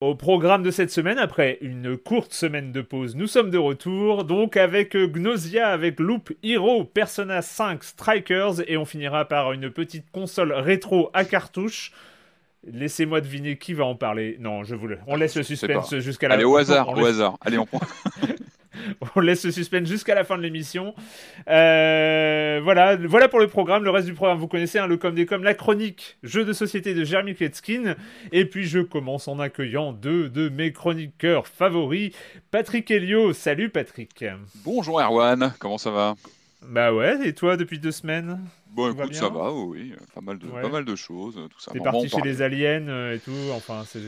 Au programme de cette semaine, après une courte semaine de pause, nous sommes de retour, donc avec Gnosia, avec Loop Hero, Persona 5 Strikers, et on finira par une petite console rétro à cartouche. Laissez-moi deviner qui va en parler. Non, je vous le... On laisse le suspense jusqu'à la fin. Allez, au hasard, au hasard. Allez, on prend. on laisse le suspense jusqu'à la fin de l'émission. Euh, voilà, voilà pour le programme. Le reste du programme, vous connaissez hein, le com des com, la chronique jeu de société de Jeremy Kletskin. Et puis je commence en accueillant deux de mes chroniqueurs favoris, Patrick Helio. Salut Patrick. Bonjour Erwan, comment ça va? Bah ouais, et toi depuis deux semaines? Bon, écoute, ça va, oui, pas mal de, pas mal de choses, tout ça. T'es parti chez les aliens euh, et tout, enfin, c'est.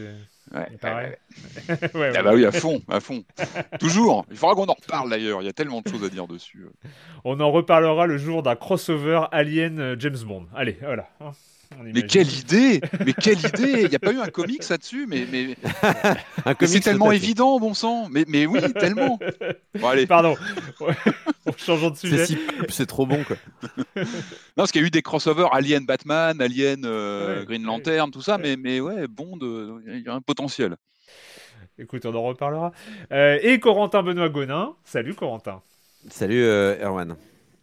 Ouais, pareil. ouais, ah bah oui, à fond, à fond. Toujours. Il faudra qu'on en reparle d'ailleurs. Il y a tellement de choses à dire dessus. On en reparlera le jour d'un crossover Alien euh, James Bond. Allez, voilà. Mais quelle idée Mais quelle idée Il n'y a pas eu un comics là-dessus Mais, mais... c'est tellement évident, bon sang mais, mais oui, tellement bon, allez. Pardon, changeons de sujet. C'est trop bon, quoi. non, parce qu'il y a eu des crossovers Alien Batman, Alien euh, Green Lantern, tout ça, mais, mais ouais, Bond, il y a un potentiel. Écoute, on en reparlera. Euh, et Corentin Benoît Gonin. Salut Corentin. Salut euh, Erwan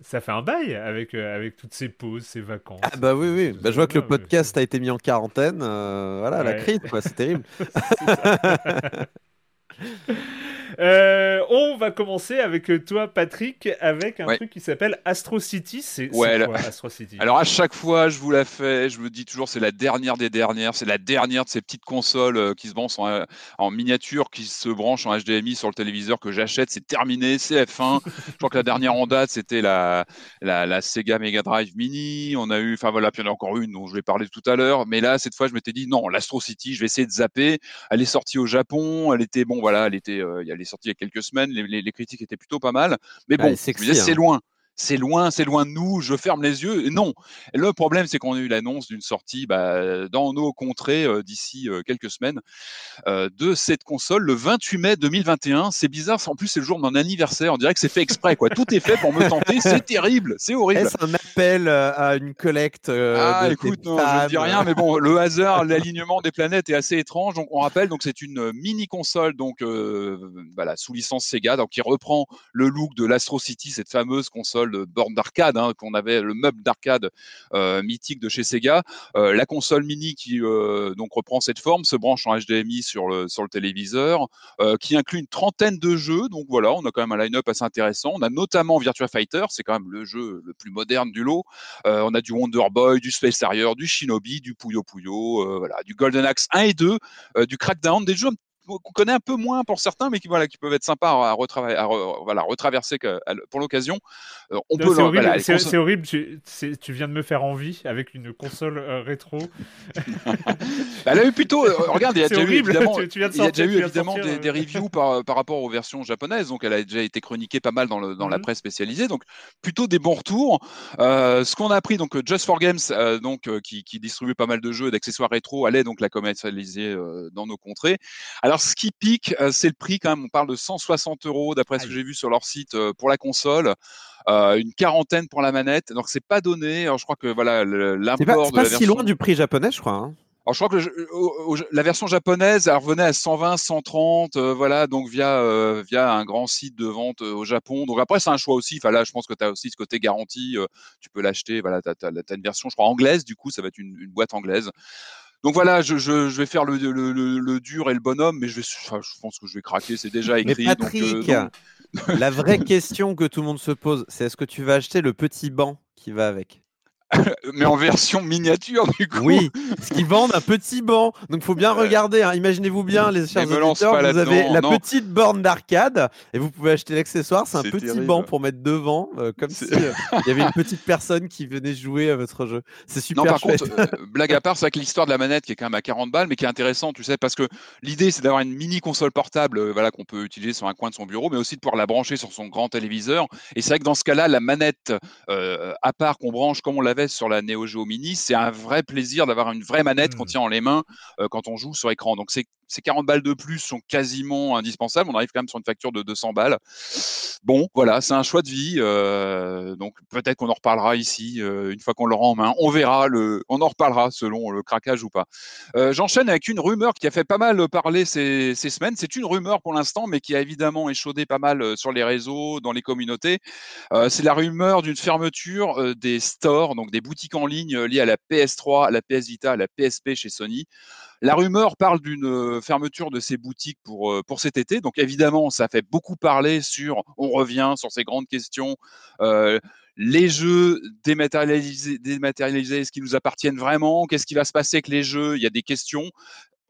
ça fait un bail avec, euh, avec toutes ces pauses, ces vacances. Ah bah oui, oui. Bah, je vois que le podcast a été mis en quarantaine. Euh, voilà, la crise, quoi. C'est terrible. Euh, on va commencer avec toi, Patrick, avec un truc qui s'appelle Astro City. C'est quoi Astro City? Alors à chaque fois, je vous la fais, je me dis toujours, c'est la dernière des dernières, c'est la dernière de ces petites consoles euh, qui se branchent en, miniature, qui se branchent en HDMI sur le téléviseur que j'achète. C'est terminé, c'est F1. je crois que la dernière en date, c'était la, la, Sega Mega Drive Mini. On a eu, enfin voilà, puis il y en a encore une dont je vais parler tout à l'heure. Mais là, cette fois, je m'étais dit, non, l'Astro City, je vais essayer de zapper. Elle est sortie au Japon, elle était, bon voilà, elle était, euh, il y a sorti il y a quelques semaines, les, critiques étaient plutôt pas mal. Mais bon, c'est hein. loin c'est loin, c'est loin de nous, je ferme les yeux. Non, le problème, c'est qu'on a eu l'annonce d'une sortie bah, dans nos contrées euh, d'ici euh, quelques semaines euh, de cette console le 28 mai 2021. C'est bizarre, en plus, c'est le jour de mon anniversaire. On dirait que c'est fait exprès, quoi. Tout est fait pour me tenter. C'est terrible, c'est horrible. Est-ce un appel à une collecte Ah, écoute, non, je ne dis rien, mais bon, le hasard, l'alignement des planètes est assez étrange. Donc, on rappelle, donc c'est une mini console, donc voilà, sous licence Sega, donc qui reprend le look de l'Astro City, cette fameuse console de borne d'arcade, hein, qu'on avait le meuble d'arcade euh, mythique de chez Sega. Euh, la console mini qui euh, donc reprend cette forme, se branche en HDMI sur le, sur le téléviseur, qui inclut une trentaine de jeux. Donc voilà, on a quand même un line-up assez intéressant. On a notamment Virtua Fighter, c'est quand même le jeu le plus moderne du lot. on a du Wonder Boy, du Space Harrier, du Shinobi, du Puyo Puyo, voilà, du Golden Axe 1 et 2, du Crackdown, des jeux qu'on connaît un peu moins pour certains, mais qui, voilà, qui peuvent être sympas à, à, voilà, retraverser pour l'occasion. Euh, on peut. C'est horrible, Tu, tu, viens de me faire envie avec une console euh, rétro. bah, elle a eu plutôt. Euh, regarde, il y a déjà eu évidemment, il y a déjà eu évidemment des, des, reviews par, par, rapport aux versions japonaises, donc elle a déjà été chroniquée pas mal dans, le, dans la mhm. presse spécialisée, donc plutôt des bons retours. ce qu'on a appris, donc Just for Games, donc qui, qui, distribue pas mal de jeux et d'accessoires rétro, allait donc la commercialiser dans nos contrées. Alors, ce qui pique, c'est le prix quand même. On parle de 160 euros d'après ce que j'ai vu sur leur site pour la console. une quarantaine pour la manette. Donc c'est pas donné. Alors, je crois que voilà l'import de pas si loin du prix japonais, je crois. Hein. Alors, je crois que la version japonaise, elle revenait à 120, 130, voilà, donc via, via un grand site de vente au Japon. Donc après, c'est un choix aussi. Enfin, là, je pense que tu as aussi ce côté garantie. tu peux l'acheter. Voilà, tu as, une version, je crois, anglaise, du coup, ça va être une boîte anglaise. Donc voilà, je, je, je vais faire le, le, le, dur et le bonhomme, mais je, vais, enfin, je pense que je vais craquer, c'est déjà écrit. Mais Patrick, donc, euh, la vraie question que tout le monde se pose, c'est est-ce que tu vas acheter le petit banc qui va avec? mais en version miniature du coup. Oui, ce qu'ils vendent un petit banc. Donc il faut bien regarder. Hein. Imaginez-vous bien, les chers auditeurs, vous avez la petite borne d'arcade et vous pouvez acheter l'accessoire. C'est un petit banc pour mettre devant, euh, comme si euh, il y avait une petite personne qui venait jouer à votre jeu. C'est super. Non, par contre, euh, blague à part, c'est que l'histoire de la manette qui est quand même à 40 balles, mais qui est intéressante, tu sais, parce que l'idée c'est d'avoir une mini console portable, voilà, qu'on peut utiliser sur un coin de son bureau, mais aussi de pouvoir la brancher sur son grand téléviseur. Et c'est vrai que dans ce cas-là, la manette à part qu'on branche comme on l'avait sur la Neo Geo Mini, c'est un vrai plaisir d'avoir une vraie manette qu'on mmh. tient en les mains euh, quand on joue sur écran. Donc c'est ces 40 balles de plus sont quasiment indispensables. On arrive quand même sur une facture de 200 balles. Bon, voilà, c'est un choix de vie. Euh, donc peut-être qu'on en reparlera ici euh, une fois qu'on l'aura en main. On verra, on en reparlera selon le craquage ou pas. J'enchaîne avec une rumeur qui a fait pas mal parler ces, ces semaines. C'est une rumeur pour l'instant, mais qui a évidemment échaudé pas mal sur les réseaux, dans les communautés. c'est la rumeur d'une fermeture des stores, donc des boutiques en ligne liées à la PS3, à la PS Vita, à la PSP chez Sony. La rumeur parle d'une fermeture de ces boutiques pour, pour cet été. Donc évidemment, ça fait beaucoup parler sur, on revient sur ces grandes questions. les jeux dématérialisés, dématérialisés, est-ce qu'ils nous appartiennent vraiment? Qu'est-ce qui va se passer avec les jeux? Il y a des questions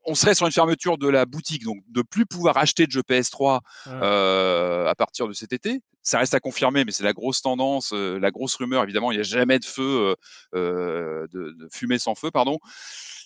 on serait sur une fermeture de la boutique, donc de plus pouvoir acheter de jeux PS3 euh, à partir de cet été. Ça reste à confirmer, mais c'est la grosse tendance, euh, la grosse rumeur. Évidemment, il n'y a jamais de feu, euh, de, de, fumée sans feu, pardon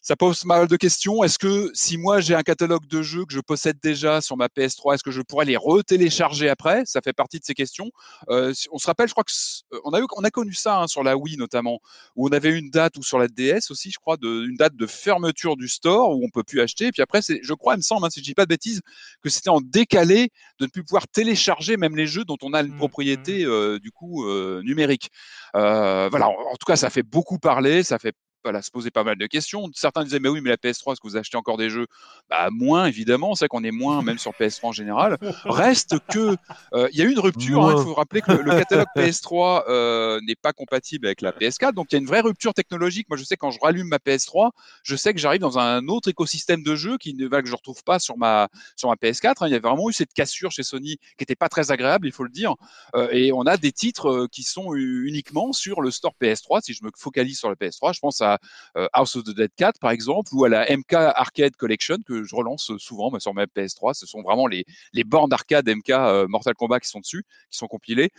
ça pose mal de questions. Est-ce que si moi j'ai un catalogue de jeux que je possède déjà sur ma PS3, est-ce que je pourrais les retélécharger après? Ça fait partie de ces questions. Euh, on se rappelle, je crois que euh, on a, eu, on a connu ça hein, sur la Wii notamment, où on avait une date ou sur la DS aussi, je crois, de, une date de fermeture du store où on peut plus acheter. Et puis après, je crois, il me semble, hein, si je dis pas de bêtises, que c'était en décalé de ne plus pouvoir télécharger même les jeux dont on a une mmh, propriété mmh. euh, du coup numérique. voilà, en, tout cas, ça fait beaucoup parler, ça fait voilà, se poser pas mal de questions. Certains disaient, mais oui, mais la PS3, est-ce que vous achetez encore des jeux? Bah, Moins, évidemment. C'est qu'on est moins, même sur PS3 en général. Reste que, euh, il y a eu une rupture. Hein, il faut rappeler que le, catalogue PS3 euh, n'est pas compatible avec la PS4. Donc, il y a une vraie rupture technologique. Moi, je sais, quand je rallume ma PS3, je sais que j'arrive dans un autre écosystème de jeux qui ne, va que je ne retrouve pas sur ma, sur ma PS4. Hein. Il y a vraiment eu cette cassure chez Sony qui n'était pas très agréable, il faut le dire. Euh, et on a des titres qui sont uniquement sur le store PS3. Si je me focalise sur la PS3, je pense à euh, House of the Dead 4 par exemple, ou à la MK Arcade Collection que je relance souvent sur ma PS3. Ce sont vraiment les, les bornes d'arcade MK euh, Mortal Kombat qui sont dessus, qui sont compilées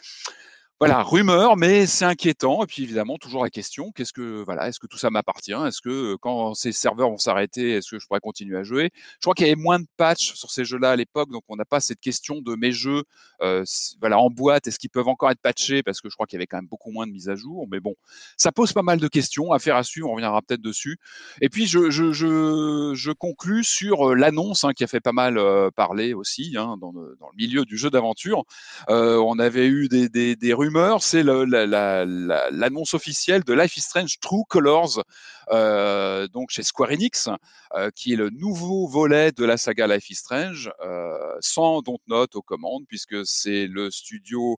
voilà, rumeur, mais c'est inquiétant. Et puis évidemment, toujours la question qu'est-ce que voilà, est-ce que tout ça m'appartient? Est-ce que quand ces serveurs vont s'arrêter, est-ce que je pourrais continuer à jouer? Je crois qu'il y avait moins de patchs sur ces jeux-là à l'époque, donc on n'a pas cette question de mes jeux, euh, voilà, en boîte, est-ce qu'ils peuvent encore être patchés? Parce que je crois qu'il y avait quand même beaucoup moins de mises à jour. Mais bon, ça pose pas mal de questions, à faire à suivre. On reviendra peut-être dessus. Et puis je je, je, je conclus sur l'annonce hein, qui a fait pas mal parler aussi hein, dans, le, dans, le, milieu du jeu d'aventure. Euh, on avait eu des, des, des rumeurs c'est l'annonce officielle de Life is Strange True Colors, euh, donc chez Square Enix, euh, qui est le nouveau volet de la saga Life is Strange, euh, sans Dontnod aux commandes, puisque c'est le studio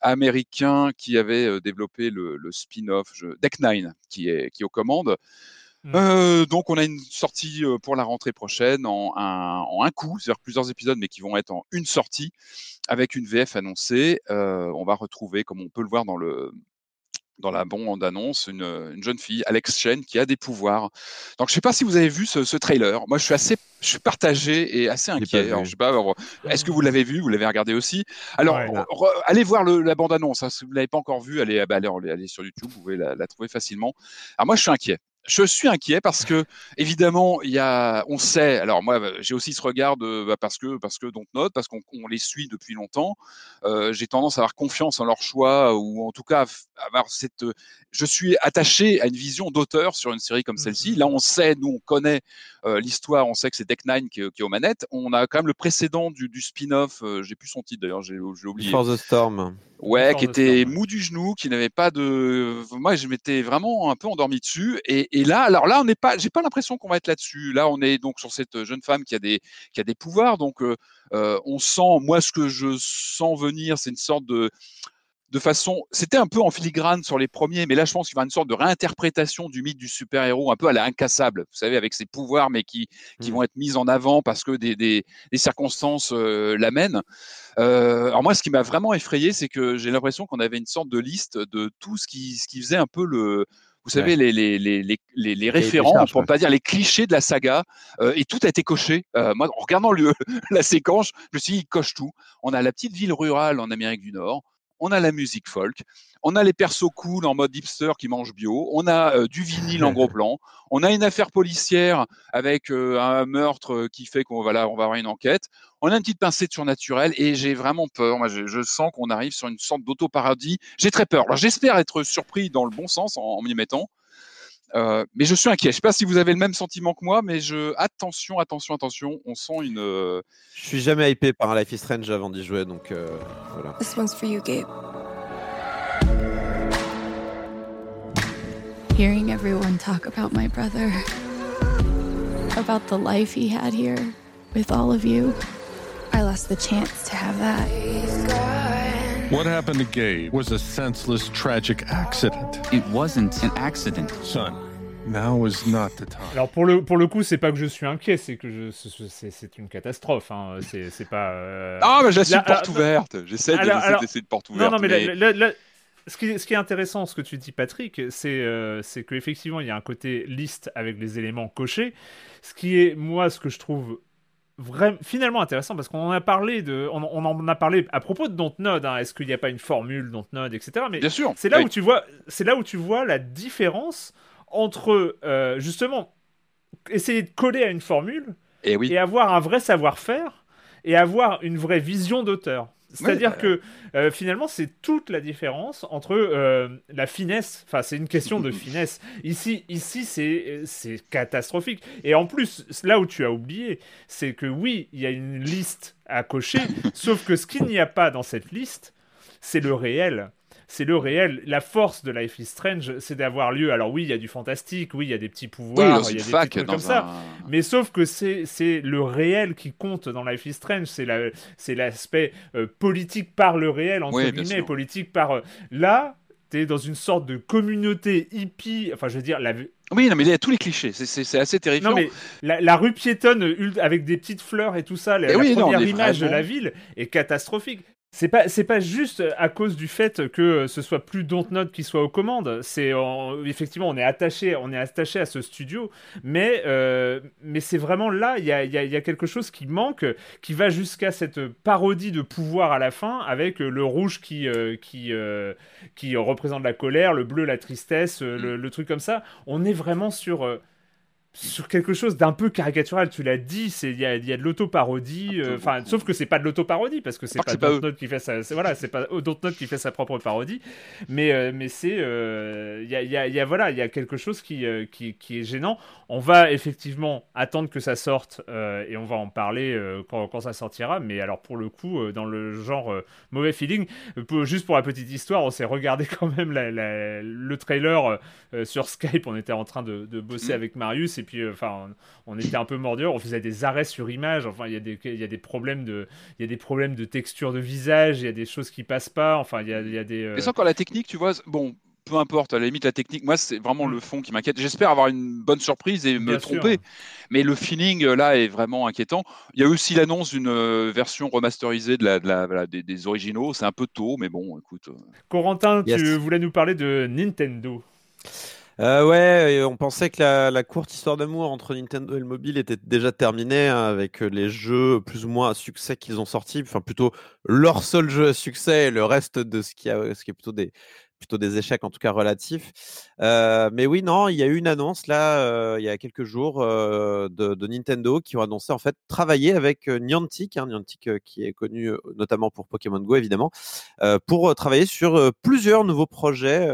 américain qui avait développé le, spin-off Deck Nine qui est, qui est aux commandes. Mmh. donc on a une sortie pour la rentrée prochaine en un, en un coup, c'est-à-dire plusieurs épisodes, mais qui vont être en une sortie avec une VF annoncée. on va retrouver, comme on peut le voir dans le dans la bande annonce une, une, jeune fille, Alex Chen, qui a des pouvoirs. Donc je ne sais pas si vous avez vu ce, ce, trailer. Moi, je suis assez, je suis partagé et assez inquiet. est-ce que vous l'avez vu? Vous l'avez regardé aussi? Alors, allez voir le, la bande annonce. Hein. si vous ne l'avez pas encore vue, allez, bah, allez, allez, sur YouTube, vous pouvez la, la trouver facilement. Alors moi, je suis inquiet je suis inquiet parce que évidemment il y a, on sait. Alors moi j'ai aussi ce regard de, bah, parce que parce que Dontnod, parce qu'on les suit depuis longtemps. Euh, j'ai tendance à avoir confiance en leur choix ou en tout cas avoir cette. Je suis attaché à une vision d'auteur sur une série comme celle-ci. Là on sait, nous on connaît euh, l'histoire, on sait que c'est Deck Nine qui, qui, est aux manettes. On a quand même le précédent du, du spin-off. Euh, j'ai plus son titre d'ailleurs, j'ai oublié. For the Storm. Ouais, qui était mou du genou, qui n'avait pas de. Moi, je m'étais vraiment un peu endormi dessus. Et, et là, alors là, on n'est pas. J'ai pas l'impression qu'on va être là-dessus. Là, on est donc sur cette jeune femme qui a des qui a des pouvoirs. Donc, euh, euh on sent. Moi, ce que je sens venir, c'est une sorte de de façon, c'était un peu en filigrane sur les premiers, mais là je pense qu'il va y avoir une sorte de réinterprétation du mythe du super-héros, un peu à la incassable, vous savez, avec ses pouvoirs, mais qui, qui mmh. vont être mis en avant parce que des, des, des circonstances euh, l'amènent. Euh, alors moi, ce qui m'a vraiment effrayé, c'est que j'ai l'impression qu'on avait une sorte de liste de tout ce qui, ce qui faisait un peu le, vous savez, les, les, les, les, les référents, pour ne pas dire les clichés de la saga, euh, et tout a été coché. Euh, moi, en regardant le, la séquence, je me suis dit, il coche tout. On a la petite ville rurale en Amérique du Nord, on a la musique folk, on a les persos cool en mode hipster qui mangent bio, on a euh, du vinyle en gros plan, on a une affaire policière avec euh, un meurtre euh, qui fait qu'on va, on va avoir une enquête, on a une petite pincée de surnaturel et j'ai vraiment peur. Moi, je, sens qu'on arrive sur une sorte d'auto-paradis. J'ai très peur. Alors, j'espère être surpris dans le bon sens en, m'y mettant. Mais je suis inquiet. Je ne sais pas si vous avez le même sentiment que moi, mais je attention, attention, attention. On sent une. Je suis jamais hypé par un Life is Strange avant d'y jouer, donc voilà. This one's for you, Gabe. Hearing everyone talk about my brother, about the life he had here with all of you, I lost the chance to have that. What happened to Gabe? Was a senseless, tragic accident. It wasn't an accident. Son, now is not the time. Alors pour le pour le coup, c'est pas que je suis inquiet, c'est que je c'est une catastrophe. Hein. C'est pas. Euh... Ah mais j'ai une porte ouverte. J'essaie de laisser une porte ouverte. Non non mais, mais... La, la, ce qui, est, intéressant, ce que tu dis, Patrick, c'est euh, qu'effectivement, il y a un côté liste avec les éléments cochés. Ce qui est, moi, ce que je trouve vraiment, finalement intéressant, parce qu'on en a parlé de, on, en a parlé à propos de Dontnod. Hein, Est-ce qu'il n'y a pas une formule Dontnod, etc. Mais Bien sûr. C'est là où tu vois, c'est là où tu vois la différence entre euh, justement essayer de coller à une formule et, oui. et avoir un vrai savoir-faire et avoir une vraie vision d'auteur. C'est-à-dire bah, que euh, finalement, c'est toute la différence entre euh, la finesse. Enfin, c'est une question de finesse. Ici, ici c'est catastrophique. Et en plus, là où tu as oublié, c'est que oui, il y a une liste à cocher, sauf que ce qu'il n'y a pas dans cette liste, c'est le réel c'est le réel. La force de Life is Strange, c'est d'avoir lieu. Alors oui, il y a du fantastique, oui, il y a des petits pouvoirs, il y a des trucs comme ça. Mais sauf que c'est le réel qui compte dans Life is Strange. C'est l'aspect euh, politique par le réel, entre guillemets, politique par... Euh, là, tu es dans une sorte de communauté hippie, enfin je veux dire, la, oui, non, mais il y a tous les clichés, c'est assez terrifiant. Non, mais la, rue piétonne avec des petites fleurs et tout ça, la, eh première image de la ville est catastrophique. C'est pas, c'est pas juste à cause du fait que ce soit plus Dontnod qui soit aux commandes. C'est effectivement, on est attaché, on est attaché à ce studio, mais euh, mais c'est vraiment là, il y a, y a, quelque chose qui manque, qui va jusqu'à cette parodie de pouvoir à la fin, avec le rouge qui euh, qui euh, qui représente la colère, le bleu la tristesse, le, le, truc comme ça. On est vraiment sur sur quelque chose d'un peu caricatural. Tu l'as dit, c'est il y a, y a, de l'auto-parodie. Euh, enfin, sauf que c'est pas de l'auto-parodie parce que c'est pas, pas Dontnod qui fait sa, voilà, c'est pas Dontnod qui fait sa propre parodie. Mais euh, mais c'est il euh, y, a, y, y, a, voilà, il y a quelque chose qui, qui, qui est gênant. On va effectivement attendre que ça sorte et on va en parler quand, quand, ça sortira. Mais alors pour le coup, dans le genre mauvais feeling, juste pour la petite histoire, on s'est regardé quand même le trailer sur Skype. On était en train de, de bosser mm. avec Marius et puis euh, enfin on, était un peu mordeur, on faisait des arrêts sur image, enfin il y a des il y a des problèmes de il y a des problèmes de texture de visage, il y a des choses qui passent pas, enfin il y a, il y a des euh... Mais ça encore la technique, tu vois, bon peu importe, à la limite, la technique, moi, c'est vraiment le fond qui m'inquiète. J'espère avoir une bonne surprise et me tromper, mais le feeling là est vraiment inquiétant. Il y a aussi l'annonce d'une version remasterisée de la, des, originaux. C'est un peu tôt, mais bon, écoute. Corentin, tu voulais nous parler de Nintendo. Euh, ouais, on pensait que la, courte histoire d'amour entre Nintendo et le mobile était déjà terminée hein, avec les jeux plus ou moins à succès qu'ils ont sortis, enfin plutôt leur seul jeu à succès et le reste de ce qui, a, ce qui est plutôt des, plutôt des échecs en tout cas relatifs. Euh, mais oui, non, il y a eu une annonce là, euh, il y a quelques jours euh, de, Nintendo qui ont annoncé en fait travailler avec Niantic, hein, Niantic qui est connu notamment pour Pokémon Go évidemment, pour travailler sur plusieurs nouveaux projets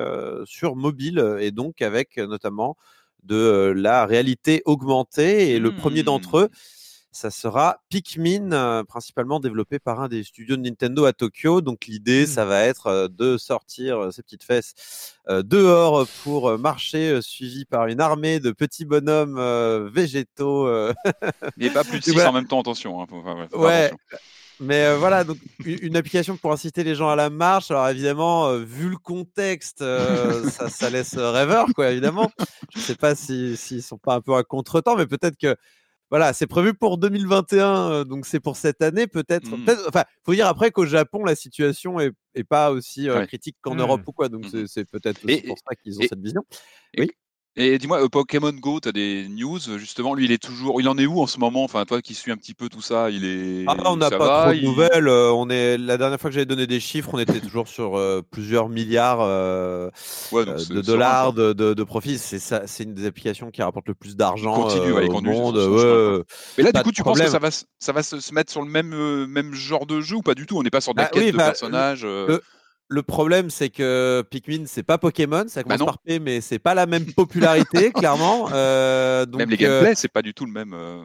sur mobile et donc avec notamment de la réalité augmentée. Et le premier d'entre eux, mmh ça sera Pikmin, euh, principalement développé par un des studios de Nintendo à Tokyo. Donc l'idée, mmh. ça va être euh, de sortir euh, ses petites fesses dehors pour marcher, suivi par une armée de petits bonhommes végétaux. Et pas plus de 6 en même temps, attention. Hein, ouais. Mais voilà, donc une, application pour inciter les gens à la marche. Alors évidemment, vu le contexte, ça, ça, laisse rêveur, quoi, évidemment. Je ne sais pas s'ils si, sont pas un peu à contre-temps, mais peut-être que voilà, c'est prévu pour 2021, euh, donc c'est pour cette année peut-être. Mmh. enfin, faut dire après qu'au Japon, la situation est, pas aussi euh, critique qu'en Europe mmh. ou quoi, donc mmh c'est peut-être pour ça qu'ils ont cette vision. oui. Et dis-moi, euh, Pokémon Go, tu as des news justement. Lui, il est toujours, il en est où en ce moment? Enfin, toi qui suis un petit peu tout ça, il est. Ah, on n'a pas trop de nouvelles. Euh, on est la dernière fois que j'avais donné des chiffres, on était toujours sur euh, plusieurs milliards de dollars de, de, profits. C'est ça, c'est une des applications qui rapporte le plus d'argent au monde. Mais là, du coup, tu penses que ça va, ça va se mettre sur le même même genre de jeu ou pas du tout? On n'est pas sur des bah, quêtes de bah, personnages le problème, c'est que Pikmin, c'est pas Pokémon, ça bah commence par P, mais c'est pas la même popularité, clairement. Euh, même les gameplays, euh, c'est pas du tout le même. Euh,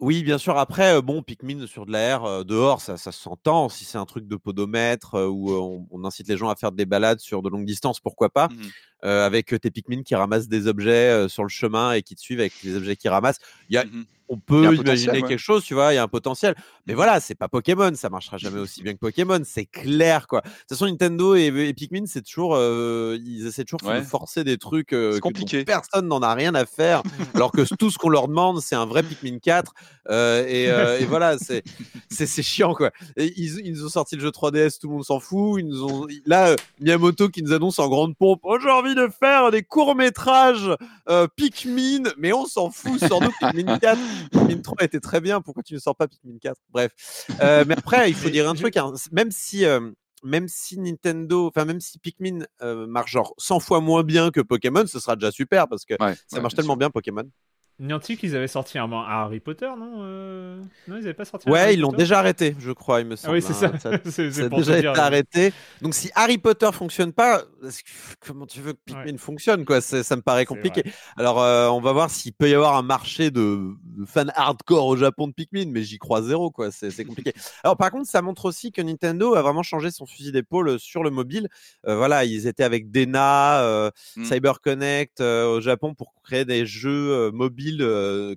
oui, bien sûr. Après, bon, Pikmin sur de l'air, dehors, ça, ça s'entend. Si c'est un truc de podomètre où on, incite les gens à faire des balades sur de longues distances, pourquoi pas mmh Avec tes Pikmin qui ramassent des objets sur le chemin et qui te suivent avec les objets qu'ils ramassent. Il y a, mmh on peut imaginer quelque chose, tu vois, il y a un potentiel. Mais voilà, c'est pas Pokémon, ça marchera jamais aussi bien que Pokémon, c'est clair, quoi. De toute façon, Nintendo et, Pikmin, c'est toujours, euh, ils essaient toujours de forcer des trucs euh, que personne n'en a rien à faire, alors que tout ce qu'on leur demande, c'est un vrai Pikmin 4. Euh, et, voilà, c'est, c'est, chiant, quoi. Et ils, ils, nous ont sorti le jeu 3DS, tout le monde s'en fout. Ils nous ont, là, Miyamoto qui nous annonce en grande pompe, oh, j'ai envie de faire des courts métrages Pikmin, mais on s'en fout, sans nous Pikmin 4. Pikmin 3 était très bien, pourquoi tu ne sors pas Pikmin 4 Bref. Euh, mais après, il faut dire un truc, hein. même si. Euh, même si Nintendo, enfin même si Pikmin euh, marche genre 100 fois moins bien que Pokémon, ce sera déjà super parce que ça marche tellement bien Pokémon. Niantic, ils avaient sorti un, Harry Potter, non euh, Non, ils n'avaient pas sorti. Ouais, ils l'ont déjà arrêté, je crois, il me semble. Ah oui, c'est ça. Hein. ça, a déjà été arrêté. Donc, si Harry Potter fonctionne pas, comment tu veux que Pikmin fonctionne quoi? Ça me paraît compliqué. Alors, euh, on va voir s'il peut y avoir un marché de, fans hardcore au Japon de Pikmin, mais j'y crois zéro, quoi. C'est compliqué. Alors, par contre, ça montre aussi que Nintendo a vraiment changé son fusil d'épaule sur le mobile. Euh, voilà, ils étaient avec Dena, mm. CyberConnect au Japon pour créer des jeux mobiles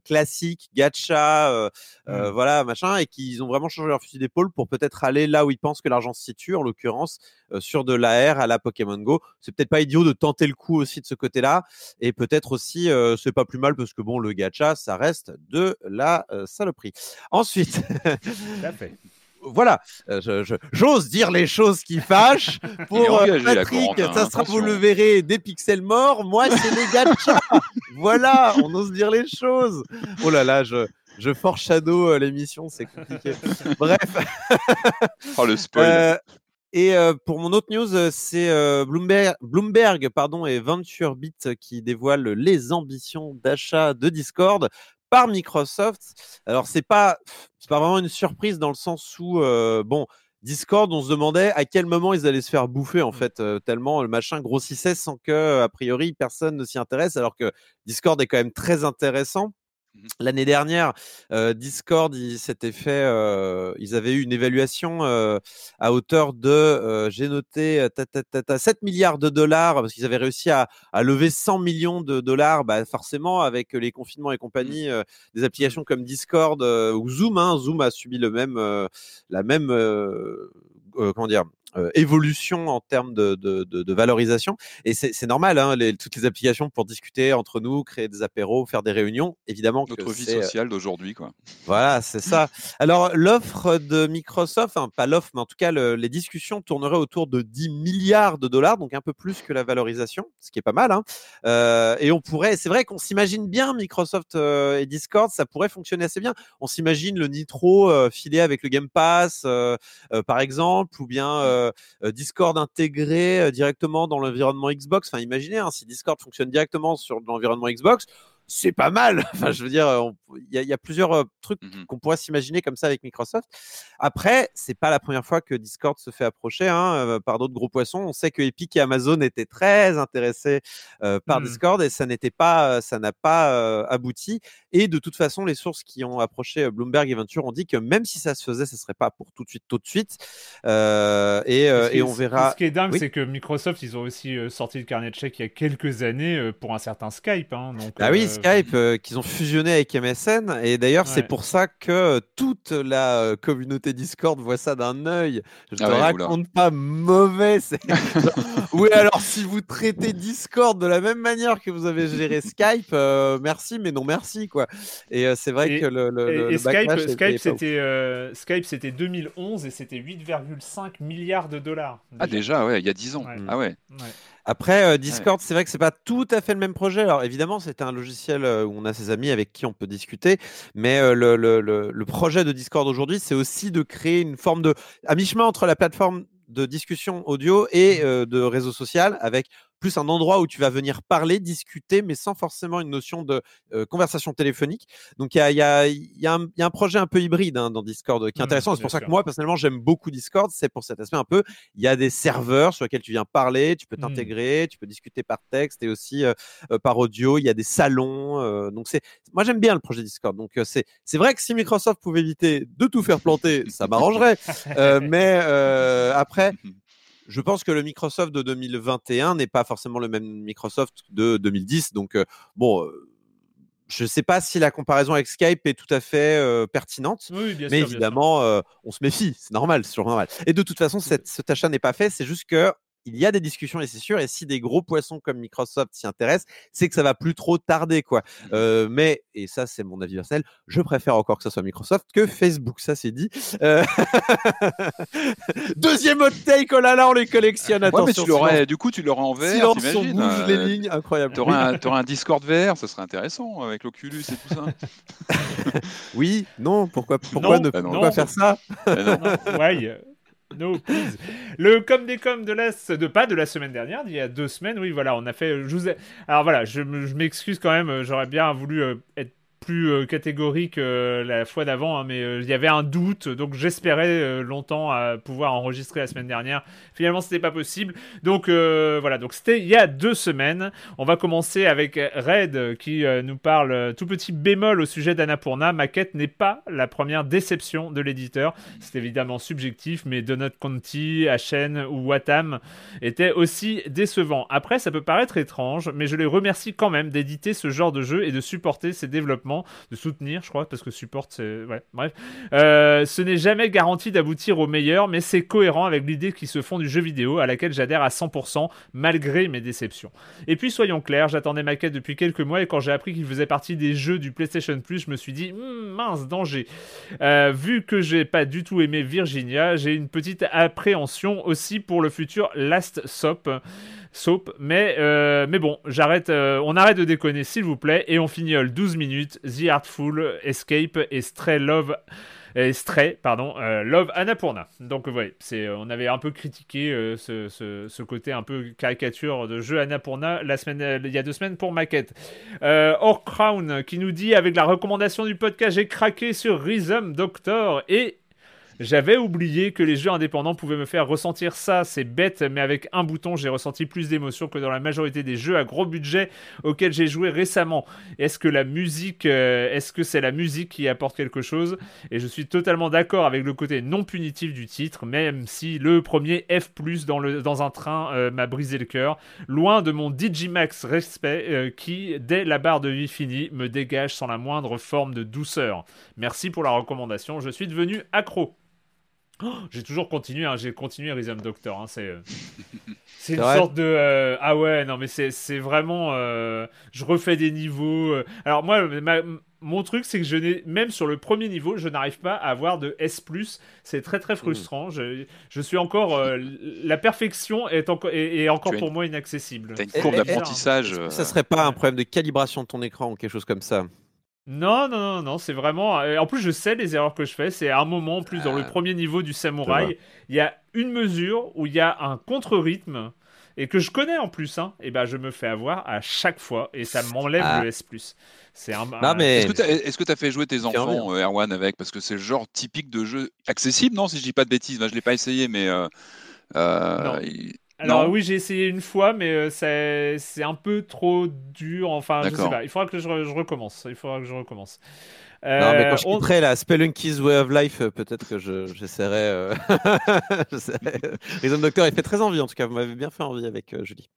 classiques, gacha, mmh. voilà, machin, et qu'ils ont vraiment changé leur fusil d'épaule pour peut-être aller là où ils pensent que l'argent se situe, en l'occurrence sur de l'AR à la Pokémon Go. C'est peut-être pas idiot de tenter le coup aussi de ce côté-là, et peut-être aussi c'est pas plus mal parce que bon, le gacha, ça reste de la saloperie. Ensuite. Voilà, euh, j'ose dire les choses qui fâchent. Pour euh, Patrick, ça sera, vous le verrez, des pixels morts. Moi, c'est les gachas. voilà, on ose dire les choses. Oh là là, je, je foreshadow euh, l'émission, c'est compliqué. Bref. oh, le spoil. et pour mon autre news, c'est Bloomberg, Bloomberg pardon, et VentureBeat qui dévoilent les ambitions d'achat de Discord par Microsoft. Alors c'est pas c'est pas vraiment une surprise dans le sens où euh, bon Discord, on se demandait à quel moment ils allaient se faire bouffer en mmh. fait, euh, tellement le machin grossissait sans que a priori personne ne s'y intéresse, alors que Discord est quand même très intéressant. Mmh L'année dernière, Discord, ils s'était fait, ils avaient eu une évaluation à hauteur de, j'ai noté, 7 milliards de dollars parce qu'ils avaient réussi à, lever 100 millions de dollars. Bah, forcément, avec les confinements et mmh. compagnie, des applications comme Discord ou Zoom, hein, Zoom a subi le même, la même, comment dire, évolution en termes de, de, valorisation. Et c'est normal, hein, les, toutes les applications pour discuter entre nous, créer des apéros, faire des réunions, évidemment. Notre vie sociale d'aujourd'hui, quoi. Voilà, c'est ça. Alors, l'offre de Microsoft, enfin, pas l'offre, mais en tout cas, les discussions tourneraient autour de 10 milliards de dollars, donc un peu plus que la valorisation, ce qui est pas mal. Hein. et on pourrait, c'est vrai qu'on s'imagine bien Microsoft et Discord, ça pourrait fonctionner assez bien. On s'imagine le Nitro filé avec le Game Pass, par exemple, ou bien Discord intégré directement dans l'environnement Xbox. Enfin, imaginez hein, si Discord fonctionne directement sur l'environnement Xbox, c'est pas mal. Enfin, je veux dire, il y, a plusieurs trucs mmh qu'on pourrait s'imaginer comme ça avec Microsoft. Après, c'est pas la première fois que Discord se fait approcher hein, par d'autres gros poissons. On sait que Epic et Amazon étaient très intéressés par mmh. Discord et ça n'était pas, ça n'a pas abouti. Et de toute façon, les sources qui ont approché Bloomberg et Venture ont dit que même si ça se faisait, ce serait pas pour tout de suite, tout de suite. et, et on verra. Ce qui est dingue, c'est que Microsoft, ils ont aussi sorti le carnet de chèques il y a quelques années pour un certain Skype. Hein, donc, ah oui, Skype euh, qu'ils ont fusionné avec MSN. Et d'ailleurs, c'est pour ça que toute la euh, communauté Discord voit ça d'un œil. Je ah te raconte pas mauvais. oui, alors si vous traitez Discord de la même manière que vous avez géré Skype, euh, merci, mais non merci. quoi. Et c'est vrai que le, le, Skype, Skype, c'était, Skype, c'était 2011 et c'était 8,5 milliards de dollars. Ah, déjà, ouais, il y a 10 ans. Ah ouais. Après, euh, Discord, c'est vrai que c'est pas tout à fait le même projet. Alors évidemment, c'était un logiciel euh, où on a ses amis avec qui on peut discuter, mais euh, le, le, le, projet de Discord aujourd'hui, c'est aussi de créer une forme de à mi-chemin entre la plateforme de discussion audio et mmh. de réseau social avec plus un endroit où tu vas venir parler, discuter, mais sans forcément une notion de conversation téléphonique. Donc il y a, y, a, y a, un projet un peu hybride hein, dans Discord qui est mmh, intéressant. c'est pour ça que moi, personnellement, j'aime beaucoup Discord. C'est pour cet aspect un peu. Il y a des serveurs sur lesquels tu viens parler, tu peux mmh. t'intégrer, tu peux discuter par texte et aussi par audio. Il y a des salons. donc c'est, moi, j'aime bien le projet Discord. Donc c'est, c'est vrai que si Microsoft pouvait éviter de tout faire planter, ça m'arrangerait. mais après, je pense que le Microsoft de 2021 n'est pas forcément le même Microsoft de 2010. Donc, euh, bon, euh, je ne sais pas si la comparaison avec Skype est tout à fait euh, pertinente. mais évidemment, on se méfie. C'est normal, c'est toujours normal. Et de toute façon, cette, cet achat n'est pas fait. C'est juste que il y a des discussions et c'est sûr. Et si des gros poissons comme Microsoft s'y intéressent, c'est que ça va plus trop tarder, quoi. Mmh. Euh, mais et ça, c'est mon avis personnel. Je préfère encore que ce soit Microsoft que Facebook. Ça, c'est dit. Euh, deuxième hot take. Oh là là, on les collectionne. Ouais, mais tu l'aurais. Du coup, tu l'aurais en vert. on bouge les euh, lignes, incroyable. Tu aurais, un Discord vert, ce serait intéressant avec l'Oculus et tout ça. oui, non. Pourquoi, pourquoi ne bah pas faire ça? Ouais. No, please. Le com des com de la, de pas de la semaine dernière, d'il y a deux semaines, oui, voilà, on a fait. Vous Alors voilà, je, je m'excuse quand même, j'aurais bien voulu euh, être plus euh, catégorique euh, la fois d'avant, hein, mais euh, il y avait un doute, donc j'espérais longtemps pouvoir enregistrer la semaine dernière. Finalement, c'était pas possible. Donc voilà, donc c'était il y a deux semaines. On va commencer avec Red qui nous parle tout petit bémol au sujet d'Annapurna. Maquette n'est pas la première déception de l'éditeur. C'est évidemment subjectif, mais Donut Conti, HN ou Watam étaient aussi décevants. Après, ça peut paraître étrange, mais je les remercie quand même d'éditer ce genre de jeu et de supporter ces développements de soutenir, je crois, parce que support, c'est. Ouais, bref. Euh, ce n'est jamais garanti d'aboutir au meilleur, mais c'est cohérent avec l'idée qui se font du jeu vidéo, à laquelle j'adhère à 100%, malgré mes déceptions. Et puis, soyons clairs, j'attendais ma quête depuis quelques mois, et quand j'ai appris qu'il faisait partie des jeux du PlayStation Plus, je me suis dit, hmm, mince, danger. Euh, vu que j'ai pas du tout aimé Virginia, j'ai une petite appréhension aussi pour le futur Last Sop. Soap. Mais, euh, mais bon, j'arrête, euh, on arrête de déconner, s'il vous plaît, et on fignole 12 minutes. The Artful, Escape et Stray Love. Et Stray, pardon, euh, Love Annapurna. Donc, ouais, c'est, on avait un peu critiqué ce, ce, côté un peu caricature de jeu Annapurna la semaine, il y a deux semaines pour Maquette. Or Crown qui nous dit avec la recommandation du podcast, j'ai craqué sur Rhythm Doctor et j'avais oublié que les jeux indépendants pouvaient me faire ressentir ça. C'est bête, mais avec un bouton, j'ai ressenti plus d'émotions que dans la majorité des jeux à gros budget auxquels j'ai joué récemment. Est-ce que la musique, euh, est-ce que c'est la musique qui apporte quelque chose? Et je suis totalement d'accord avec le côté non punitif du titre, même si le premier F+ dans un train euh, m'a brisé le cœur. Loin de mon Digimax respect euh, qui, dès la barre de vie finie, me dégage sans la moindre forme de douceur. Merci pour la recommandation. Je suis devenu accro. Oh, j'ai toujours continué, hein, j'ai continué Rhythm Doctor. Hein, c'est c'est une sorte de ah ouais non mais c'est vraiment je refais des niveaux. alors moi mon truc, c'est que je n'ai, même sur le premier niveau, je n'arrive pas à avoir de S. C'est très très frustrant. Je, je, suis encore. Euh, la perfection est, encore est, encore pour moi inaccessible. T'as une courbe d'apprentissage. Ça euh, serait pas un problème de calibration de ton écran ou quelque chose comme ça? Non, non, non, non, c'est vraiment. Euh, en plus, je sais les erreurs que je fais. C'est à un moment, en plus, dans le premier niveau du samouraï, il y a une mesure où il y a un contre-rythme et que je connais en plus. Hein, et ben, je me fais avoir à chaque fois et ça m'enlève ah. le S. C'est un. mais... Est-ce que tu as, fait jouer tes enfants, euh, Erwan, avec? Parce que c'est le genre typique de jeu accessible, non Si je dis pas de bêtises, je l'ai pas essayé, mais. Euh, euh, Alors oui, j'ai essayé une fois, mais c'est un peu trop dur. Enfin, je sais pas. Il faudra que je, recommence. Il faudra que je recommence. non, mais quand je suis prêt là, Spelunky's Way of Life, peut-être que j'essaierai. Je, Doctor, il fait très envie en tout cas. Vous m'avez bien fait envie avec Julie.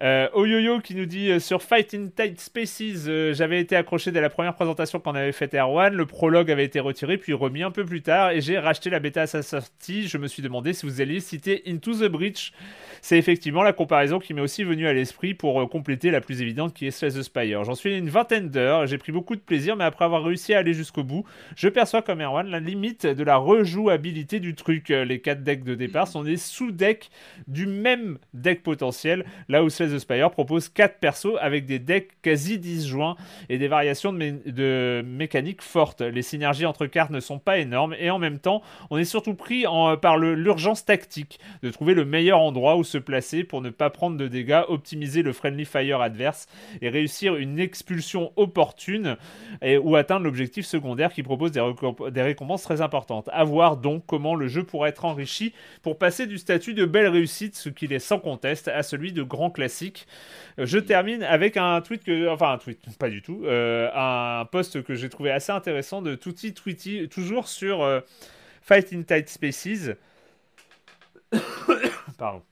Euh, Oyoyo qui nous dit euh, sur Fight in Tight Spaces, euh, j'avais été accroché dès la première présentation qu'on avait faite Erwan. Le prologue avait été retiré puis remis un peu plus tard et j'ai racheté la bêta à sa sortie. Je me suis demandé si vous alliez citer Into the Breach. C'est effectivement la comparaison qui m'est aussi venue à l'esprit pour euh, compléter la plus évidente qui est Slay the Spire. J'en suis une vingtaine d'heures, j'ai pris beaucoup de plaisir, mais après avoir réussi à aller jusqu'au bout, je perçois comme Erwan la limite de la rejouabilité du truc. Les 4 decks de départ sont des sous-decks du même deck potentiel, là où Slay the Spire propose 4 persos avec des decks quasi disjoints et des variations de, mécaniques fortes. Les synergies entre cartes ne sont pas énormes et en même temps, on est surtout pris en, par l'urgence tactique de trouver le meilleur endroit où se placer pour ne pas prendre de dégâts, optimiser le friendly fire adverse et réussir une expulsion opportune ou atteindre l'objectif secondaire qui propose des, des, récompenses très importantes. A voir donc comment le jeu pourrait être enrichi pour passer du statut de belle réussite, ce qu'il est sans conteste, à celui de grand classique. Je termine avec un tweet que, enfin un tweet, pas du tout, euh, un post que j'ai trouvé assez intéressant de Tutti Tweety, toujours sur euh, Fight Tight Spaces. Pardon.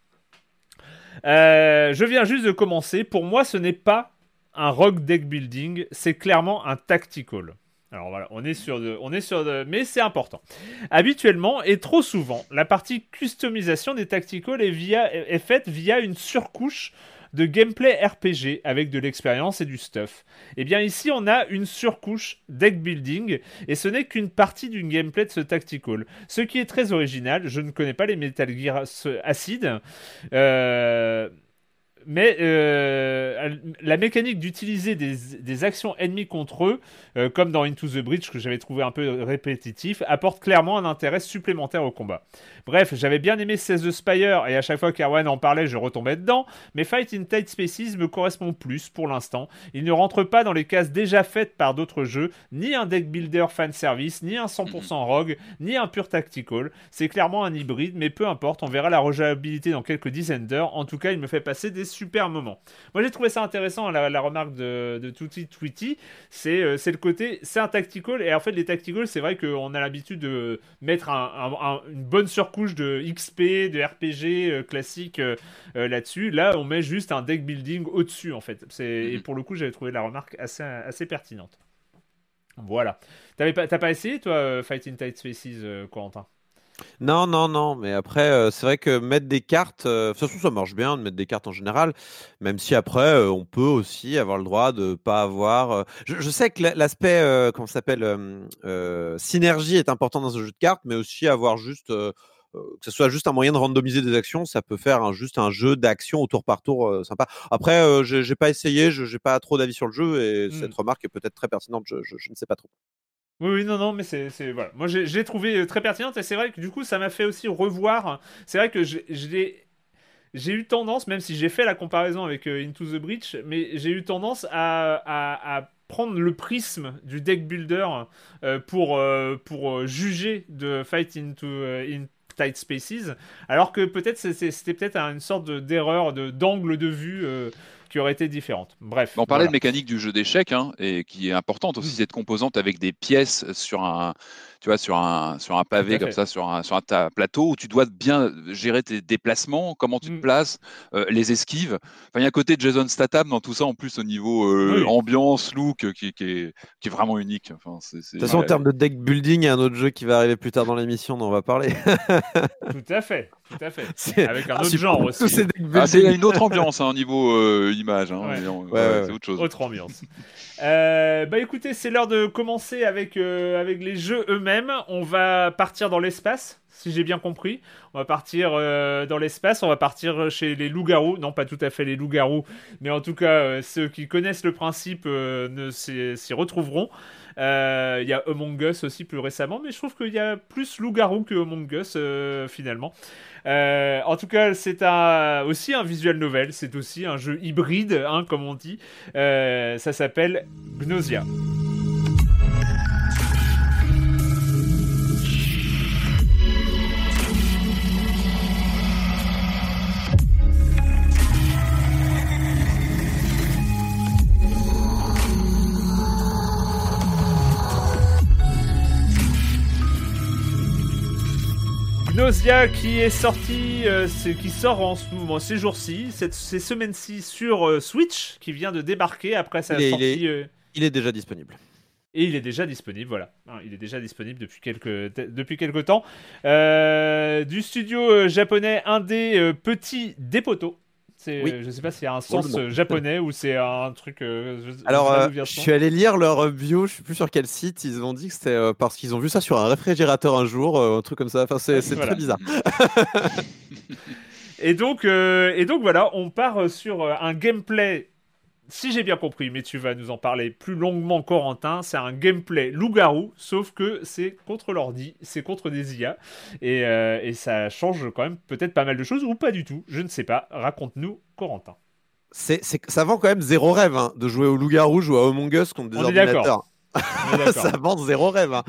Euh, je viens juste de commencer. Pour moi, ce n'est pas un rock deck building, c'est clairement un tactical. Alors voilà, on est sur de, on est sur de, mais c'est important. Habituellement et trop souvent, la partie customisation des tacticals est, via, est faite via une surcouche de gameplay RPG avec de l'expérience et du stuff. Et eh bien ici on a une surcouche deck building et ce n'est qu'une partie d'une gameplay de ce tactical. Ce qui est très original, je ne connais pas les Metal Gear Acid. Euh, mais euh, la mécanique d'utiliser des, actions ennemies contre eux, euh, comme dans Into the Breach que j'avais trouvé un peu répétitif, apporte clairement un intérêt supplémentaire au combat. Bref, j'avais bien aimé 16 the Spire et à chaque fois qu'Erwan en parlait, je retombais dedans, mais Fight in Tight Spaces me correspond plus pour l'instant. Il ne rentre pas dans les cases déjà faites par d'autres jeux, ni un deck builder fan service, ni un 100% rogue, ni un pur tactical. C'est clairement un hybride, mais peu importe, on verra la rejouabilité dans quelques dizaines d'heures. En tout cas, il me fait passer des super moment. Moi, j'ai trouvé ça intéressant, la, remarque de, de Tutti Tweety. Euh, c'est le côté, c'est un tactical. Et en fait, les tacticals, c'est vrai qu'on a l'habitude de mettre une bonne surcouche de XP, de RPG euh, classique euh, là-dessus. Là, on met juste un deck building au-dessus, en fait. Et mhm. pour le coup, j'avais trouvé la remarque assez, assez pertinente. Voilà. T'as pas, pas essayé, toi, Fighting Tight Spaces, Corentin non, non, non, mais après, euh, c'est vrai que mettre des cartes, euh, de toute façon, ça marche bien de mettre des cartes en général, même si après, euh, on peut aussi avoir le droit de pas avoir. Je, sais que l'aspect, comment ça s'appelle, synergie est important dans un jeu de cartes, mais aussi avoir juste, que ce soit juste un moyen de randomiser des actions, ça peut faire un, juste un jeu d'action au tour par tour sympa. Après, j'ai pas essayé, je j'ai pas trop d'avis sur le jeu et mmh. cette remarque est peut-être très pertinente, je ne sais pas trop. Oui, oui, non, non, mais c'est. Voilà. Moi, j'ai trouvé euh, très pertinente et c'est vrai que du coup, ça m'a fait aussi revoir. C'est vrai que j'ai eu tendance, même si j'ai fait la comparaison avec euh, Into the Breach, mais j'ai eu tendance à, prendre le prisme du deck builder euh, pour, pour juger de Fight into, Tight Spaces, alors que peut-être c'était peut-être une sorte d'erreur de, d'angle de, vue qui aurait été différente. Bref. On parlait de mécanique du jeu d'échecs, hein, et qui est importante aussi, mm. cette composante avec des pièces sur un, tu vois, sur un, sur un pavé comme ça, sur un, sur un plateau, où tu dois bien gérer tes déplacements, comment tu te mm. places, euh, les esquives. Enfin, il y a un côté de Jason Statham dans tout ça, en plus, au niveau euh, ambiance, look, qui, qui, est, qui, est, vraiment unique. Enfin, de toute façon, en termes de deck building, il y a un autre jeu qui va arriver plus tard dans l'émission dont on va parler. tout à fait, tout à fait. Avec un autre genre aussi. Ah, c'est une autre ambiance hein, au niveau euh, image. Hein, c'est autre chose. Autre ambiance. Bah écoutez, c'est l'heure de commencer avec, avec les jeux eux-mêmes. On va partir dans l'espace si j'ai bien compris. On va partir euh, dans l'espace, on va partir chez les loups-garous. Non, pas tout à fait les loups-garous, mais en tout cas, euh, ceux qui connaissent le principe euh, s'y retrouveront. Il y a Among Us aussi plus récemment, mais je trouve qu'il y a plus loups-garous que Among Us finalement. en tout cas, c'est aussi un visual novel, c'est aussi un jeu hybride, hein, comme on dit. ça s'appelle Gnosia. Qui est sorti, euh, qui sort en ce moment, ces jours-ci, ces semaines-ci sur euh, Switch, qui vient de débarquer après sa sortie. Euh, il est, déjà disponible. Et il est déjà disponible, voilà. Hein, il est déjà disponible depuis quelques, depuis quelques temps. du studio japonais indé Petit Dépoto. Oui. Je sais pas y a un sens euh, japonais ou c'est un truc. Euh, Alors, euh, je suis allé lire leur bio, je sais plus sur quel site. Ils ont dit que c'était parce qu'ils ont vu ça sur un réfrigérateur un jour, un truc comme ça. Enfin, c'est très bizarre. et donc, et donc voilà, on part sur un gameplay si j'ai bien compris, mais tu vas nous en parler plus longuement, Corentin, c'est un gameplay loup-garou, sauf que c'est contre l'ordi, c'est contre des IA, euh, et, ça change quand même peut-être pas mal de choses, ou pas du tout, je ne sais pas. Raconte-nous, Corentin. C'est, ça vend quand même zéro rêve hein, de jouer au loup-garou, jouer à Among Us contre des On ordinateurs. ça vend zéro rêve. Hein.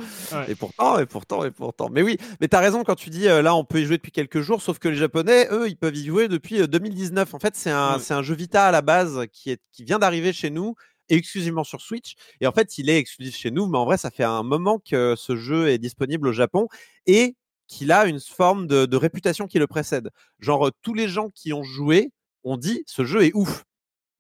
Et pourtant, et pourtant, et pourtant. Mais oui, mais tu as raison quand tu dis euh, là, on peut y jouer depuis quelques jours, sauf que les Japonais, eux, ils peuvent y jouer depuis 2019. Euh, en fait, c'est un, un jeu Vita à la base qui, est, qui vient d'arriver chez nous exclusivement sur Switch. Et en fait, il est exclusif chez nous, mais en vrai, ça fait un moment que ce jeu est disponible au Japon et qu'il a une forme de, de réputation qui le précède. Genre, tous les gens qui ont joué ont dit ce jeu est ouf.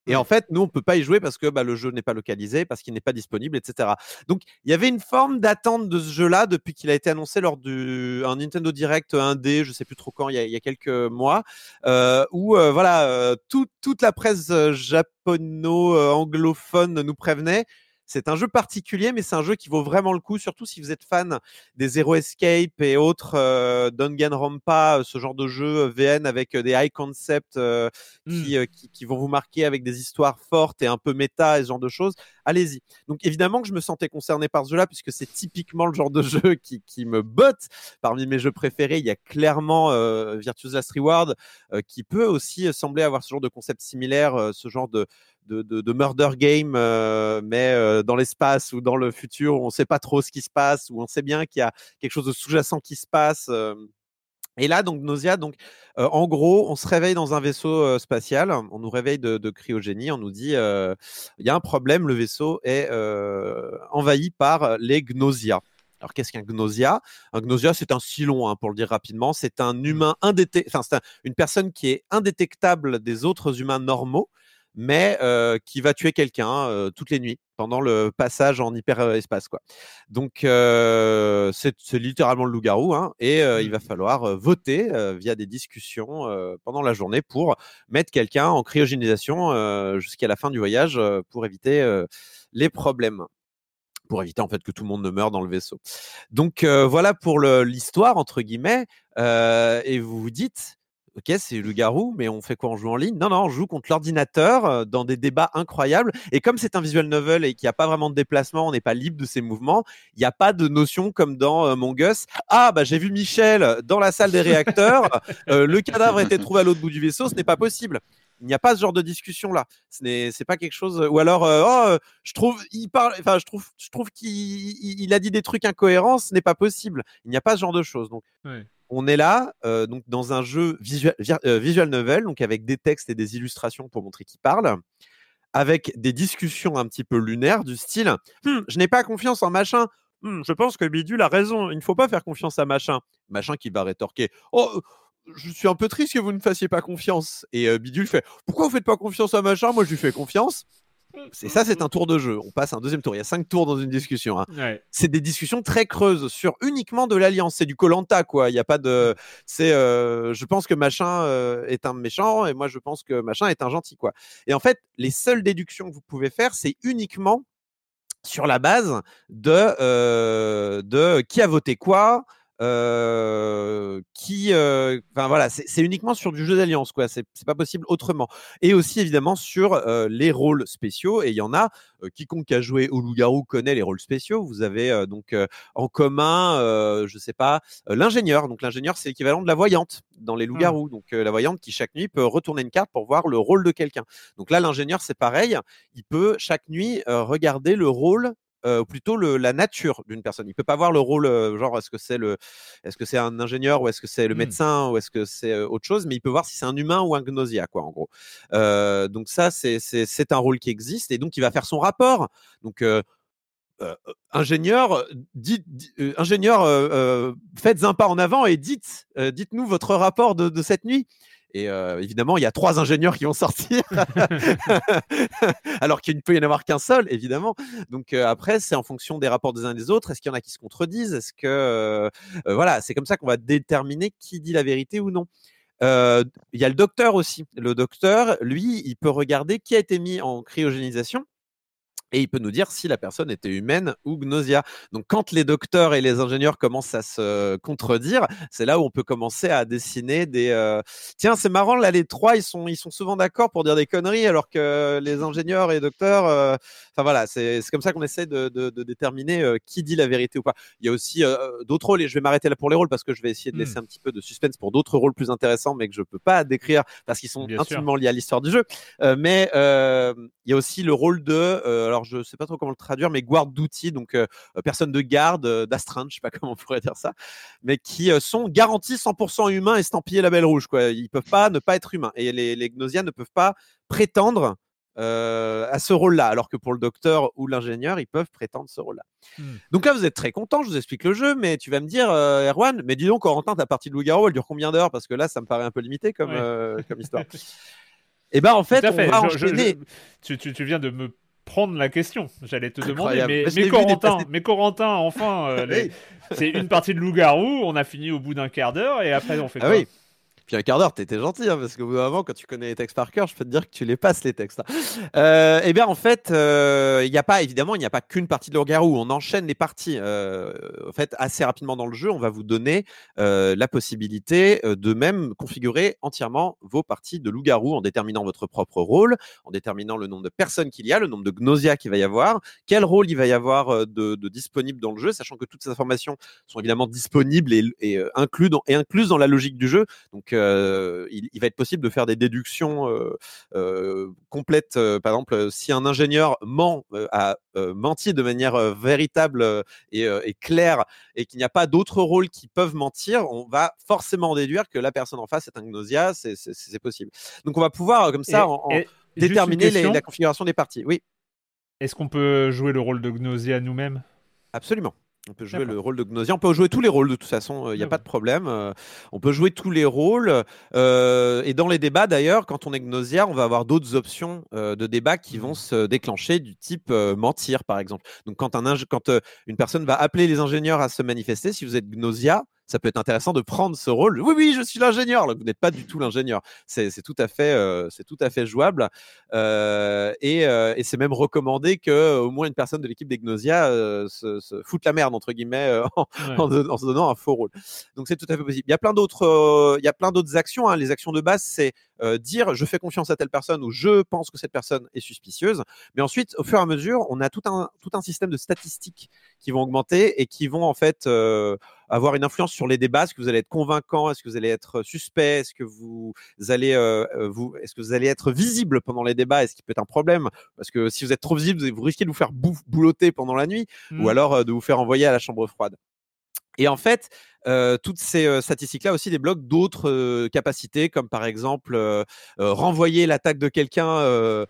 Et en fait, nous, on peut pas y jouer parce que bah, le jeu n'est pas localisé, parce qu'il n'est pas disponible, etc. Donc, il y avait une forme d'attente de ce jeu-là depuis qu'il a été annoncé lors du un Nintendo Direct 1D, je sais plus trop quand, il y a, quelques mois, euh, où euh, voilà, euh, toute la presse japono-anglophone nous prévenait c'est un jeu particulier, mais c'est un jeu qui vaut vraiment le coup, surtout si vous êtes fan des Zero Escape et autres euh, Danganronpa, euh, ce genre de jeu euh, VN avec des high concepts mmh. qui, qui, vont vous marquer avec des histoires fortes et un peu méta et ce genre de choses. Allez-y. Donc évidemment que je me sentais concerné par ce jeu-là, puisque c'est typiquement le genre de jeu qui, qui, me botte. Parmi mes jeux préférés, il y a clairement Virtuous Last Reward, qui peut aussi sembler avoir ce genre de concept similaire, ce genre de, de, murder game, euh, mais euh, dans l'espace ou dans le futur, on ne sait pas trop ce qui se passe, ou on sait bien qu'il y a quelque chose de sous-jacent qui se passe. Euh. Et là, donc, Nausea, donc, en gros, on se réveille dans un vaisseau spatial, on nous réveille de, de cryogénie, on nous dit il y a un problème, le vaisseau est envahi par les Gnosia. Alors, qu'est-ce qu'un Gnosia? Un Gnosia, c'est un silon, hein, pour le dire rapidement. C'est un mmh. humain indétectable, enfin, c'est une personne qui est indétectable des autres humains normaux mais qui va tuer quelqu'un toutes les nuits pendant le passage en hyperespace. Quoi. Donc, c'est littéralement le loup-garou, hein, et il va mmh. falloir voter via des discussions pendant la journée pour mettre quelqu'un en cryogénisation jusqu'à la fin du voyage pour éviter les problèmes pour éviter en fait que tout le monde ne meure dans le vaisseau. Donc voilà pour l'histoire entre guillemets. et vous vous dites, Ok, c'est le garou, mais on fait quoi? On joue en ligne? Non, non, on joue contre l'ordinateur dans des débats incroyables. Et comme c'est un visual novel et qu'il n'y a pas vraiment de déplacement, on n'est pas libre de ses mouvements, il n'y a pas de notion comme dans euh, Mon Gus. Ah, bah j'ai vu Michel dans la salle des réacteurs, euh, le cadavre a été trouvé à l'autre bout du vaisseau, ce n'est pas possible. Il n'y a pas ce genre de discussion là. Ce n'est c'est pas quelque chose. Ou alors, oh, je trouve, il parle. Enfin, je trouve, je trouve qu'il il a dit des trucs incohérents. Ce n'est pas possible. Il n'y a pas ce genre de choses. Donc, on est là donc dans un jeu visual, visual novel, donc avec des textes et des illustrations pour montrer qui parle avec des discussions un petit peu lunaires du style «Hum, Je n'ai pas confiance en machin. Hum, je pense que Bidule a raison. Il ne faut pas faire confiance à machin. Machin qui va rétorquer Oh, je suis un peu triste que vous ne fassiez pas confiance. Et Bidule fait Pourquoi vous faites pas confiance à machin? Moi, je lui fais confiance. C'est ça, c'est un tour de jeu. On passe à un deuxième tour. Il y a cinq tours dans une discussion. Hein. C'est des discussions très creuses sur uniquement de l'alliance. C'est du Colanta, quoi. Il n'y a pas de. C'est. Euh, je pense que machin euh, est un méchant et moi je pense que machin est un gentil, quoi. Et en fait, les seules déductions que vous pouvez faire, c'est uniquement sur la base de, euh, de qui a voté quoi, qui, enfin voilà, c'est uniquement sur du jeu d'alliance, quoi. C'est pas possible autrement. Et aussi évidemment sur les rôles spéciaux. Et il y en a. quiconque a joué au loup-garou connaît les rôles spéciaux. Vous avez donc en commun, je sais pas, l'ingénieur. Donc l'ingénieur, c'est l'équivalent de la voyante dans les mmh. loups-garous. Donc la voyante qui chaque nuit peut retourner une carte pour voir le rôle de quelqu'un. Donc là, l'ingénieur, c'est pareil. Il peut chaque nuit regarder le rôle euh, plutôt le, la nature d'une personne. Il peut pas voir le rôle, euh, genre est-ce que c'est le, est-ce que c'est un ingénieur ou est-ce que c'est le mmh. médecin ou est-ce que c'est euh, autre chose, mais il peut voir si c'est un humain ou un gnosia, quoi, en gros. donc ça, c'est, c'est, un rôle qui existe et donc il va faire son rapport. Donc ingénieur, dites, ingénieur, faites un pas en avant et dites, dites-nous votre rapport de, de cette nuit. Et euh, évidemment, il y a trois ingénieurs qui vont sortir, alors qu'il ne peut y en avoir qu'un seul, évidemment. Donc euh, après, c'est en fonction des rapports des uns et des autres. Est-ce qu'il y en a qui se contredisent? Est-ce que euh, voilà, c'est comme ça qu'on va déterminer qui dit la vérité ou non. Il y a le docteur aussi. Le docteur, lui, il peut regarder qui a été mis en cryogénisation et il peut nous dire si la personne était humaine ou gnosia. Donc quand les docteurs et les ingénieurs commencent à se contredire, c'est là où on peut commencer à dessiner des euh, tiens, c'est marrant là les trois ils sont ils sont souvent d'accord pour dire des conneries alors que les ingénieurs et docteurs euh, enfin voilà, c'est comme ça qu'on essaie de, de, de déterminer euh, qui dit la vérité ou pas. Il y a aussi d'autres rôles et je vais m'arriter là pour les rôles parce que je vais essayer de laisser mmh. un petit peu de suspense pour d'autres rôles plus intéressants mais que je peux pas décrire parce qu'ils sont intimement liés à l'histoire du jeu. mais il y a aussi le rôle de alors je sais pas trop comment le traduire, mais guard d'outils, donc euh, euh, personnes de garde, euh, d'astreinte, je sais pas comment on pourrait dire ça, mais qui sont garantis 100% humains estampillés label rouge. Quoi. Ils peuvent pas ne pas être humains. Et les, les Gnosiens ne peuvent pas prétendre à ce rôle-là, alors que pour le docteur ou l'ingénieur, ils peuvent prétendre ce rôle-là. Hmm. Donc là, vous êtes très content, je vous explique le jeu, mais tu vas me dire, Erwan, mais dis donc, Corentin, ta partie de loup-garou, elle dure combien d'heures? Parce que là, ça me paraît un peu limité comme, comme histoire. Et eh ben en fait, on va enchaîner. tu, tu, viens de me prendre la question. J'allais te demander, mais, mais, Corentin, mais Corentin, enfin, euh, c'est une partie de loup-garou, on a fini au bout d'un quart d'heure, et après on fait ah quoi? oui. Puis un quart d'heure, t'étais gentil, hein, parce qu'au bout d'un quand tu connais les textes par cœur, je peux te dire que tu les passes les textes. Hein. Euh, eh bien, en fait, euh, il n'y a pas, évidemment, il n'y a pas qu'une partie de loup-garou. On enchaîne les parties. Euh, en fait, assez rapidement dans le jeu, on va vous donner euh, la possibilité euh, de même configurer entièrement vos parties de loup-garou en déterminant votre propre rôle, en déterminant le nombre de personnes qu'il y a, le nombre de gnosia qu'il va y avoir, quel rôle il va y avoir de, de, disponible dans le jeu, sachant que toutes ces informations sont évidemment disponibles et, et, inclus dans, et incluses dans la logique du jeu. Donc, euh, il, va être possible de faire des déductions euh, euh, complètes. par exemple, si un ingénieur ment, a menti de manière véritable et, claire et qu'il n'y a pas d'autres rôles qui peuvent mentir, on va forcément déduire que la personne en face est un gnosia, c'est possible. Donc on va pouvoir comme ça déterminer la configuration des parties. Oui. Est-ce qu'on peut jouer le rôle de gnosia nous-mêmes? Absolument. On peut jouer le rôle de Gnosia. On peut jouer tous les rôles de toute façon. Il n'y a pas de problème. on peut jouer tous les rôles. et dans les débats, d'ailleurs, quand on est Gnosia, on va avoir d'autres options de débat qui vont mmh. se déclencher du type mentir, par exemple. Donc, quand, un quand une personne va appeler les ingénieurs à se manifester, si vous êtes Gnosia, ça peut être intéressant de prendre ce rôle. Oui, oui, je suis l'ingénieur. Vous n'êtes pas du tout l'ingénieur. C'est tout à fait, euh, c'est tout à fait jouable. Euh, et, euh, et c'est même recommandé que au moins une personne de l'équipe d'Egnosia se, se, foute la merde entre guillemets en, en, se donnant un faux rôle. Donc c'est tout à fait possible. Il y a plein d'autres, il y a plein d'autres actions. Hein. Les actions de base, c'est dire je fais confiance à telle personne ou je pense que cette personne est suspicieuse. Mais ensuite, au fur et à mesure, on a tout un tout un système de statistiques qui vont augmenter et qui vont en fait avoir une influence sur les débats? Est-ce que vous allez être convaincant? Est-ce que vous allez être suspect? Est-ce que vous allez euh, euh, vous Est-ce que vous allez être visible pendant les débats? Est-ce qu'il peut être un problème? Parce que si vous êtes trop visible, vous risquez de vous faire boulotter pendant la nuit ou mmh. alors euh, de vous faire envoyer à la chambre froide. Et en fait, toutes ces statistiques-là aussi débloquent d'autres capacités, comme par exemple renvoyer l'attaque de quelqu'un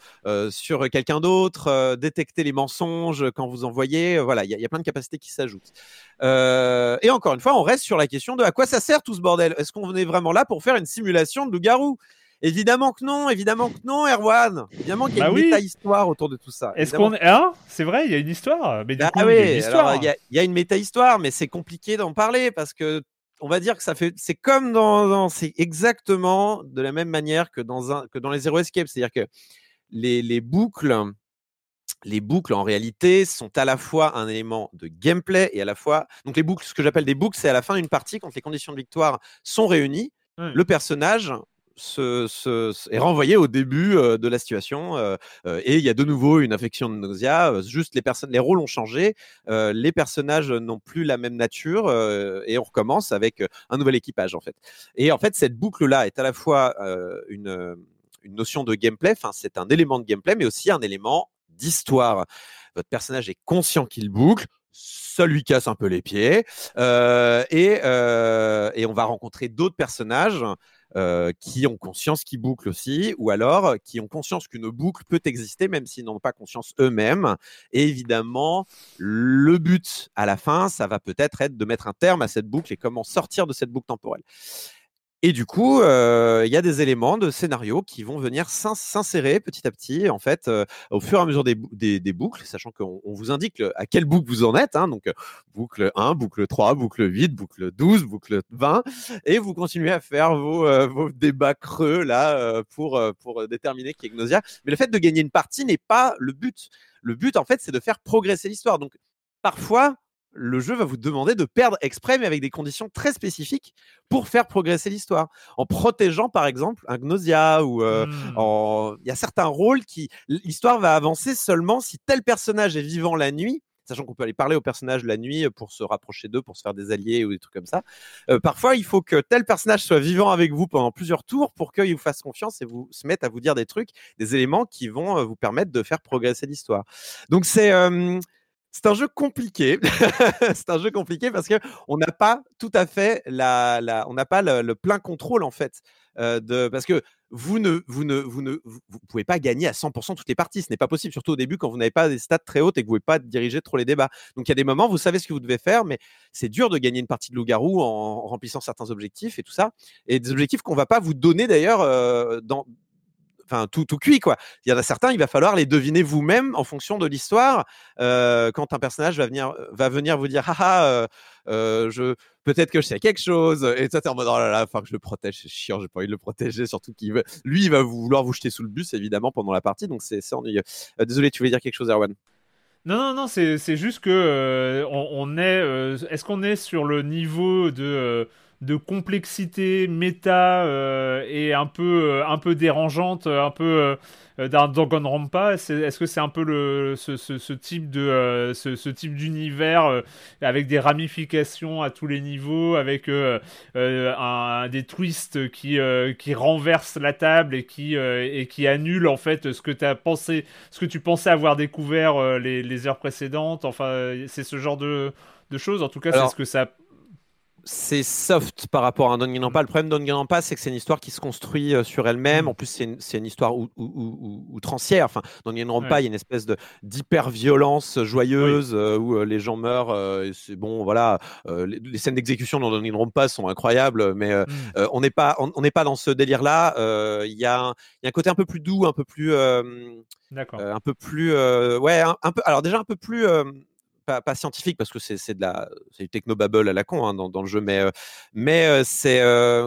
sur quelqu'un d'autre, détecter les mensonges quand vous envoyez. voilà, il y, a plein de capacités qui s'ajoutent. et encore une fois, on reste sur la question de à quoi ça sert tout ce bordel? Est-ce qu'on est vraiment là pour faire une simulation de loup-garou? Évidemment que non, évidemment que non, Erwan. Évidemment qu'il y a bah une méta-histoire autour de tout ça. Est-ce qu'on hein? C'est vrai, il y a une histoire. Mais ah oui, il y, a une méta-histoire, mais c'est compliqué d'en parler parce que on va dire que ça fait, c'est comme dans, c'est exactement de la même manière que dans un, que dans les Zero Escape, c'est-à-dire que les, les boucles, les boucles en réalité sont à la fois un élément de gameplay et à la fois, donc les boucles, ce que j'appelle des boucles, c'est à la fin d'une partie quand les conditions de victoire sont réunies, le personnage se, est renvoyé au début de la situation et il y a de nouveau une infection de nausea. juste les personnes, les rôles ont changé, les personnages n'ont plus la même nature et on recommence avec un nouvel équipage en fait. Et en fait, cette boucle là est à la fois une, une notion de gameplay, enfin c'est un élément de gameplay, mais aussi un élément d'histoire. Votre personnage est conscient qu'il boucle, ça lui casse un peu les pieds. et, et, on va rencontrer d'autres personnages euh, qui ont conscience qu'ils bouclent aussi, ou alors qui ont conscience qu'une boucle peut exister, même s'ils n'ont pas conscience eux-mêmes. Et évidemment, le but à la fin, ça va peut-être être de mettre un terme à cette boucle et comment sortir de cette boucle temporelle. Et du coup, il y a des éléments de scénario qui vont venir s'insérer petit à petit, en fait, au fur et à mesure des, boucles, sachant qu'on vous indique à quelle boucle vous en êtes. Hein, donc, boucle 1, boucle 3, boucle 8, boucle 12, boucle 20. Et vous continuez à faire vos, vos débats creux, là, pour, pour déterminer qui est Gnosia. Mais le fait de gagner une partie n'est pas le but. Le but, en fait, c'est de faire progresser l'histoire. Donc, parfois, le jeu va vous demander de perdre exprès, mais avec des conditions très spécifiques pour faire progresser l'histoire. En protégeant, par exemple, un Gnosia ou euh, mmh. il y a certains rôles qui l'histoire va avancer seulement si tel personnage est vivant la nuit. Sachant qu'on peut aller parler aux personnages la nuit pour se rapprocher d'eux, pour se faire des alliés ou des trucs comme ça. Euh, parfois, il faut que tel personnage soit vivant avec vous pendant plusieurs tours pour qu'il vous fasse confiance et vous se mette à vous dire des trucs, des éléments qui vont euh, vous permettre de faire progresser l'histoire. Donc c'est c'est un jeu compliqué. c'est un jeu compliqué parce que on n'a pas tout à fait la, on n'a pas le, plein contrôle en fait euh, parce que vous ne vous ne vous ne vous pouvez pas gagner à 100% toutes les parties. Ce n'est pas possible, surtout au début quand vous n'avez pas des stats très hautes et que vous ne pouvez pas diriger trop les débats. Donc il y a des moments vous savez ce que vous devez faire, mais c'est dur de gagner une partie de loup-garou en, remplissant certains objectifs et tout ça. Et des objectifs qu'on va pas vous donner d'ailleurs euh, dans enfin tout, tout cuit quoi. Il y en a certains, il va falloir les deviner vous-même en fonction de l'histoire. Euh, quand un personnage va venir, va venir vous dire, ah, ah euh, euh, je peut-être que je sais quelque chose. Et toi t'es en mode oh là là, enfin que je le protège, c'est chiant, j'ai pas envie de le protéger, surtout qu'il veut, lui il va vouloir vous jeter sous le bus évidemment pendant la partie, donc c'est ennuyeux. désolé, tu voulais dire quelque chose, Erwan? Non, non, non, c'est juste que on, est. Est-ce qu'on est sur le niveau de de complexité méta euh, et un peu, euh, un peu dérangeante, un peu euh, d'un Danganronpa. Est-ce que c'est un peu le, ce, ce, type de ce, type d'univers avec des ramifications à tous les niveaux, avec un, des twists qui, qui renversent la table et qui, et qui annulent en fait ce que, as pensé, ce que tu pensais avoir découvert les, les heures précédentes. Enfin, c'est ce genre de, de choses. En tout cas, c'est ce que ça c'est soft par rapport à un Danganronpa. Le problème de c'est que c'est une histoire qui se construit euh, sur elle-même. Mm. En plus, c'est une, histoire outrancière. Enfin, Danganronpa, il y a une espèce d'hyper-violence joyeuse euh, où euh, les gens meurent. c'est bon, voilà. Les, scènes d'exécution dans Danganronpa sont incroyables, mais mm. on n'est pas, on n'est pas dans ce délire-là. Il y, a un côté un peu plus doux, un peu plus, un peu plus, ouais, un, peu. Alors déjà un peu plus pas, scientifique parce que c'est de la c'est du technobabble à la con hein, dans, le jeu, mais mais c'est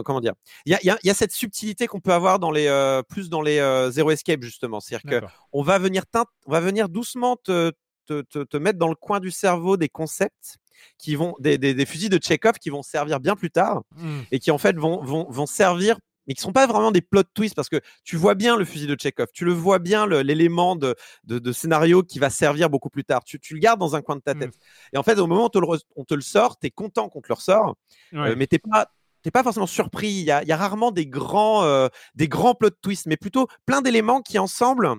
comment dire? Il y a, y a, cette subtilité qu'on peut avoir dans les plus dans les Zero Escape justement, c'est-à-dire que on va venir on va venir doucement te, te, te, mettre dans le coin du cerveau des concepts qui vont des, des, fusils de Chekhov qui vont servir bien plus tard mmh. et qui en fait vont, vont, vont servir mais qui sont pas vraiment des plot twists parce que tu vois bien le fusil de Chekhov, tu le vois bien l'élément de, de, scénario qui va servir beaucoup plus tard. Tu, tu, le gardes dans un coin de ta mmh. tête. Et en fait, au moment où on te le, sort, tu es content qu'on te le ressort, euh, mais t'es pas t'es pas forcément surpris. Il y a, y a, rarement des grands, euh, des grands plot twists, mais plutôt plein d'éléments qui ensemble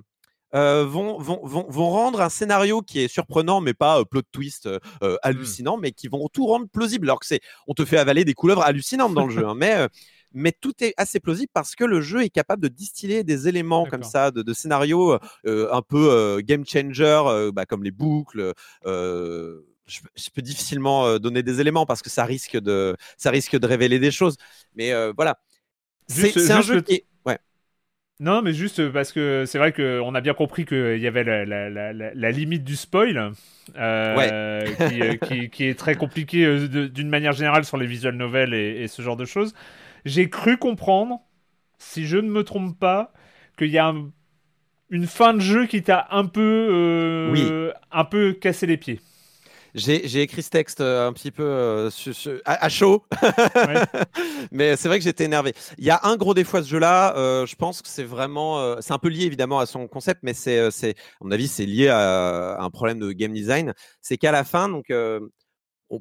vont, vont, vont, vont, rendre un scénario qui est surprenant, mais pas plot twist mmh. hallucinant, mais qui vont tout rendre plausible. Alors que c'est, on te fait avaler des couleuvres hallucinantes dans le jeu, hein, mais mais tout est assez plausible parce que le jeu est capable de distiller des éléments comme ça, de, de scénarios un peu game changer, bah, comme les boucles. Je, peux difficilement donner des éléments parce que ça risque de, ça risque de révéler des choses. Mais voilà, c'est un jeu qui Ouais. Non, mais juste parce que c'est vrai qu'on a bien compris qu'il y avait la, la, la, la, limite du spoil, euh, qui, qui, est très compliqué d'une manière générale sur les visual novels et, et ce genre de choses. J'ai cru comprendre, si je ne me trompe pas, qu'il y a une fin de jeu qui t'a un peu, euh, un peu cassé les pieds. J'ai écrit ce texte euh, un petit peu euh, à, chaud, mais c'est vrai que j'étais énervé. Il y a un gros défaut à ce jeu-là. je pense que c'est vraiment, c'est un peu lié évidemment à son concept, mais c'est, à mon avis, c'est lié à, un problème de game design. C'est qu'à la fin, donc,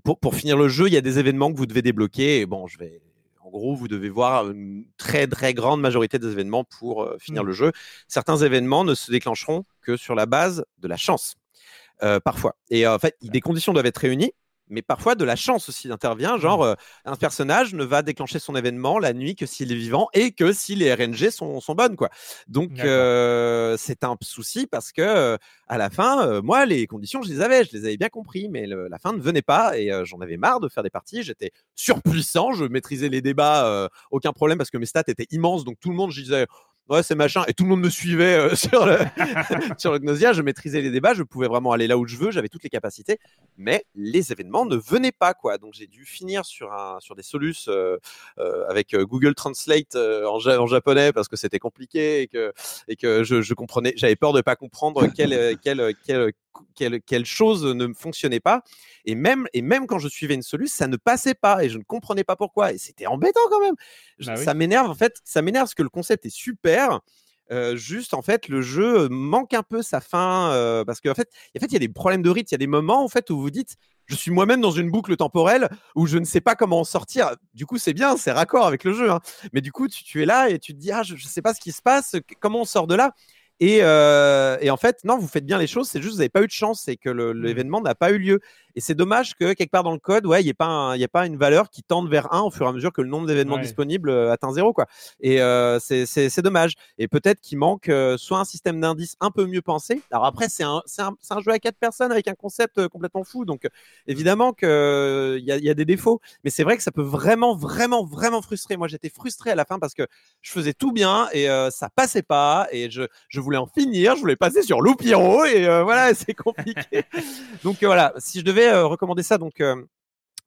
pour, pour, finir le jeu, il y a des événements que vous devez débloquer. Et bon, je vais gros, vous devez voir une très très grande majorité des événements pour euh, finir mmh. le jeu. Certains événements ne se déclencheront que sur la base de la chance, euh, parfois. Et en fait, des conditions doivent être réunies mais parfois de la chance aussi intervient. Genre, mmh. euh, un personnage ne va déclencher son événement la nuit que s'il est vivant et que si les RNG sont, sont bonnes, quoi. Donc, euh, c'est un souci parce que euh, à la fin, moi, les conditions, je les avais, je les avais bien compris, mais la fin ne venait pas et j'en avais marre de faire des parties. J'étais surpuissant, je maîtrisais les débats, aucun problème parce que mes stats étaient immenses, donc tout le monde, je disais ouais, c'est machin. Et tout le monde me suivait euh, sur, le, sur Gnosia. Je maîtrisais les débats, je pouvais vraiment aller là où je veux, j'avais toutes les capacités. Mais les événements ne venaient pas, quoi. Donc j'ai dû finir sur, un, sur des solus euh, euh, avec Google Translate en, japonais parce que c'était compliqué et que, je, comprenais, j'avais peur de ne pas comprendre quelle, quelle, quelle, quelle, quelle, chose ne fonctionnait pas. Et même, et même quand je suivais une solution, ça ne passait pas et je ne comprenais pas pourquoi. Et c'était embêtant quand même. Bah ça m'énerve en fait. Ça m'énerve parce que le concept est super. Euh, juste en fait le jeu manque un peu sa fin euh, parce qu'en fait en fait il y a des problèmes de rythme il y a des moments en fait où vous dites je suis moi-même dans une boucle temporelle où je ne sais pas comment en sortir du coup c'est bien c'est raccord avec le jeu hein. mais du coup tu, es là et tu te dis ah je, ne sais pas ce qui se passe comment on sort de là? Euh, et, en fait, non, vous faites bien les choses, c'est juste que vous n'avez pas eu de chance, c'est que mmh. l'événement n'a pas eu lieu. Et c'est dommage que quelque part dans le code, ouais, il n'y ait, pas ait pas une valeur qui tende vers 1 au fur et à mesure que le nombre d'événements disponibles euh, atteint 0. Quoi. Et euh, c'est dommage. Et peut-être qu'il manque soit un système d'indices un peu mieux pensé. Alors après, c'est un, un, un, jeu à 4 personnes avec un concept complètement fou. Donc évidemment qu'il y a, y a des défauts. Mais c'est vrai que ça peut vraiment, vraiment, vraiment frustrer. Moi, j'étais frustré à la fin parce que je faisais tout bien et ça passait pas. Et je, je voulais en finir, je voulais passer sur Loupiro et euh, voilà, c'est compliqué. donc euh, voilà, si je devais euh, recommander ça, donc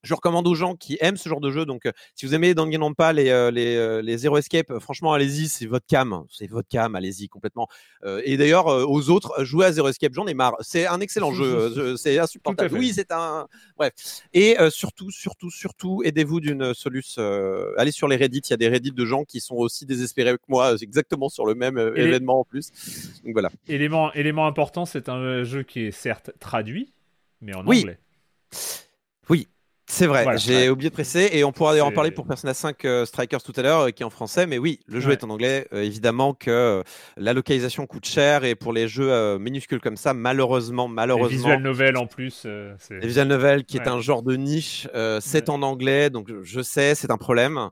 je recommande aux gens qui aiment ce genre de jeu. Donc, si vous aimez Danganronpa, les, les, les Zero Escape, franchement, allez-y, c'est votre cam. C'est votre cam, allez-y complètement. et d'ailleurs, aux autres, jouez à Zero Escape, j'en ai marre. C'est un excellent jeu. C'est insupportable. Oui, c'est un. Bref. Et surtout, surtout, surtout, aidez-vous d'une solution. allez sur les Reddit. Il y a des Reddit de gens qui sont aussi désespérés que moi, exactement sur le même événement en plus. Donc voilà. Élément, élément important, c'est un jeu qui est certes traduit, mais en anglais. Oui, c'est vrai, j'ai oublié de presser et on pourra en parler pour Persona 5 euh, Strikers tout à l'heure euh, qui est en français, mais oui, le jeu est en anglais. Euh, évidemment que la localisation coûte cher et pour les jeux minuscules comme ça, malheureusement, malheureusement. Les visual novel en plus. les visual novel qui est un genre de niche, c'est en anglais, donc je sais, c'est un problème.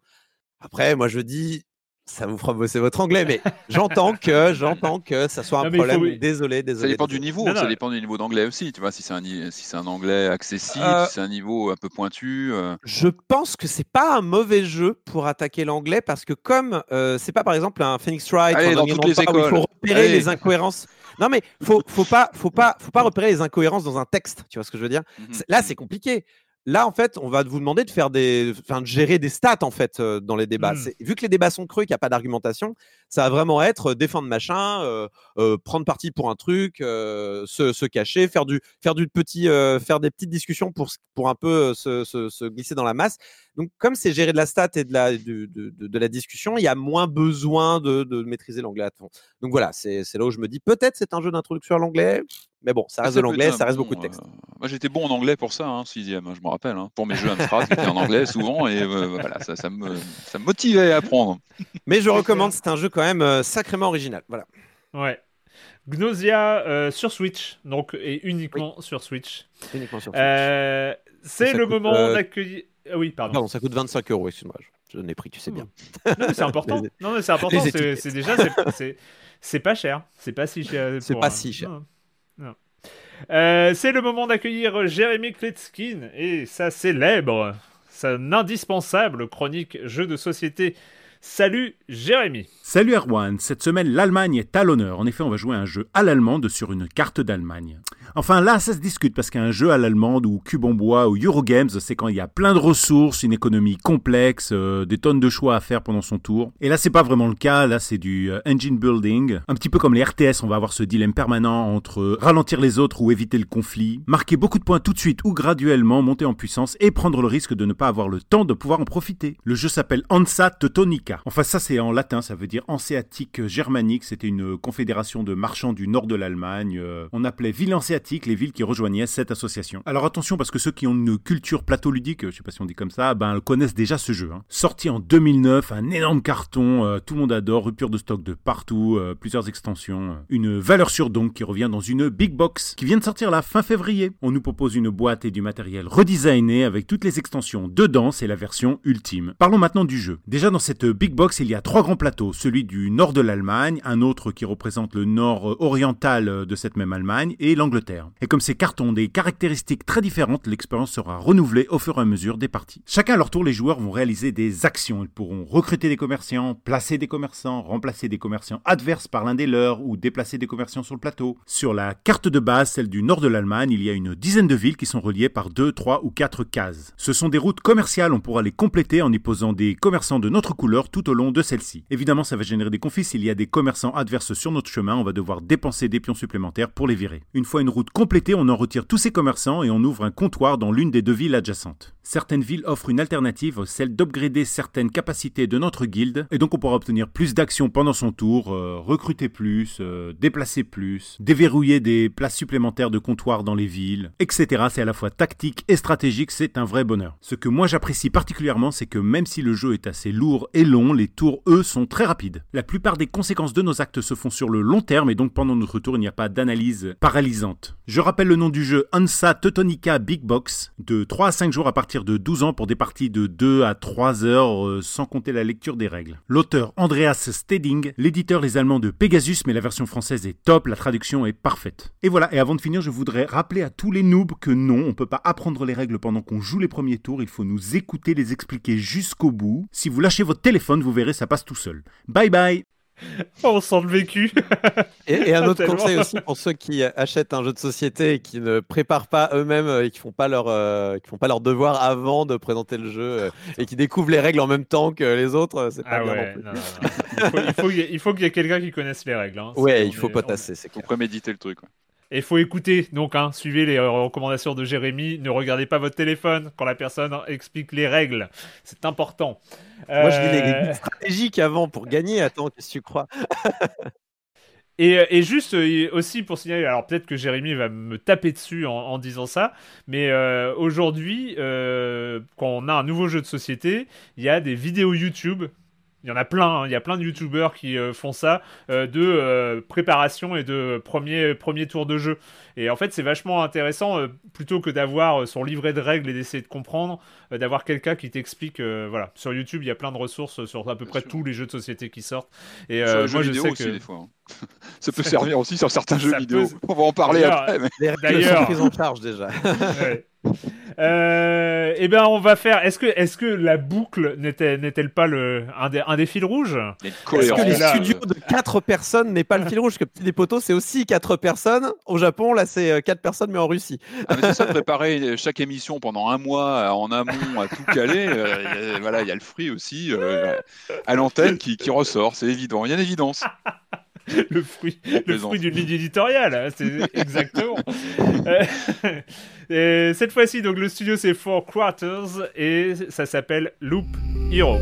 Après, moi je dis, ça vous fera bosser votre anglais, mais j'entends que j'entends que ça soit un problème. Désolé, désolé. Ça dépend du niveau. ça dépend du niveau d'anglais aussi. Tu vois, si c'est un si c'est un anglais accessible, euh, si c'est un niveau un peu pointu. Euh. Je pense que c'est pas un mauvais jeu pour attaquer l'anglais parce que comme euh, c'est pas par exemple un Phoenix Wright, dans toutes les écoles. il faut repérer les incohérences. Non mais faut faut pas faut pas faut pas repérer les incohérences dans un texte. Tu vois ce que je veux dire? Mhm. Là, c'est compliqué. Là, en fait, on va vous demander de faire des, enfin, de gérer des stats en fait euh, dans les débats. Mmh. Vu que les débats sont creux, qu'il n'y a pas d'argumentation, ça va vraiment être euh, défendre machin, euh, prendre parti pour un truc, se, cacher, faire du, faire du petit, faire des petites discussions pour, pour un peu se, glisser dans la masse. Donc, comme c'est gérer de la stat et de la, de, de, la discussion, il y a moins besoin de, maîtriser l'anglais à fond. Donc voilà, c'est là où je me dis peut-être c'est un jeu d'introduction à l'anglais. Mais bon, ça reste de l'anglais, ça reste beaucoup de texte. moi, j'étais bon en anglais pour ça, hein, sixième, hein, je me rappelle. Hein. pour mes jeux Amstrad, j'étais en anglais souvent et voilà, ça, ça, me, motivait à apprendre. Mais je recommande, c'est un jeu quand même sacrément original. Voilà. Ouais. Gnosia sur Switch, donc et uniquement sur Switch. Uniquement sur Switch. c'est le moment d'accueillir. oui, pardon. Pardon, ça coûte 25 euros, excuse-moi. Je n'ai pris, tu sais bien. Non, mais c'est important. non, mais c'est important. C'est déjà, c'est pas cher. C'est pas si cher. C'est pas si cher. Euh, c'est le moment d'accueillir Jérémy Kletskin et sa célèbre, sa indispensable chronique jeu de société Salut Jérémy. Salut Erwan, cette semaine l'Allemagne est à l'honneur. En effet, on va jouer un jeu à l'allemande sur une carte d'Allemagne. Enfin là, ça se discute parce qu'un jeu à l'allemande ou Cube en bois ou Eurogames, c'est quand il y a plein de ressources, une économie complexe, euh, des tonnes de choix à faire pendant son tour. Et là, c'est pas vraiment le cas. Là, c'est du euh, engine building, un petit peu comme les RTS. On va avoir ce dilemme permanent entre ralentir les autres ou éviter le conflit, marquer beaucoup de points tout de suite ou graduellement, monter en puissance et prendre le risque de ne pas avoir le temps de pouvoir en profiter. Le jeu s'appelle Hansa Teutonica. Enfin, ça c'est en latin, ça veut dire hanséatique germanique. C'était une confédération de marchands du nord de l'Allemagne. Euh, on appelait ville les villes qui rejoignaient cette association. Alors attention, parce que ceux qui ont une culture plateau-ludique, je sais pas si on dit comme ça, ben connaissent déjà ce jeu. Hein. Sorti en 2009, un énorme carton, euh, tout le monde adore, rupture de stock de partout, euh, plusieurs extensions. Une valeur sûre donc qui revient dans une big box qui vient de sortir la fin février. On nous propose une boîte et du matériel redesigné avec toutes les extensions dedans, c'est la version ultime. Parlons maintenant du jeu. Déjà dans cette Big Box, il y a trois grands plateaux. Celui du nord de l'Allemagne, un autre qui représente le nord oriental de cette même Allemagne, et l'Angleterre. Et comme ces cartes ont des caractéristiques très différentes, l'expérience sera renouvelée au fur et à mesure des parties. Chacun à leur tour, les joueurs vont réaliser des actions. Ils pourront recruter des commerçants, placer des commerçants, remplacer des commerçants adverses par l'un des leurs ou déplacer des commerçants sur le plateau. Sur la carte de base, celle du nord de l'Allemagne, il y a une dizaine de villes qui sont reliées par deux, trois ou quatre cases. Ce sont des routes commerciales, on pourra les compléter en y posant des commerçants de notre couleur tout au long de celle-ci. Évidemment, ça va générer des conflits. S'il y a des commerçants adverses sur notre chemin, on va devoir dépenser des pions supplémentaires pour les virer. Une fois une route complétée, on en retire tous ces commerçants et on ouvre un comptoir dans l'une des deux villes adjacentes. Certaines villes offrent une alternative, celle d'upgrader certaines capacités de notre guilde, et donc on pourra obtenir plus d'actions pendant son tour, euh, recruter plus, euh, déplacer plus, déverrouiller des places supplémentaires de comptoir dans les villes, etc. C'est à la fois tactique et stratégique, c'est un vrai bonheur. Ce que moi j'apprécie particulièrement, c'est que même si le jeu est assez lourd et long, les tours, eux, sont très rapides. La plupart des conséquences de nos actes se font sur le long terme et donc pendant notre tour, il n'y a pas d'analyse paralysante. Je rappelle le nom du jeu Ansa Teutonica Big Box, de 3 à 5 jours à partir de 12 ans pour des parties de 2 à 3 heures euh, sans compter la lecture des règles. L'auteur Andreas Steding, l'éditeur les Allemands de Pegasus, mais la version française est top, la traduction est parfaite. Et voilà, et avant de finir, je voudrais rappeler à tous les noobs que non, on peut pas apprendre les règles pendant qu'on joue les premiers tours, il faut nous écouter les expliquer jusqu'au bout. Si vous lâchez votre téléphone, vous verrez, ça passe tout seul. Bye bye on sent le vécu. et, un autre conseil aussi pour ceux qui achètent un jeu de société et qui ne préparent pas eux-mêmes et qui font pas leur euh, qui font pas leur devoir avant de présenter le jeu euh, et qui découvrent les règles en même temps que les autres, c'est pas bien Il faut, qu'il y ait quelqu'un qui connaisse les règles. Hein. Ouais, il faut potasser, c'est clair. Faut préméditer le truc. Et il faut écouter, donc, hein, suivez les recommandations de Jérémy. Ne regardez pas votre téléphone quand la personne explique les règles. C'est important. Moi, je dis les euh, stratégiques avant pour gagner. Attends, qu'est-ce que tu crois? Et, juste euh, aussi pour signaler, alors peut-être que Jérémy va me taper dessus en, disant ça, mais euh, aujourd'hui, quand on a un nouveau jeu de société, il y a des vidéos YouTube il y en a plein, hein. il y a plein de youtubeurs qui euh, font ça, euh, de euh, préparation et de premier, premier tour de jeu. Et en fait, c'est vachement intéressant, plutôt que d'avoir son livret de règles et d'essayer de comprendre, d'avoir quelqu'un qui t'explique. voilà, sur YouTube, il y a plein de ressources sur à peu près tous les jeux de société qui sortent. Et moi, je sais aussi, que. Des fois, hein. ça peut servir aussi sur certains jeux vidéo. On va en parler après. Mais... D'ailleurs, prise en charge déjà. Euh, eh bien, on va faire. Est-ce que, est-ce que la boucle n'était, n'est-elle pas le un des, un des fils rouges? Est-ce que les studios de 4 personnes n'est pas le fil rouge? Que Petit des poteaux, c'est aussi 4 personnes. Au Japon, là, c'est 4 euh, personnes, mais en Russie. Ah, c'est ça, préparer chaque émission pendant un mois en amont à tout caler. Euh, voilà, il y a le fruit aussi à l'antenne qui, qui ressort. C'est évident. Il y a une évidence. le fruit, le fruit d'une ligne éditoriale, hein, c'est exactement. et cette fois-ci, donc le studio c'est Four Quarters et ça s'appelle Loop. Hero,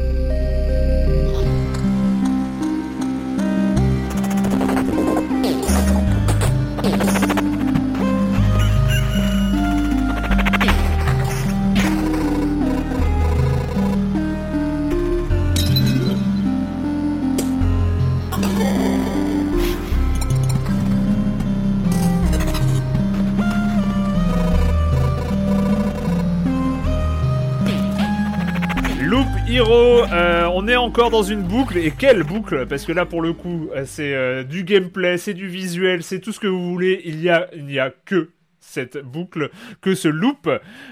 encore dans une boucle, et quelle boucle Parce que là, pour le coup, euh, c'est euh, du gameplay, c'est du visuel, c'est tout ce que vous voulez. Il y a, il n'y a que cette boucle, que ce loop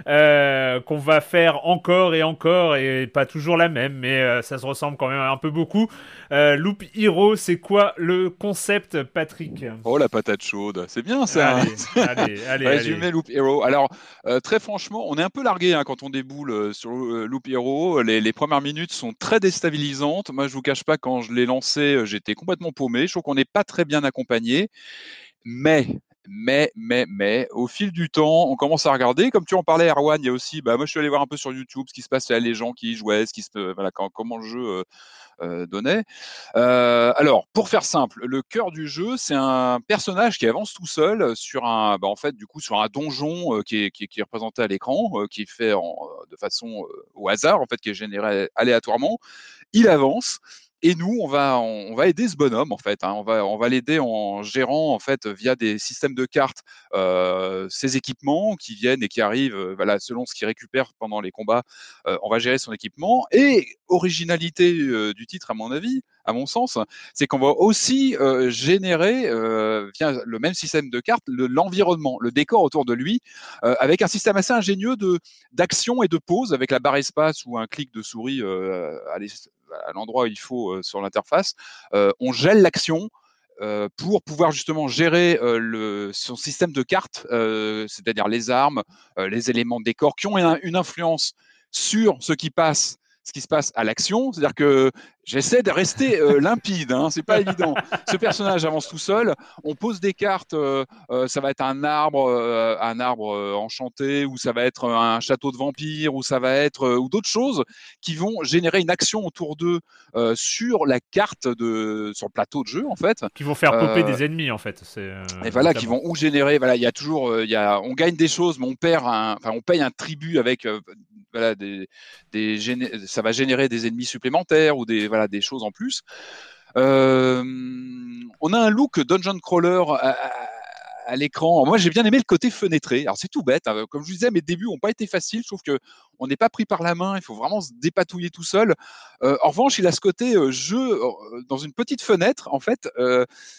euh, qu'on va faire encore et encore et pas toujours la même, mais euh, ça se ressemble quand même un peu beaucoup. Euh, loop Hero, c'est quoi le concept, Patrick? Oh la patate chaude, c'est bien ça. Allez, allez, allez. Résumé Loop Hero. Alors très franchement, on est un peu largué hein, quand on déboule sur Loop Hero. Les, les, premières minutes sont très déstabilisantes. Moi, je vous cache pas, quand je l'ai lancé, j'étais complètement paumé. Je trouve qu'on n'est pas très bien accompagné. Mais mais, mais, mais, au fil du temps, on commence à regarder. Comme tu en parlais, Erwan, il y a aussi, bah, moi je suis allé voir un peu sur YouTube ce qui se passait, les gens qui jouaient, ce qui se, voilà, comment le jeu euh, euh, donnait. Euh, alors, pour faire simple, le cœur du jeu, c'est un personnage qui avance tout seul sur un, bah, en fait, du coup, sur un donjon qui est, qui, est, représenté à l'écran, qui est fait de façon au hasard, en fait, qui est généré aléatoirement. Il avance et nous, on va, on va aider ce bonhomme en fait. Hein. On va, on va l'aider en gérant en fait via des systèmes de cartes euh, ses équipements qui viennent et qui arrivent, euh, voilà, selon ce qu'il récupère pendant les combats. Euh, on va gérer son équipement. Et originalité euh, du titre, à mon avis, à mon sens, c'est qu'on va aussi euh, générer via le même système de cartes l'environnement, le, décor autour de lui, avec un système assez ingénieux de d'action et de pause avec la barre espace ou un clic de souris à à l'endroit où il faut euh, sur l'interface, euh, on gèle l'action euh, pour pouvoir justement gérer son système de cartes, c'est-à-dire les armes, les éléments de décor qui ont une influence sur ce qui passe ce qui se passe à l'action. C'est-à-dire que j'essaie de rester euh, limpide, hein, c'est pas évident. Ce personnage avance tout seul. On pose des cartes. Euh, euh, ça va être un arbre, un arbre enchanté, ou ça va être un château de vampires, ou ça va être ou d'autres choses qui vont générer une action autour d'eux sur la carte de, sur le plateau de jeu en fait. Qui vont faire popper des ennemis en fait. et voilà, qui vont ou générer. Voilà, il y a toujours, il y a, on gagne des choses, mais on perd, un, enfin, on paye un tribut avec voilà, ça va générer des ennemis supplémentaires ou des, voilà, des choses en plus. Euh, on a un look dungeon crawler à l'écran. Moi, j'ai bien aimé le côté fenêtré. Alors, c'est tout bête. Hein. Comme je vous disais, mes débuts n'ont pas été faciles. Je trouve que on n'est pas pris par la main. Il faut vraiment se dépatouiller tout seul. Euh, en revanche, il a ce côté euh, jeu euh, dans une petite fenêtre, en fait.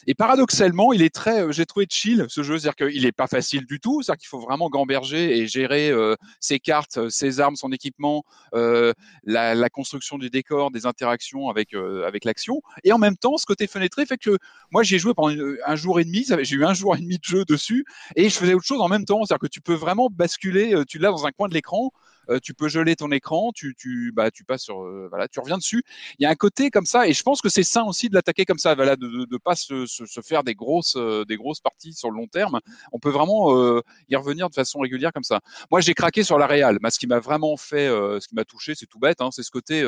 et paradoxalement, il est très. j'ai trouvé chill ce jeu. C'est-à-dire qu'il n'est pas facile du tout. C'est-à-dire qu'il faut vraiment gamberger et gérer ses cartes, ses armes, son équipement, la, construction du décor, des interactions avec avec l'action. Et en même temps, ce côté fenêtré fait que moi, j'ai joué pendant un jour et demi. J'ai eu un jour et demi de jeu dessus et je faisais autre chose en même temps. C'est-à-dire que tu peux vraiment basculer, euh, tu l'as dans un coin de l'écran, euh, tu peux geler ton écran, tu, tu, bah, tu passes sur, euh, voilà, tu reviens dessus. Il y a un côté comme ça, et je pense que c'est sain aussi de l'attaquer comme ça, voilà, de ne pas se, se, faire des grosses, des grosses parties sur le long terme. On peut vraiment y revenir de façon régulière comme ça. Moi, j'ai craqué sur la Real. ce qui m'a vraiment fait, ce qui m'a touché, c'est tout bête, hein, c'est ce côté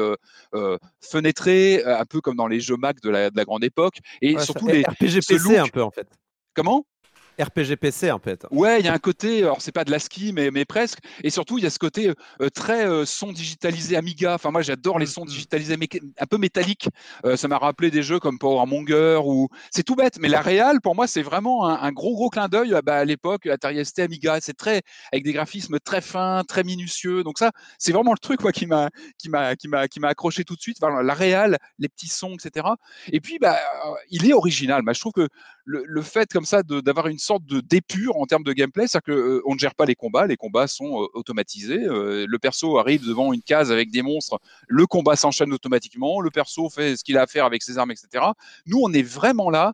fenêtré, un peu comme dans les jeux Mac de la, de la grande époque, et surtout les RPG PC un peu en fait. Comment? RPG PC en fait. Ouais, il y a un côté, alors c'est pas de la ski, mais, mais presque. Et surtout, il y a ce côté euh, très euh, son digitalisé Amiga. Enfin, moi, j'adore les mmh, sons mmh. digitalisés un peu métalliques. Euh, ça m'a rappelé des jeux comme Power Monger ou. C'est tout bête, mais la Real, pour moi, c'est vraiment un, gros, gros clin d'œil bah, à l'époque, Atari ST Amiga. C'est très. avec des graphismes très fins, très minutieux. Donc, ça, c'est vraiment le truc quoi, qui m'a qui m'a qui m'a qui m'a accroché tout de suite. la Real, les petits sons, etc. Et puis, bah, il est original. Bah, je trouve que le, fait comme ça d'avoir une sorte de d'épure en termes de gameplay, c'est-à-dire qu'on euh, ne gère pas les combats, les combats sont euh, automatisés. Euh, le perso arrive devant une case avec des monstres, le combat s'enchaîne automatiquement, le perso fait ce qu'il a à faire avec ses armes, etc. Nous, on est vraiment là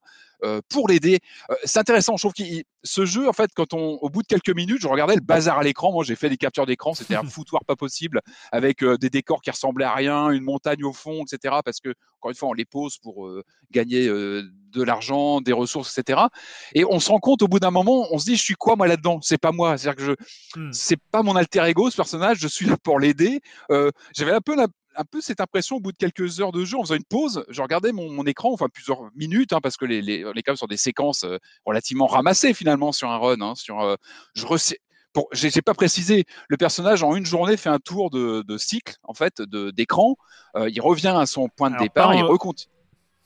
pour l'aider. c'est intéressant, je trouve que ce jeu, en fait, quand on, au bout de quelques minutes, je regardais le bazar à l'écran. Moi, j'ai fait des captures d'écran, c'était un foutoir pas possible, avec des décors qui ressemblaient à rien, une montagne au fond, etc. Parce que, encore une fois, on les pose pour gagner de l'argent, des ressources, etc. Et on se rend compte au bout d'un moment, on se dit, je suis quoi moi là-dedans? C'est pas moi. C'est-à-dire que je, mmh. c'est pas mon alter ego, ce personnage. Je suis là pour l'aider. J'avais un peu la, un peu cette impression au bout de quelques heures de jeu, en faisant une pause, je regardais mon, écran, enfin plusieurs minutes, hein, parce que les, les, les sont des séquences euh, relativement ramassées finalement sur un run. Hein, sur, euh, je j'ai pas précisé, le personnage en une journée fait un tour de, cycle en fait d'écran. Euh, il revient à son point de départ, il recontinue.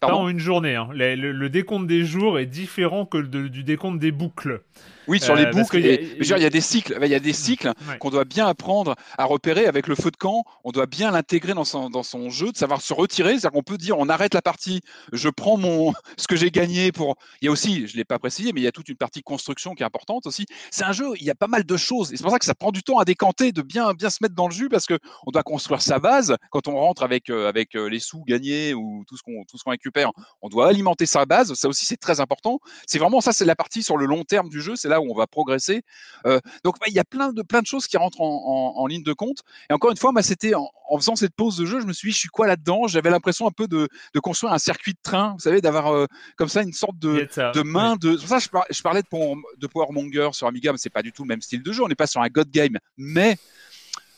pas en une journée. Hein. Le, décompte des jours est différent que du décompte des boucles. Oui, sur les euh, boucles. Il y, a des cycles. Il y a des cycles qu'on doit bien apprendre à repérer avec le feu de camp. On doit bien l'intégrer dans son, dans son jeu, de savoir se retirer. C'est-à-dire qu'on peut dire on arrête la partie, je prends mon ce que j'ai gagné pour. Il y a aussi, je ne l'ai pas précisé, mais il y a toute une partie construction qui est importante aussi. C'est un jeu, il y a pas mal de choses. Et c'est pour ça que ça prend du temps à décanter, de bien, bien se mettre dans le jus parce qu'on doit construire sa base. Quand on rentre avec, euh, avec euh, les sous gagnés ou tout ce qu'on qu'on récupère, on doit alimenter sa base. Ça aussi, c'est très important. C'est vraiment ça, c'est la partie sur le long terme du jeu. C'est là où on va progresser. Euh, donc il y a plein de, plein de choses qui rentrent en, ligne de compte. Et encore une fois, c'était en, faisant cette pause de jeu, je me suis dit, je suis quoi là-dedans? J'avais l'impression un peu de, construire un circuit de train, vous savez, d'avoir euh, comme ça une sorte de, de main. De... C'est pour ça je, je parlais de, de Powermonger sur Amiga, mais c'est pas du tout le même style de jeu. On n'est pas sur un God Game, mais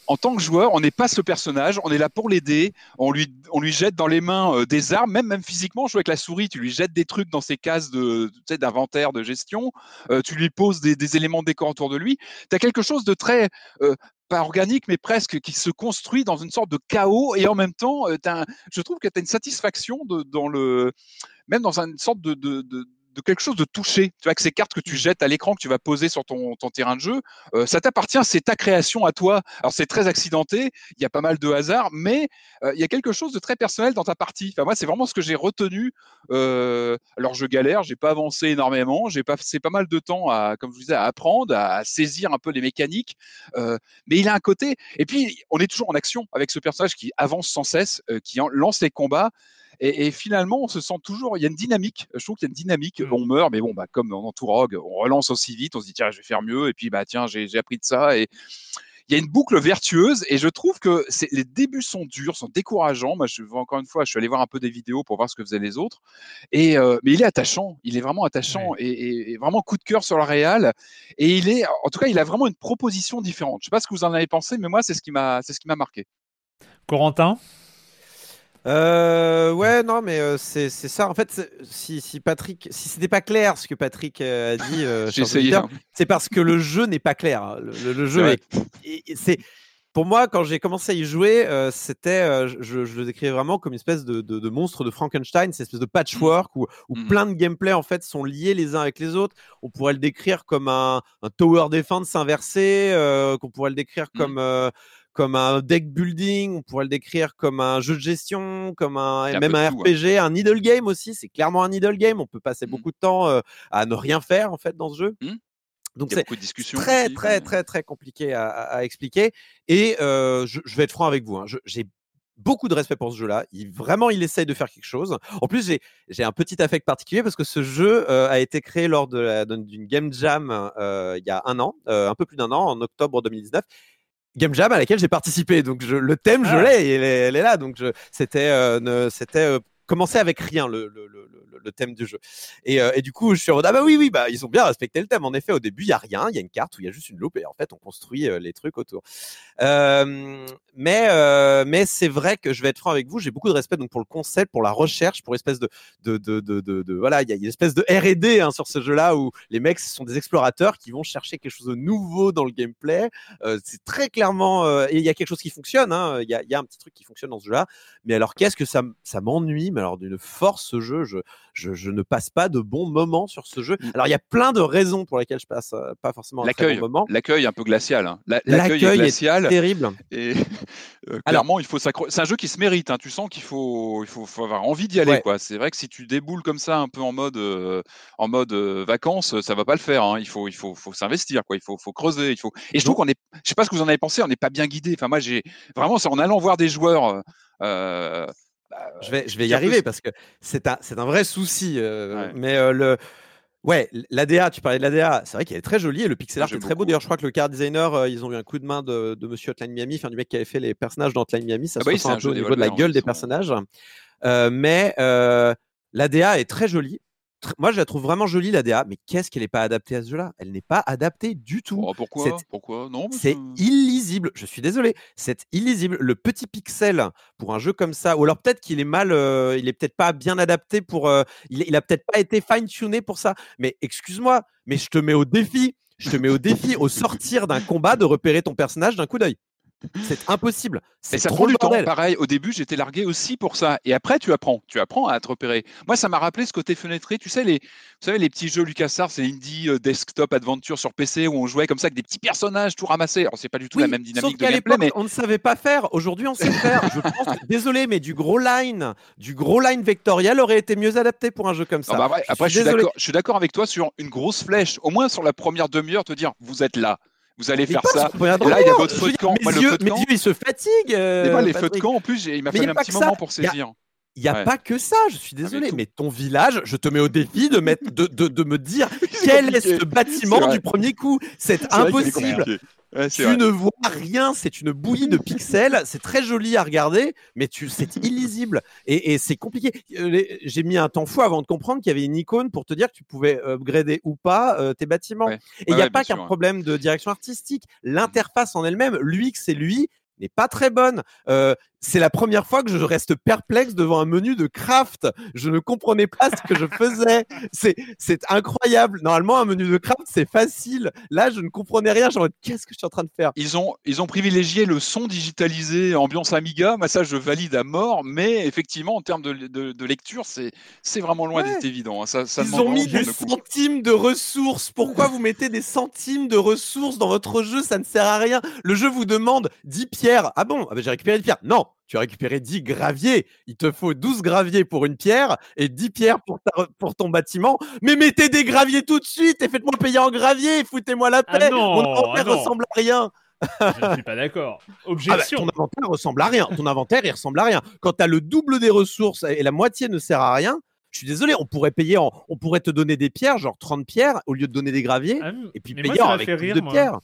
en tant que joueur, on n'est pas ce personnage, on est là pour l'aider, on lui, on lui jette dans les mains euh, des armes, même, même physiquement, jouer avec la souris, tu lui jettes des trucs dans ses cases de, d'inventaire, de gestion, euh, tu lui poses des, éléments de décor autour de lui. Tu as quelque chose de très, euh, pas organique, mais presque qui se construit dans une sorte de chaos et en même temps, je trouve que tu as une satisfaction dans le, même dans une sorte de quelque chose de touché. Tu vois, que ces cartes que tu mmh. jettes à l'écran, que tu vas poser sur ton, terrain de jeu, euh, ça t'appartient, c'est ta création à toi. Alors c'est très accidenté, il y a pas mal de hasard, mais euh, il y a quelque chose de très personnel dans ta partie. Enfin, moi, c'est vraiment ce que j'ai retenu. Euh, alors je galère, j'ai pas avancé énormément, j'ai passé pas mal de temps à, comme je vous disais, à apprendre, à, saisir un peu les mécaniques, mais il a un côté. Et puis on est toujours en action avec ce personnage qui avance sans cesse, qui lance les combats. Et, finalement, on se sent toujours. Il y a une dynamique. Je trouve qu'il y a une dynamique. Mmh. On meurt, mais bon, bah, comme dans tout Rogue, on relance aussi vite. On se dit tiens, je vais faire mieux. Et puis bah tiens, j'ai appris de ça. Et il y a une boucle vertueuse. Et je trouve que les débuts sont durs, sont décourageants. Moi, je encore une fois, je suis allé voir un peu des vidéos pour voir ce que faisaient les autres. Et euh, mais il est attachant. Il est vraiment attachant et, vraiment coup de cœur sur le réal. Et il est, en tout cas, il a vraiment une proposition différente. Je sais pas ce que vous en avez pensé, mais moi, c'est ce qui m'a marqué. Corentin? Euh, ouais, non, mais euh, c'est ça. En fait, si, si Patrick, si c'était pas clair ce que Patrick euh, a dit, euh, hein. c'est parce que le jeu n'est pas clair. Le, jeu est, c'est pour moi, quand j'ai commencé à y jouer, c'était, je, le décrivais vraiment comme une espèce de, de, monstre de Frankenstein, cette espèce de patchwork où, où mmh plein de gameplay en fait sont liés les uns avec les autres. On pourrait le décrire comme un, un tower defense inversé, qu'on pourrait le décrire mmh. comme comme un deck building, on pourrait le décrire comme un jeu de gestion, comme un, même un RPG, un needle game aussi. C'est clairement un needle game. On peut passer mmh. beaucoup de temps euh, à ne rien faire en fait dans ce jeu. Mmh. Donc c'est très très très très compliqué à, expliquer. Et euh, je, vais être franc avec vous. Hein. J'ai beaucoup de respect pour ce jeu-là. Il, vraiment, il essaye de faire quelque chose. En plus, j'ai un petit affect particulier parce que ce jeu euh, a été créé lors d'une game jam il y a un an, un peu plus d'un an, en octobre 2019. Game Jam à laquelle j'ai participé. Donc je, le thème, je ah. l'ai, elle, elle, est là. Donc c'était euh, c'était euh, commencer avec rien le, le, le, le thème du jeu. Et, euh, et, du coup, je suis en mode, ah bah oui, oui, bah ils ont bien respecté le thème. En effet, au début, il y a rien, il y a une carte où il y a juste une loupe et en fait, on construit euh, les trucs autour. Euh, mais mais c'est vrai que je vais être franc avec vous, j'ai beaucoup de respect donc pour le concept, pour la recherche, pour espèce de de de de, voilà, il y a une espèce de R&D hein, sur ce jeu-là où les mecs sont des explorateurs qui vont chercher quelque chose de nouveau dans le gameplay. c'est très clairement et il y a quelque chose qui fonctionne. Hein, il y, a, y a un petit truc qui fonctionne dans ce jeu-là. Mais alors, qu'est-ce que ça ça m'ennuie Mais alors d'une force ce jeu, je je, ne passe pas de bons moments sur ce jeu. Mmh. Alors, il y a plein de raisons pour lesquelles je passe euh, pas forcément un très bon moment. L'accueil un peu glacial. Hein. L'accueil est glacial. terrible. Et euh, clairement, il faut C'est un jeu qui se mérite. Hein. Tu sens qu'il faut, il faut, avoir envie d'y aller. C'est vrai que si tu déboules comme ça, un peu en mode, euh, en mode vacances, ça va pas le faire. Hein. Il faut, il faut, faut s'investir. Quoi. Il faut, faut creuser. Il faut... Et je trouve qu'on est. Je sais pas ce que vous en avez pensé. On n'est pas bien guidé. Enfin, moi, j'ai vraiment, c'est en allant voir des joueurs. Bah, je vais, je vais y arriver parce que c'est un, un vrai souci. Euh, mais euh, le, ouais, l'ADA, tu parlais de l'ADA, c'est vrai qu'elle est très jolie et le pixel art est très beau. D'ailleurs, je crois que le car designer, euh, ils ont eu un coup de main de, de Monsieur Hotline Miami, enfin du mec qui avait fait les personnages dans Hotline Miami. Ça ah se bah un peu au niveau de la gueule des personnages. mais l'ADA est très jolie moi, je la trouve vraiment jolie, la DA, mais qu'est-ce qu'elle n'est pas adaptée à ce jeu-là? Elle n'est pas adaptée du tout. Oh, pourquoi? Pourquoi? Non. C'est illisible. Je suis désolé. C'est illisible. Le petit pixel pour un jeu comme ça, ou alors peut-être qu'il est mal, euh, il est peut-être pas bien adapté pour. Euh, il, il, a peut-être pas été fine-tuné pour ça. Mais excuse-moi, mais je te mets au défi. Je te mets au défi au sortir d'un combat de repérer ton personnage d'un coup d'œil. C'est impossible. Et ça prend du temps. Pareil, au début, j'étais largué aussi pour ça. Et après, tu apprends. Tu apprends à te repérer. Moi, ça m'a rappelé ce côté fenêtré. Tu sais, les, vous savez, les petits jeux LucasArts, c'est Indie euh, Desktop Adventure sur PC où on jouait comme ça avec des petits personnages tout ramassés. Alors, c'est pas du tout la même dynamique de gameplay, mais on ne savait pas faire. Aujourd'hui, on sait faire. Je pense, désolé, mais du gros line, du gros line vectoriel aurait été mieux adapté pour un jeu comme ça. Bah, après, je suis d'accord avec toi sur une grosse flèche. Au moins sur la première demi-heure, te dire, vous êtes là vous allez faire ça. Là, il y a votre feu de camp. Mes, yeux, mes yeux, ils se fatiguent. Euh, les feux de camp, en plus, il m'a fallu un petit moment pour saisir. Il n'y a pas que ça, je suis désolé, mais ton village, je te mets au défi de, mettre, de, de, de me dire quel est ce bâtiment du premier coup. C'est impossible. tu ne vois rien, c'est une bouillie de pixels, c'est très joli à regarder, mais tu, c'est illisible. Et, c'est compliqué. Euh, j'ai mis un temps fou avant de comprendre qu'il y avait une icône pour te dire que tu pouvais upgrader ou pas euh, tes bâtiments. Et il n'y a pas qu'un problème de direction artistique. L'interface en elle-même, l'UX c'est lui, n'est pas très bonne. Euh, c'est la première fois que je reste perplexe devant un menu de craft. Je ne comprenais pas ce que je faisais. C'est, c'est incroyable. Normalement, un menu de craft, c'est facile. Là, je ne comprenais rien. Genre, qu'est-ce que je suis en train de faire? Ils ont, ils ont privilégié le son digitalisé, ambiance Amiga. Moi, ça, je valide à mort. Mais effectivement, en termes de, de, lecture, c'est, c'est vraiment loin d'être évident. Hein. Ça, ils ont mis des centimes de ressources. Pourquoi vous mettez des centimes de ressources dans votre jeu? Ça ne sert à rien. Le jeu vous demande 10 pierres. Ah bon? Ah ben, J'ai récupéré 10 pierres. Non, tu as récupéré 10 graviers. Il te faut 12 graviers pour une pierre et 10 pierres pour, pour ton bâtiment. Mais mettez des graviers tout de suite et faites-moi payer en gravier. Foutez-moi la ah paix. Mon inventaire ah ressemble à rien. Je ne suis pas d'accord. Ah bah, Objection. ton inventaire ressemble à rien. Ton inventaire, il ressemble à rien. Quand tu as le double des ressources et la moitié ne sert à rien, je suis désolé, on pourrait payer, on pourrait te donner des pierres, genre 30 pierres, au lieu de donner des graviers, et puis payer avec plus de pierres.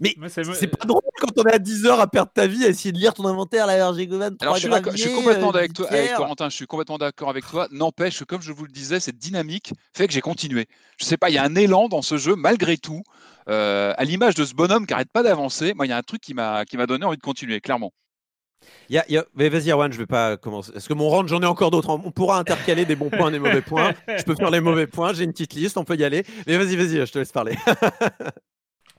Mais c'est pas drôle quand on est à 10 heures à perdre ta vie à essayer de lire ton inventaire, la RG23. Alors, je suis, je suis complètement euh, avec toi, avec Corentin, je suis complètement d'accord avec toi. N'empêche comme je vous le disais, cette dynamique fait que j'ai continué. Je sais pas, il y a un élan dans ce jeu, malgré tout. Euh, à l'image de ce bonhomme qui arrête pas d'avancer, moi, il y a un truc qui m'a donné envie de continuer, clairement. Y a, y a... Mais vas-y, Erwan, je vais pas commencer. Est-ce que mon round, j'en ai encore d'autres? On pourra intercaler des bons points, des mauvais points. Je peux faire les mauvais points. J'ai une petite liste, on peut y aller. Mais vas-y, vas-y, je te laisse parler.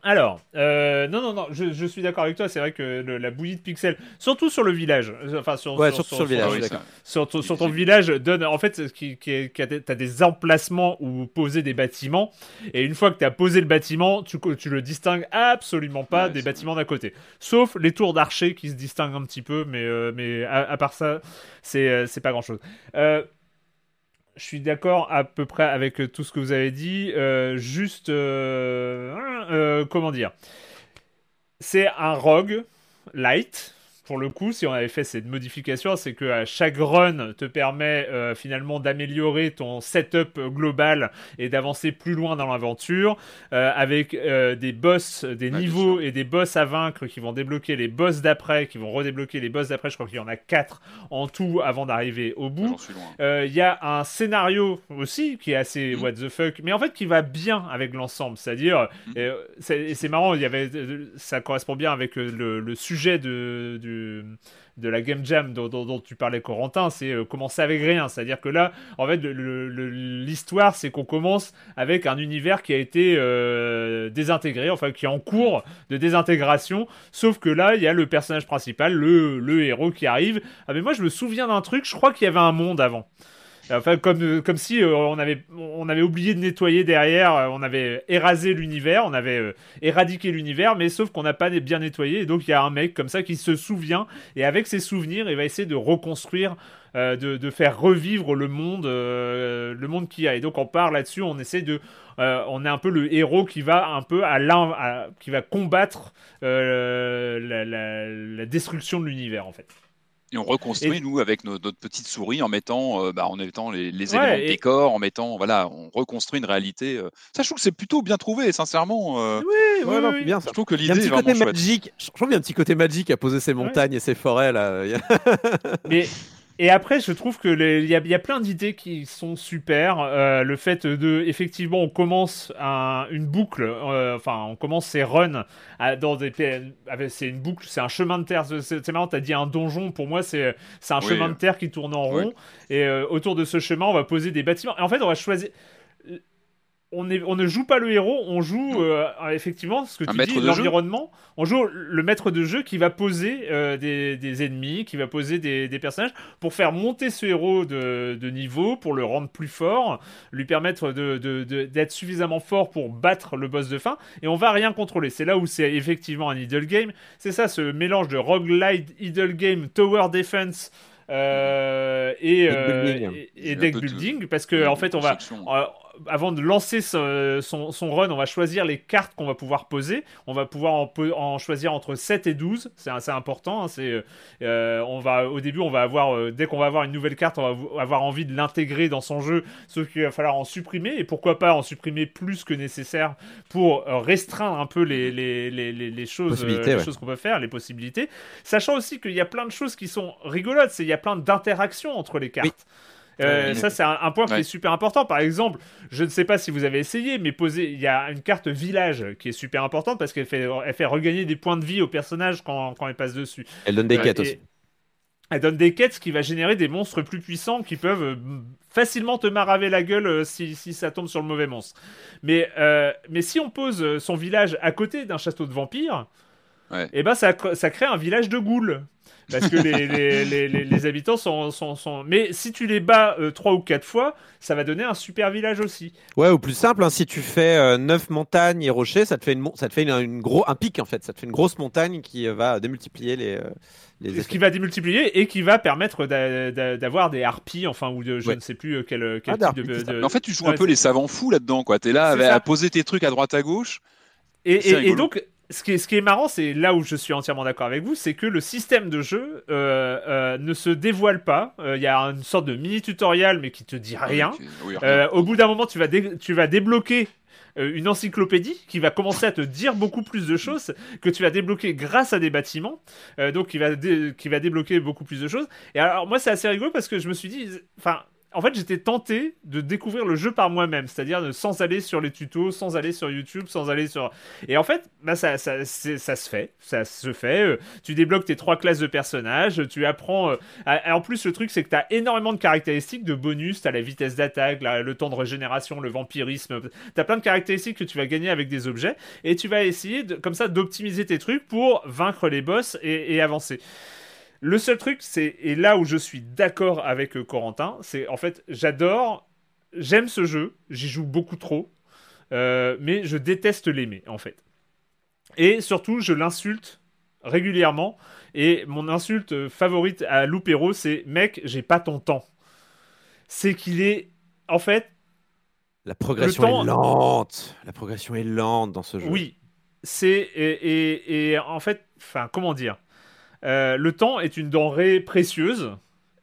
Alors, euh, non, non, non, je, suis d'accord avec toi. C'est vrai que la bouillie de pixels, surtout sur le village, enfin sur, ouais, sur, sur, le village, sur, sur, ton village, donne en fait, qui, qui, as des emplacements où poser des bâtiments, et une fois que tu as posé le bâtiment, tu, tu le distingues absolument pas des bâtiments d'à côté, sauf les tours d'archer qui se distinguent un petit peu, mais euh, mais à, part ça, c'est euh, c'est pas grand chose. Euh, je suis d'accord à peu près avec tout ce que vous avez dit. Euh, juste, euh, euh, comment dire? C'est un rogue light, pour le coup, si on avait fait cette modification, c'est que chaque run te permet euh, finalement d'améliorer ton setup global et d'avancer plus loin dans l'aventure, euh, avec euh, des boss, des niveaux et des boss à vaincre qui vont débloquer les boss d'après, qui vont redébloquer les boss d'après. Je crois qu'il y en a 4 en tout avant d'arriver au bout. Il y a un scénario aussi qui est assez mm. what the fuck, mais en fait qui va bien avec l'ensemble. C'est-à-dire, mm. c'est marrant, il y avait, ça correspond bien avec le, le sujet de, du de la Game Jam dont, tu parlais, Corentin, c'est euh, commencer avec rien. C'est-à-dire que là, en fait, l'histoire, c'est qu'on commence avec un univers qui a été euh, désintégré, enfin, qui est en cours de désintégration. Sauf que là, il y a le personnage principal, le, le héros qui arrive. Ah, mais moi, je me souviens d'un truc, je crois qu'il y avait un monde avant. Enfin, comme, euh, comme si euh, on, avait, on avait oublié de nettoyer derrière, euh, on avait érasé l'univers, on avait éradiqué l'univers, mais sauf qu'on n'a pas bien nettoyé. Et donc, il y a un mec comme ça qui se souvient, et avec ses souvenirs, il va essayer de reconstruire, de, faire revivre le monde, le monde qu'il y a. Et donc, on part là-dessus, on essaie de. on est un peu le héros qui va un peu à, l'un, qui va combattre la destruction de l'univers, en fait. Et on reconstruit, nous, avec notre petite souris, en mettant, euh, bah, en mettant les, éléments de décor, en mettant, voilà, on reconstruit une réalité. Euh. Ça, je trouve que c'est plutôt bien trouvé, sincèrement. Euh. Oui, oui, bien. Je trouve que l'idée est vraiment magique. Je trouve qu'il y a un petit côté magique à poser ces montagnes et ces forêts là. Mais et après, je trouve que il y, y, a plein d'idées qui sont super. Euh, le fait de, effectivement, on commence un, une boucle, euh, enfin, on commence ses runs dans des, c'est une boucle, c'est un chemin de terre. C'est marrant, t'as dit un donjon. Pour moi, c'est c'est un chemin de terre qui tourne en rond. Et euh, autour de ce chemin, on va poser des bâtiments. Et en fait, on va choisir on, est, on, ne joue pas le héros, on joue euh, effectivement ce que tu dis, l'environnement. On joue le maître de jeu qui va poser euh, des, ennemis, qui va poser des, personnages pour faire monter ce héros de, niveau, pour le rendre plus fort, lui permettre d'être suffisamment fort pour battre le boss de fin. Et on va rien contrôler. C'est là où c'est effectivement un idle game. C'est ça, ce mélange de roguelite, idle game, tower defense. Euh, et, et, deck building, parce que en fait on va avant de lancer son, son, run, on va choisir les cartes qu'on va pouvoir poser. On va pouvoir en, en, choisir entre 7 et 12. C'est assez important. Hein. c'est, euh, on va, au début, on va avoir, euh, dès qu'on va avoir une nouvelle carte, on va avoir envie de l'intégrer dans son jeu, sauf qu'il va falloir en supprimer. Et pourquoi pas en supprimer plus que nécessaire pour euh, restreindre un peu les, les, les, les choses, les choses qu'on peut faire, les possibilités. Sachant aussi qu'il y a plein de choses qui sont rigolotes. C'est, il y a plein d'interactions entre les cartes. Euh, ça, c'est un, point qui est super important. Par exemple, je ne sais pas si vous avez essayé, mais poser, il y a une carte village qui est super importante parce qu'elle fait, elle fait regagner des points de vie au personnage quand, quand elle passe dessus. Elle donne des euh, quêtes aussi. Elle donne des quêtes, ce qui va générer des monstres plus puissants qui peuvent euh, facilement te maraver la gueule si, si, ça tombe sur le mauvais monstre. Mais, mais si on pose son village à côté d'un château de vampires, et eh ben ça, ça crée un village de ghouls parce que les, les, les, les habitants sont, sont, sont, Mais si tu les bats euh, trois ou quatre fois, ça va donner un super village aussi. Ouais, ou plus simple, hein, si tu fais euh, neuf montagnes et rochers, ça te fait, une, ça te fait une, gros, un pic en fait. Ça te fait une grosse montagne qui euh, va démultiplier les. les Ce qui va démultiplier et qui va permettre d'avoir des harpies, enfin, ou de, je ne sais plus quel, quel ah, type de, En fait, tu joues un peu les savants fous là-dedans, quoi. T'es là à, poser tes trucs à droite à gauche. Et, et, et, donc, ce qui, est, ce qui est marrant, c'est là où je suis entièrement d'accord avec vous, c'est que le système de jeu euh, euh, ne se dévoile pas. Euh, il y a une sorte de mini tutoriel, mais qui te dit rien. au bout d'un moment, tu vas, tu vas débloquer une encyclopédie qui va commencer à te dire beaucoup plus de choses que tu vas débloquer grâce à des bâtiments. donc, qui va, qui va débloquer beaucoup plus de choses. Et alors, moi, c'est assez rigolo parce que je me suis dit, enfin, en fait, j'étais tenté de découvrir le jeu par moi-même, c'est-à-dire sans aller sur les tutos, sans aller sur YouTube, sans aller sur. Et en fait, bah, ça, ça, se fait, ça se fait. Euh, tu débloques tes trois classes de personnages, tu apprends. Euh, en plus, le truc, c'est que tu as énormément de caractéristiques, de bonus. Tu as la vitesse d'attaque, le temps de régénération, le vampirisme. Tu as plein de caractéristiques que tu vas gagner avec des objets, et tu vas essayer, de, comme ça, d'optimiser tes trucs pour vaincre les boss et avancer. Le seul truc, c'est, et là où je suis d'accord avec euh, Corentin, c'est en fait, j'adore, j'aime ce jeu, j'y joue beaucoup trop, euh, mais je déteste l'aimer, en fait. Et surtout, je l'insulte régulièrement, et mon insulte favorite à Loupero, c'est mec, j'ai pas ton temps. C'est qu'il est, en fait. La progression est lente. La progression est lente dans ce jeu. Oui. C'est. et en fait, enfin, comment dire? Euh, le temps est une denrée précieuse.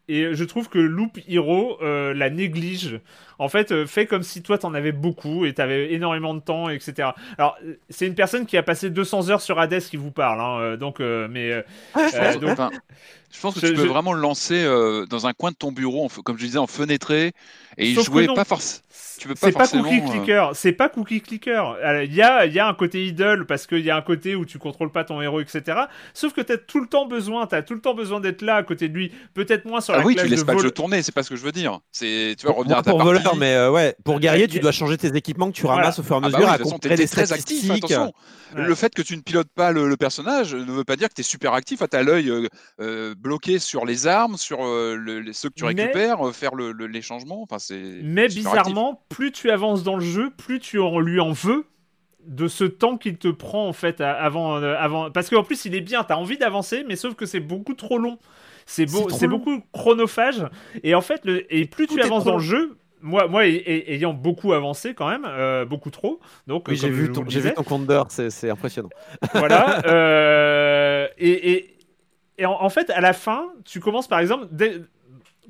Et je trouve que Loop Hero euh, la néglige. En fait, euh, fait comme si toi t'en avais beaucoup et t'avais énormément de temps, etc. Alors, c'est une personne qui a passé 200 heures sur Hades qui vous parle, hein, donc, mais. donc, je pense que tu peux vraiment le lancer dans un coin de ton bureau, comme je disais, en fenêtré, et il jouait pas forcément. C'est pas cookie euh, clicker, c'est pas cookie clicker. Il y a, y a un côté idle parce qu'il y a un côté où tu contrôles pas ton héros, etc. Sauf que t'as tout le temps besoin, t'as tout le temps besoin d'être là à côté de lui. Peut-être moins sur ah la oui, tu laisses pas le jeu tourner, c'est pas ce que je veux dire. C'est, tu vas revenir à ta pour voleur, mais euh, ouais, pour guerrier, tu dois changer tes équipements que tu ramasses au fur et à ah bah mesure à compter des très actif. Attention, le fait que tu ne pilotes pas le, personnage ne veut pas dire que tu es super actif. Tu as l'œil euh, bloqué sur les armes, sur ceux que tu récupères, faire les changements. Enfin, mais bizarrement, plus tu avances dans le jeu, plus tu en lui en veux de ce temps qu'il te prend en fait avant, euh, avant... parce qu'en plus il est bien, t'as envie d'avancer, mais sauf que c'est beaucoup trop long. C'est beau, c'est beaucoup chronophage et en fait le... et plus tu avances dans le jeu, moi, moi ayant beaucoup avancé quand même, euh, beaucoup trop. Donc, oui, j'ai vu, ton, vu ton compte d'heure, c'est impressionnant. Voilà. Euh, et, et, et en, fait, à la fin, tu commences par exemple, dès,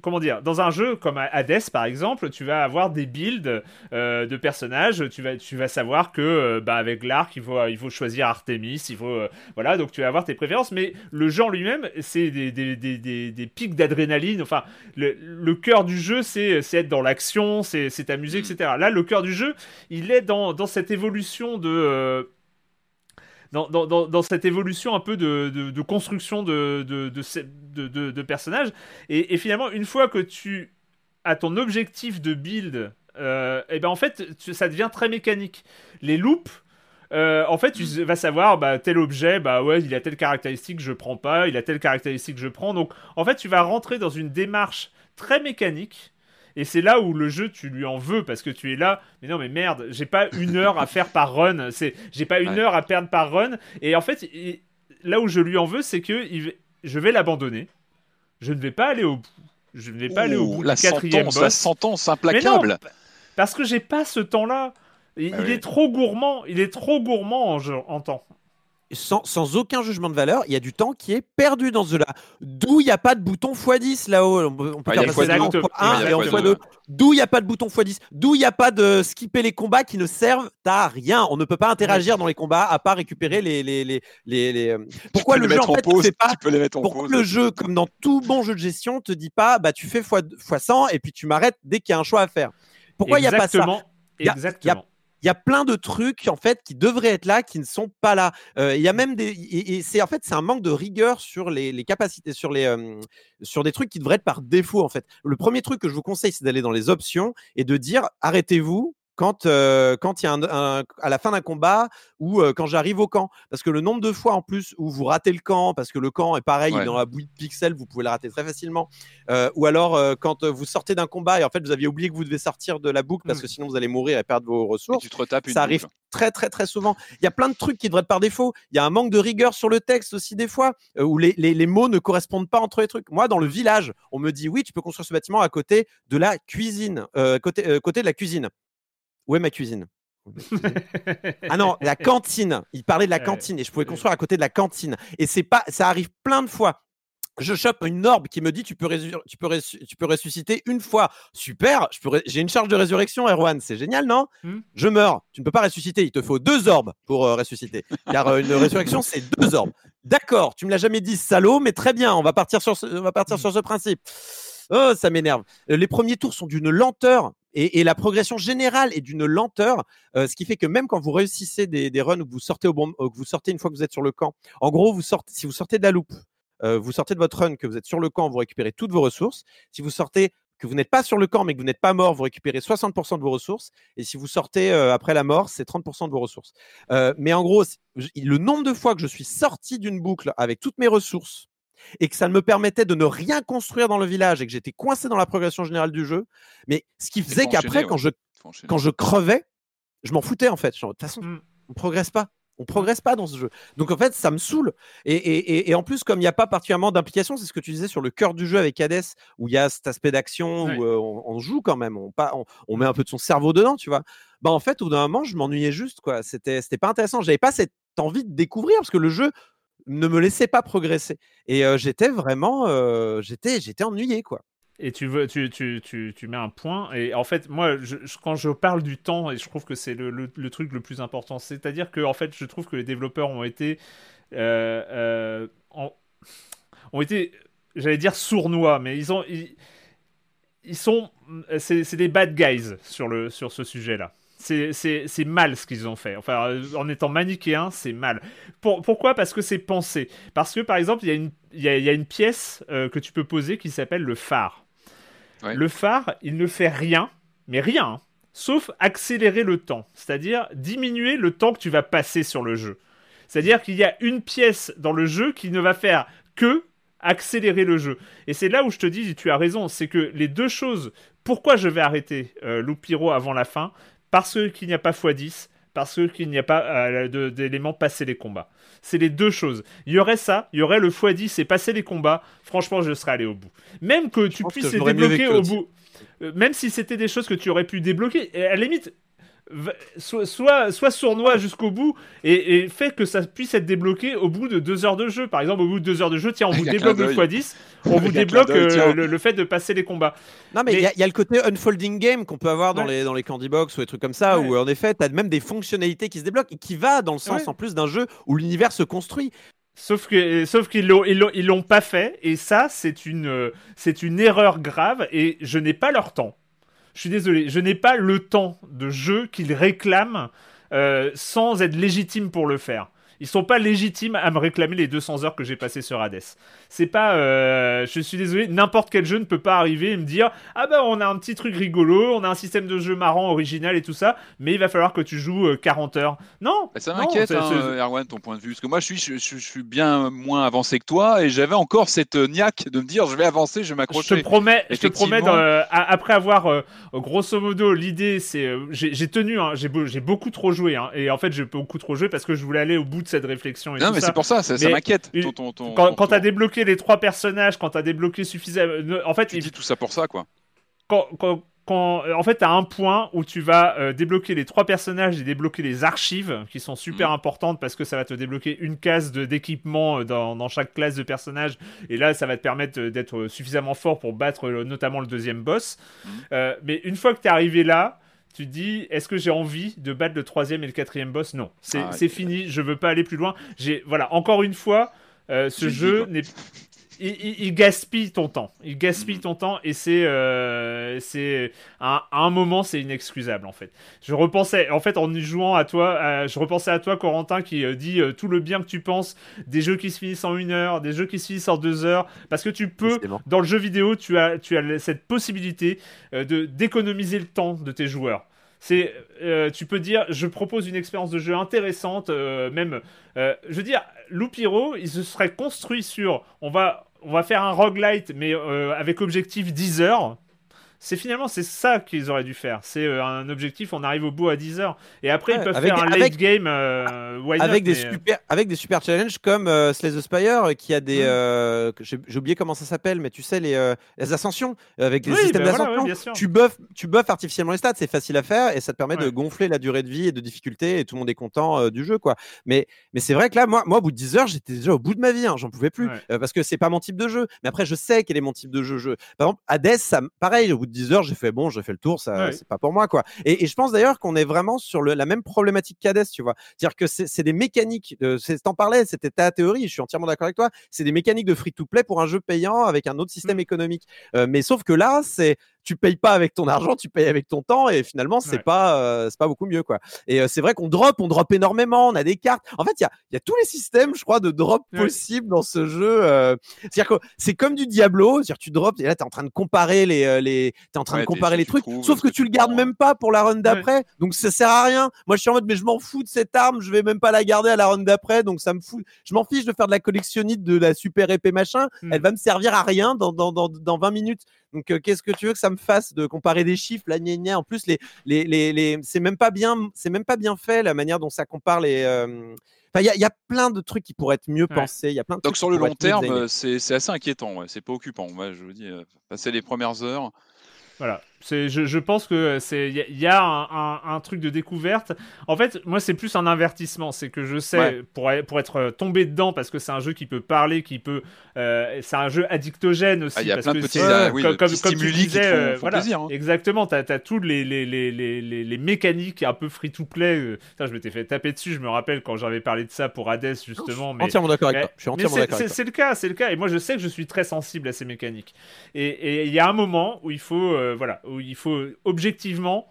comment dire, dans un jeu comme Hades par exemple, tu vas avoir des builds euh, de personnages, tu vas, tu vas savoir que euh, bah, avec l'arc, il faut, il faut choisir Artemis, il faut, euh, voilà, donc tu vas avoir tes préférences, mais le genre lui-même, c'est des, des, des, des, pics d'adrénaline, enfin, le, le cœur du jeu, c'est être dans l'action, c'est t'amuser, etc. Là, le cœur du jeu, il est dans, dans cette évolution de dans, cette évolution un peu de, construction de, de, personnages. Et, finalement, une fois que tu as ton objectif de build et ben en fait, ça devient très mécanique. Les loops, en fait, tu vas savoir, bah, tel objet, bah ouais, il a telle caractéristique, je prends pas, il a telle caractéristique, je prends. Donc, en fait, tu vas rentrer dans une démarche très mécanique et c'est là où le jeu, tu lui en veux parce que tu es là. Mais non, mais merde, j'ai pas une heure à faire par run. C'est, j'ai pas une heure à perdre par run. Et en fait, là où je lui en veux, c'est que je vais l'abandonner. Je ne vais pas aller au bout. Je ne vais pas aller au bout la du quatrième boss. La sentence implacable. parce que j'ai pas ce temps-là. Il, bah est trop gourmand. Il est trop gourmand en, en temps sans, aucun jugement de valeur, il y a du temps qui est perdu dans ce jeu-là. D'où il n'y a pas de bouton x10 là-haut. On peut, faire x1 et en x2. D'où il n'y a pas de bouton x10. D'où il n'y a pas de skipper les combats qui ne servent à rien. On ne peut pas interagir dans les combats à part récupérer les. les, les, les, euh, Pourquoi le jeu en, fait, pas. Pourquoi le jeu, comme dans tout bon jeu de gestion, te dit pas bah tu fais x, 100 et puis tu m'arrêtes dès qu'il y a un choix à faire Pourquoi il n'y a pas ça? Exactement il y a plein de trucs en fait qui devraient être là qui ne sont pas là. Euh, il y a même des et, c'est en fait c'est un manque de rigueur sur les, capacités sur les sur des trucs qui devraient être par défaut en fait. Le premier truc que je vous conseille c'est d'aller dans les options et de dire arrêtez-vous quand euh, quand il y a un, à la fin d'un combat ou euh, quand j'arrive au camp. Parce que le nombre de fois en plus où vous ratez le camp parce que le camp est pareil dans la bouille de pixels vous pouvez le rater très facilement euh, ou alors quand vous sortez d'un combat et en fait vous aviez oublié que vous devez sortir de la boucle parce mmh. que sinon vous allez mourir et perdre vos ressources tu te retapes ça arrive très très très souvent. Il y a plein de trucs qui devraient être par défaut. Il y a un manque de rigueur sur le texte aussi des fois où les, les, les, mots ne correspondent pas entre les trucs. Moi dans le village on me dit oui tu peux construire ce bâtiment à côté de la cuisine côté côté de la cuisine où est ma cuisine ah non, la cantine. Il parlait de la cantine et je pouvais construire à côté de la cantine. Et c'est pas, ça arrive plein de fois. Je chope une orbe qui me dit tu peux, tu peux, tu peux ressusciter une fois. Super, j'ai une charge de résurrection, Erwan. C'est génial, non? Hmm? Je meurs. Tu ne peux pas ressusciter. Il te faut deux orbes pour euh, ressusciter. Car euh, une résurrection, c'est deux orbes. D'accord, tu me l'as jamais dit, salaud, mais très bien. On va partir sur ce, on va partir hmm. sur ce principe. Oh, ça m'énerve. Euh, les premiers tours sont d'une lenteur et, la progression générale est d'une lenteur, euh, ce qui fait que même quand vous réussissez des, runs où vous sortez au bon, euh, que vous sortez une fois que vous êtes sur le camp, en gros, vous sortez, si vous sortez de la loupe, vous sortez de votre run, que vous êtes sur le camp, vous récupérez toutes vos ressources. Si vous sortez que vous n'êtes pas sur le camp mais que vous n'êtes pas mort, vous récupérez 60% de vos ressources. Et si vous sortez après la mort, c'est 30% de vos ressources. mais en gros, le nombre de fois que je suis sorti d'une boucle avec toutes mes ressources, et que ça me permettait de ne rien construire dans le village et que j'étais coincé dans la progression générale du jeu. Mais ce qui faisait qu'après, quand, je, quand je crevais, je m'en foutais en fait. De toute façon, mmh. on progresse pas. On progresse pas dans ce jeu. Donc en fait, ça me saoule. Et, en plus, comme il n'y a pas particulièrement d'implication, c'est ce que tu disais sur le cœur du jeu avec Hades, où il y a cet aspect d'action, où euh, on, joue quand même, on, on, met un peu de son cerveau dedans, tu vois. Bah en fait, au bout d'un moment, je m'ennuyais juste, quoi. C'était, c'était pas intéressant. J'avais pas cette envie de découvrir parce que le jeu ne me laissait pas progresser. Et j'étais vraiment, j'étais, j'étais ennuyé, quoi. Et tu, veux, tu, tu, tu, tu, mets un point. Et en fait, moi, quand je parle du temps, et je trouve que c'est le, truc le plus important, c'est-à-dire que en fait, je trouve que les développeurs ont été, ont, ont, été, j'allais dire sournois, mais ils ont, ils, ils sont, c'est des bad guys sur le sur ce sujet-là c'est mal ce qu'ils ont fait. Enfin, euh, en étant manichéen, c'est mal. pourquoi? Parce que c'est pensé. Parce que, par exemple, il y, a une, y, a, y a une pièce euh, que tu peux poser qui s'appelle le phare. Le phare, il ne fait rien, mais rien, hein, sauf accélérer le temps. C'est-à-dire diminuer le temps que tu vas passer sur le jeu. C'est-à-dire qu'il y a une pièce dans le jeu qui ne va faire que accélérer le jeu. Et c'est là où je te dis, tu as raison, c'est que les deux choses, pourquoi je vais arrêter euh, Loupiro avant la fin, parce qu'il n'y a pas x10, parce qu'il n'y a pas euh, d'éléments passer les combats. C'est les deux choses. Il y aurait ça, il y aurait le x10 et passer les combats, franchement, je serais allé au bout. Même que tu puisses les débloquer au bout. Euh, même si c'était des choses que tu aurais pu débloquer, à la limite, soit, soit, sournois jusqu'au bout et, fait que ça puisse être débloqué au bout de deux heures de jeu. Par exemple, au bout de deux heures de jeu, tiens, on vous débloque le x10, on vous débloque euh, le, fait de passer les combats. Non, mais il y, a le côté unfolding game qu'on peut avoir dans, les, dans les candy box ou des trucs comme ça, où en effet, tu as même des fonctionnalités qui se débloquent et qui va dans le sens en plus d'un jeu où l'univers se construit. Sauf que, sauf qu'ils l'ont, ils l'ont, pas fait, et ça, c'est une, c'est une erreur grave, et je n'ai pas leur temps je suis désolé, je n'ai pas le temps de jeu qu'ils réclament euh, sans être légitime pour le faire. Ils sont pas légitimes à me réclamer les 200 heures que j'ai passées sur Hades. C'est pas, euh, je suis désolé, n'importe quel jeu ne peut pas arriver et me dire ah bah on a un petit truc rigolo, on a un système de jeu marrant, original et tout ça, mais il va falloir que tu joues 40 heures. Non. Bah, ça m'inquiète, hein, Erwan, ton point de vue, parce que moi je suis, je, suis bien moins avancé que toi et j'avais encore cette niaque de me dire je vais avancer, je vais m'accrocher. Je te promets, je te promets, après avoir grosso modo l'idée, c'est j'ai tenu, hein, j'ai beaucoup trop joué hein, et en fait j'ai beaucoup trop joué parce que je voulais aller au bout de cette réflexion. Et non, mais c'est pour ça, ça, m'inquiète. Quand, quand tu as débloqué les trois personnages, quand tu as débloqué suffisamment. En fait, tu dis tout ça pour ça, quoi. Quand, quand, en fait, tu as un point où tu vas euh, débloquer les trois personnages et débloquer les archives qui sont super mm. importantes parce que ça va te débloquer une case d'équipement euh, dans, dans, chaque classe de personnage et là, ça va te permettre euh, d'être suffisamment fort pour battre notamment le deuxième boss. Mm. mais une fois que tu es arrivé là, tu dis est-ce que j'ai envie de battre le troisième et le quatrième boss? Non, c'est ah, fini, je veux pas aller plus loin. J'ai voilà, encore une fois, euh, ce jeu n'est il, gaspille ton temps. Il gaspille ton temps et c'est, euh, c'est à, un moment c'est inexcusable en fait. Je repensais, en fait, en jouant à toi, je repensais à toi, Corentin, qui euh, dit euh, tout le bien que tu penses des jeux qui se finissent en une heure, des jeux qui se finissent en deux heures, parce que tu peux, dans le jeu vidéo, tu as, tu as cette possibilité de d'économiser le temps de tes joueurs. C'est, tu peux dire, je propose une expérience de jeu intéressante, même, je veux dire, Loupiro, il se serait construit sur, on va, on va faire un roguelite, mais euh, avec objectif 10 heures. C'est finalement c'est ça qu'ils auraient dû faire. C'est euh, un objectif, on arrive au bout à 10 heures. Et après, ils peuvent faire un late game. Euh, avec, des super, avec des super challenges comme Slay the Spire, qui a des. J'ai oublié comment ça s'appelle, mais tu sais, les, les ascensions, avec des systèmes ben d'ascension. tu, buffes, tu buffes artificiellement les stats, c'est facile à faire et ça te permet de gonfler la durée de vie et de difficulté et tout le monde est content du jeu. quoi. Mais, mais c'est vrai que là, moi, moi, au bout de 10 heures, j'étais déjà au bout de ma vie. Hein, J'en pouvais plus parce que c'est pas mon type de jeu. Mais après, je sais quel est mon type de jeu. jeu. Par exemple, Hades, ça, pareil, au bout de 10 heures, j'ai fait bon, j'ai fait le tour, ça, c'est pas pour moi, quoi. Et, je pense d'ailleurs qu'on est vraiment sur la même problématique qu'Hades, tu vois. C'est-à-dire que c'est des mécaniques, de, t'en parlais, c'était ta théorie, je suis entièrement d'accord avec toi, c'est des mécaniques de free-to-play pour un jeu payant avec un autre système mmh. économique. Euh, mais sauf que là, c'est tu payes pas avec ton argent, tu payes avec ton temps et finalement c'est pas euh, c'est pas beaucoup mieux quoi. Et euh, c'est vrai qu'on drop, on drop énormément, on a des cartes. En fait, il y a, y a tous les systèmes, je crois, de drop possibles dans ce jeu. Euh. C'est-à-dire que c'est comme du Diablo, c'est-à-dire tu drops et là tu es en train de comparer les les t'es en train de comparer les trucs, sauf que tu le gardes même pas pour la run d'après. Donc ça sert à rien. Moi je suis en mode mais je m'en fous de cette arme, je vais même pas la garder à la run d'après, donc ça me fout. Je m'en fiche de faire de la collectionnite de la super épée machin, hmm. elle va me servir à rien dans dans dans, dans 20 minutes. Donc, euh, qu'est-ce que tu veux que ça me fasse de comparer des chiffres, la gna, En plus, les, les, les, c'est même pas bien, c'est même pas bien fait la manière dont ça compare les. Euh, il y, a plein de trucs qui pourraient être mieux pensés. Il y a plein de Donc sur le long terme, c'est assez inquiétant. C'est pas occupant. Moi, je vous dis, euh, passer les premières heures. Voilà. Je, je, pense que c'est il y, a un, un, truc de découverte. En fait, moi, c'est plus un avertissement. C'est que je sais, pour, pour être tombé dedans, parce que c'est un jeu qui peut parler, qui peut. Euh, c'est un jeu addictogène aussi. Ah, il y a parce plein que de petits euh, comme, comme, comme tu disais, euh, voilà, plaisir, hein. Exactement. Tu as, toutes les, les, les, les, les mécaniques un peu free-to-play. je m'étais fait taper dessus, je me rappelle, quand j'avais parlé de ça pour Hades, justement. Mais, entièrement d'accord avec toi. Je suis entièrement d'accord C'est le cas, c'est le cas. Et moi, je sais que je suis très sensible à ces mécaniques. Et il y a un moment où il faut, voilà, où il faut objectivement,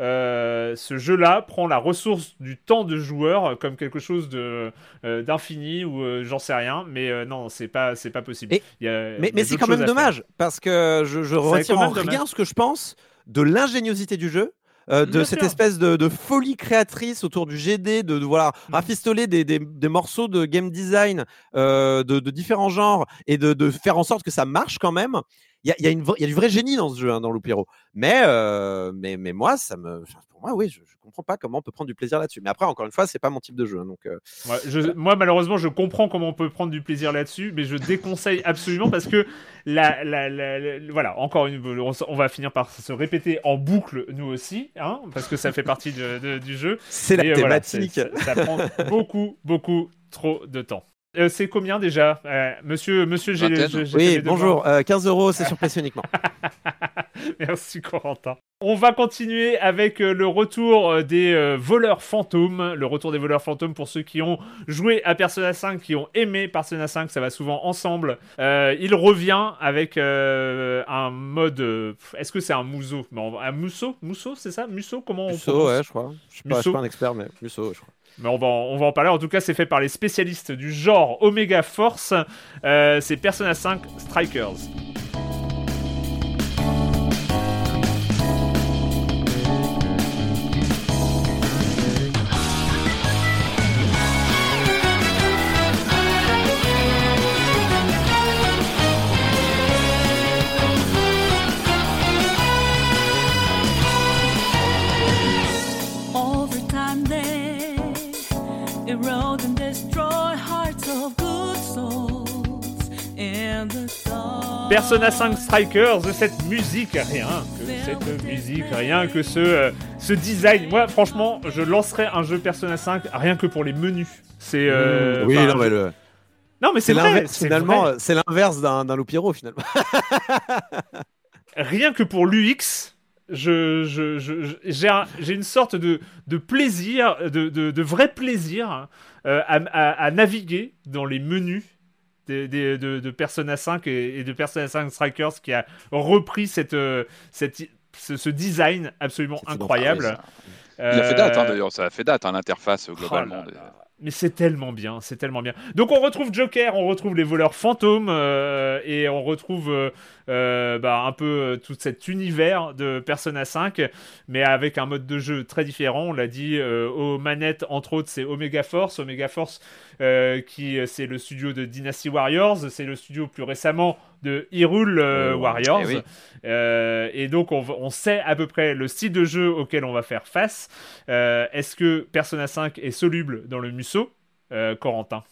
euh, ce jeu-là prend la ressource du temps de joueur comme quelque chose de euh, d'infini ou euh, j'en sais rien, mais non, c'est pas c'est pas possible. mais, mais c'est quand même dommage parce que je, je retire en rien ce que je pense de l'ingéniosité du jeu. de cette espèce de, folie créatrice autour du GD, de, voilà, mm. rafistoler des, des, des, morceaux de game design de, de, différents genres et de, faire en sorte que ça marche quand même il y a, y a, du vrai génie dans ce jeu, hein, dans Loupiro. Mais, euh, mais, mais moi, ça me, pour moi, oui, je, je, comprends pas comment on peut prendre du plaisir là-dessus. Mais après, encore une fois, c'est pas mon type de jeu. Hein, donc, euh, je, moi, malheureusement, je comprends comment on peut prendre du plaisir là-dessus, mais je déconseille absolument parce que la, la, la, voilà, encore une, on, va finir par se répéter en boucle nous aussi, hein, parce que ça fait partie de, du jeu. C'est la thématique. ça prend beaucoup, beaucoup trop de temps. Euh, c'est combien déjà? Euh, Monsieur, monsieur Oui, bonjour. 15 euh, euros, c'est sur PC uniquement. Merci Corentin. On va continuer avec euh, le retour des euh, voleurs fantômes. Le retour des voleurs fantômes pour ceux qui ont joué à Persona 5, qui ont aimé Persona 5, ça va souvent ensemble. il revient avec un mode. Est-ce que c'est un Muso Un Muso Muso, c'est ça? Muso Comment on Muso, ouais, je crois. Je suis, pas, suis pas un expert, mais Muso, je crois. Mais on va, en, parler. En tout cas, c'est fait par les spécialistes du genre Omega Force. c'est Persona 5 Strikers. Persona 5 Strikers, cette musique, rien que cette musique, rien que ce, euh, ce design. Moi, franchement, je lancerais un jeu Persona 5 rien que pour les menus. C'est. Euh, mmh, oui, non, mais Non, mais c'est vrai. Finalement, c'est l'inverse d'un Loupiro, finalement. rien que pour l'UX, je, je, j'ai une sorte de, de plaisir, de, de, vrai plaisir euh, à, à, naviguer dans les menus de, Persona 5 et, de Persona 5 Strikers qui a repris cette, euh, cette, ce, design absolument incroyable. Il a fait date, hein, d'ailleurs, ça a fait date, hein, l'interface euh, globalement. Oh mais c'est tellement bien, c'est tellement bien. Donc on retrouve Joker, on retrouve les voleurs fantômes euh, et on retrouve euh, euh, bah, un peu tout cet univers de Persona 5, mais avec un mode de jeu très différent. On l'a dit aux manettes, entre autres, c'est Omega Force. Omega Force, qui c'est le studio de Dynasty Warriors, c'est le studio plus récemment de Hyrule Warriors. Eh et, donc on, on, sait à peu près le style de jeu auquel on va faire face. Est-ce que Persona 5 est soluble dans le muscle euh, Corentin?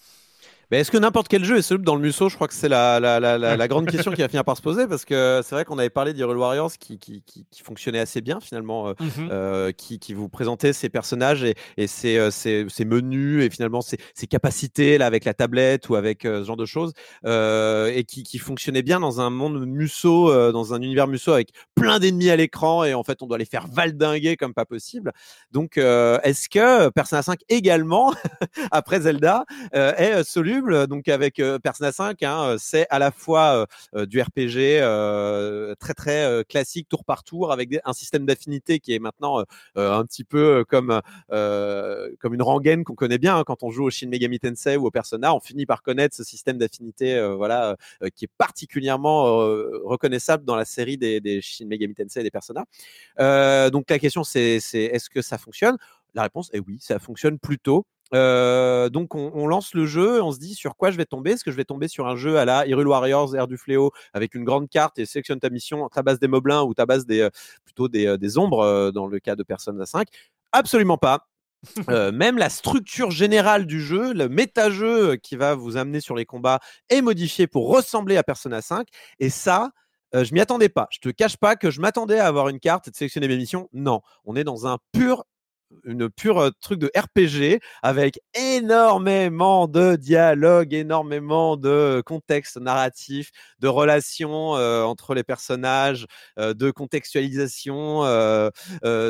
Mais est-ce que n'importe quel jeu est soluble dans le musso? Je crois que c'est la, la, la, la, grande question qui va finir par se poser parce que c'est vrai qu'on avait parlé d'Hyrule Warriors qui, qui, qui, qui, fonctionnait assez bien finalement, euh, mhm. euh, qui, qui, vous présentait ses personnages et, et ses, euh, ses, ses, menus et finalement ses, ses, capacités là avec la tablette ou avec ce genre de choses et qui, qui fonctionnait bien dans un monde musso, dans un univers musso avec plein d'ennemis à l'écran et en fait on doit les faire valdinguer comme pas possible. Donc est-ce que Persona 5 également après Zelda est soluble donc avec Persona 5, hein, c'est à la fois du RPG très très classique tour par tour avec un système d'affinité qui est maintenant un petit peu comme comme une rengaine qu'on connaît bien hein, quand on joue au Shin Megami Tensei ou au Persona, on finit par connaître ce système d'affinité voilà qui est particulièrement reconnaissable dans la série des, des Shin Megami Tensei et des Persona. donc la question c'est est-ce que ça fonctionne? La réponse est oui, ça fonctionne plutôt. Euh, donc on, lance le jeu, on se dit sur quoi je vais tomber. Est-ce que je vais tomber sur un jeu à la Hyrule Warriors, Air du Fléau, avec une grande carte et sélectionne ta mission, ta base des moblins ou ta base des euh, plutôt des, euh, des ombres dans le cas de Persona 5 Absolument pas. même la structure générale du jeu, le méta-jeu qui va vous amener sur les combats est modifié pour ressembler à Persona 5. Et ça, je m'y attendais pas. Je te cache pas que je m'attendais à avoir une carte et de sélectionner mes missions. Non, on est dans un pur une pure truc de RPG avec énormément de dialogue, énormément de contexte narratif, de relations entre les personnages, de contextualisation, euh,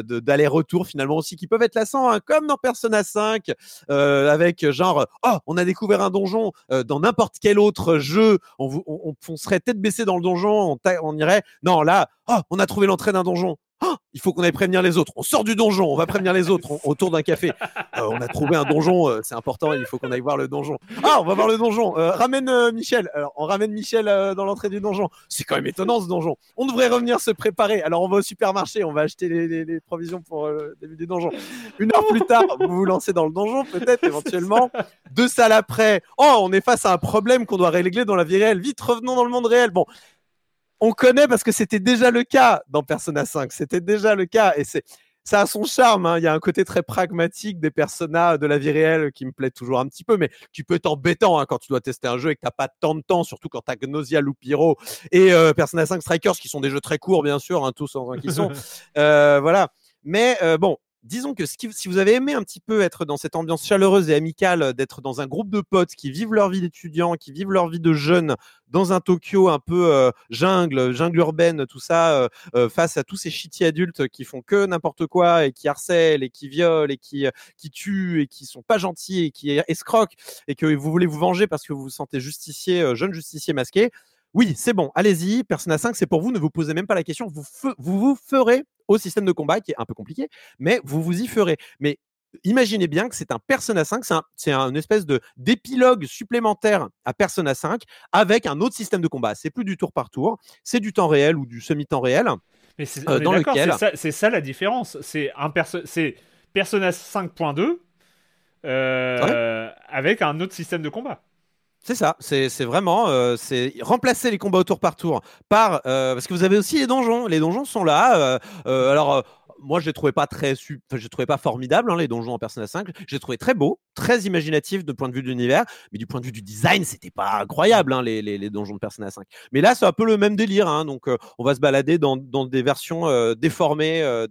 d'aller-retour finalement aussi qui peuvent être lassants, hein, comme dans Persona 5, avec genre oh on a découvert un donjon dans n'importe quel autre jeu, on, on, on, serait tête baissée dans le donjon, on, on irait non là oh on a trouvé l'entrée d'un donjon, Oh, il faut qu'on aille prévenir les autres. On sort du donjon, on va prévenir les autres autour d'un café. Euh, on a trouvé un donjon, euh, c'est important, il faut qu'on aille voir le donjon. Ah, on va voir le donjon. Euh, ramène Michel. Alors, on ramène Michel dans l'entrée du donjon. C'est quand même étonnant ce donjon. On devrait revenir se préparer. Alors, on va au supermarché, on va acheter les, provisions pour le début du donjon. Une heure plus tard, vous vous lancez dans le donjon, peut-être éventuellement. Deux salles après, oh, on est face à un problème qu'on doit régler dans la vie réelle. Vite, revenons dans le monde réel. Bon, on connaît parce que c'était déjà le cas dans Persona 5. C'était déjà le cas et c'est ça a son charme. Hein. Il y a un côté très pragmatique des personnages de la vie réelle qui me plaît toujours un petit peu, mais qui peut être embêtant hein, quand tu dois tester un jeu et que tu n'as pas tant de temps, surtout quand tu as Gnosia, Loupiro et euh, Persona 5 Strikers qui sont des jeux très courts, bien sûr, hein, tous en qui sont. Euh, voilà. Mais euh, bon, disons que si vous avez aimé un petit peu être dans cette ambiance chaleureuse et amicale, d'être dans un groupe de potes qui vivent leur vie d'étudiants, qui vivent leur vie de jeunes dans un Tokyo un peu euh, jungle, jungle urbaine, tout ça, euh, euh, face à tous ces shitty adultes qui font que n'importe quoi et qui harcèlent et qui violent et qui, qui tuent et qui sont pas gentils et qui escroquent et que vous voulez vous venger parce que vous vous sentez justicier, jeune justicier masqué. Oui, c'est bon, allez-y. Persona 5, c'est pour vous. Ne vous posez même pas la question. Vous, vous vous ferez au système de combat qui est un peu compliqué, mais vous vous y ferez. Mais imaginez bien que c'est un Persona 5, c'est un, une espèce de d'épilogue supplémentaire à Persona 5 avec un autre système de combat. C'est plus du tour par tour, c'est du temps réel ou du semi-temps réel. Mais c'est euh, dans lequel c'est ça, la différence. C'est un c'est Persona 5.2 euh, avec un autre système de combat. C'est ça, c'est vraiment euh, c'est remplacer les combats au tour par tour par parce que vous avez aussi les donjons. Les donjons sont là. alors moi, je les trouvais pas très, enfin, je trouvais pas formidable hein, les donjons en Persona 5. Je les trouvais très beaux, très imaginatifs de point de vue de l'univers, mais du point de vue du design, c'était pas incroyable hein, les, les, donjons de Persona 5. Mais là, c'est un peu le même délire. Hein, donc, euh, on va se balader dans, dans des versions euh, déformées euh,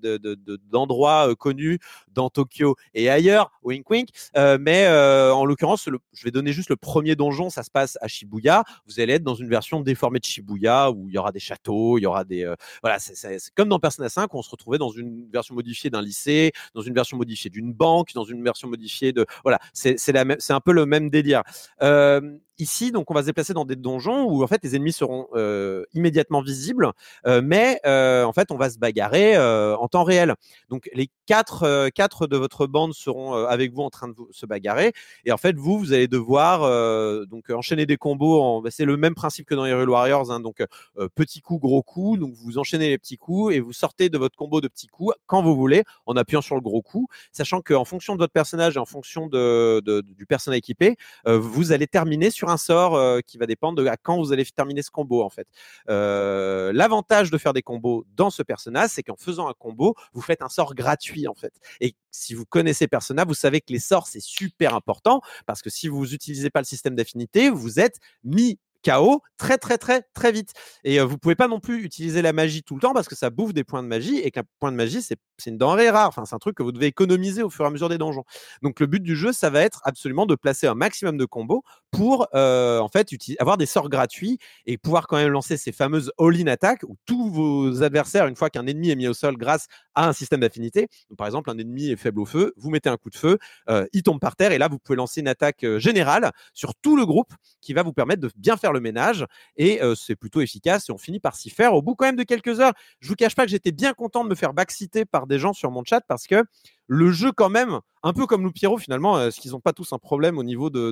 d'endroits de, connus dans Tokyo et ailleurs, wink wink. mais en l'occurrence, je vais donner juste le premier donjon. Ça se passe à Shibuya. Vous allez être dans une version déformée de Shibuya où il y aura des châteaux, il y aura des, voilà, c'est comme dans Persona 5, on se retrouvait dans une version modifiée d'un lycée, dans une version modifiée d'une banque, dans une version modifiée de voilà, c'est un peu le même délire. Euh, Ici, donc, on va se déplacer dans des donjons où en fait les ennemis seront euh, immédiatement visibles, euh, mais euh, en fait on va se bagarrer en temps réel. Donc les quatre, quatre de votre bande seront avec vous en train de se bagarrer, et en fait vous vous allez devoir donc enchaîner des combos. Bah, c'est le même principe que dans Hero Warriors, hein, donc petit coup, gros coup. Donc vous enchaînez les petits coups et vous sortez de votre combo de petits coups quand vous voulez en appuyant sur le gros coup, sachant qu'en fonction de votre personnage et en fonction du personnage équipé, vous allez terminer sur un sort euh, qui va dépendre de à quand vous allez terminer ce combo en fait. Euh, l'avantage de faire des combos dans ce personnage, c'est qu'en faisant un combo, vous faites un sort gratuit en fait. Et si vous connaissez Persona, vous savez que les sorts c'est super important parce que si vous n'utilisez pas le système d'affinité, vous êtes mis KO très très très très vite. Et vous pouvez pas non plus utiliser la magie tout le temps parce que ça bouffe des points de magie et qu'un point de magie c'est une denrée rare. Enfin, c'est un truc que vous devez économiser au fur et à mesure des donjons. Donc le but du jeu, ça va être absolument de placer un maximum de combos pour en fait avoir des sorts gratuits et pouvoir quand même lancer ces fameuses all-in attaques où tous vos adversaires, une fois qu'un ennemi est mis au sol grâce à un système d'affinité, par exemple un ennemi est faible au feu, vous mettez un coup de feu, il tombe par terre et là vous pouvez lancer une attaque générale sur tout le groupe qui va vous permettre de bien faire le ménage et c'est plutôt efficace et on finit par s'y faire au bout quand même de quelques heures. Je vous cache pas que j'étais bien content de me faire backciter par des gens sur mon chat parce que le jeu quand même, un peu comme Lou Pierrot finalement, euh, qu'ils n'ont pas tous un problème au niveau de,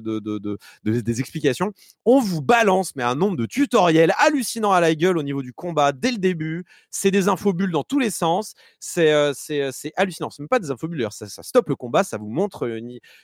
des explications On vous balance, mais un nombre de tutoriels hallucinants à la gueule au niveau du combat dès le début. C'est des infobulles dans tous les sens. C'est euh, euh, hallucinant. C'est même pas des infobulles, ça, ça stoppe le combat, ça vous montre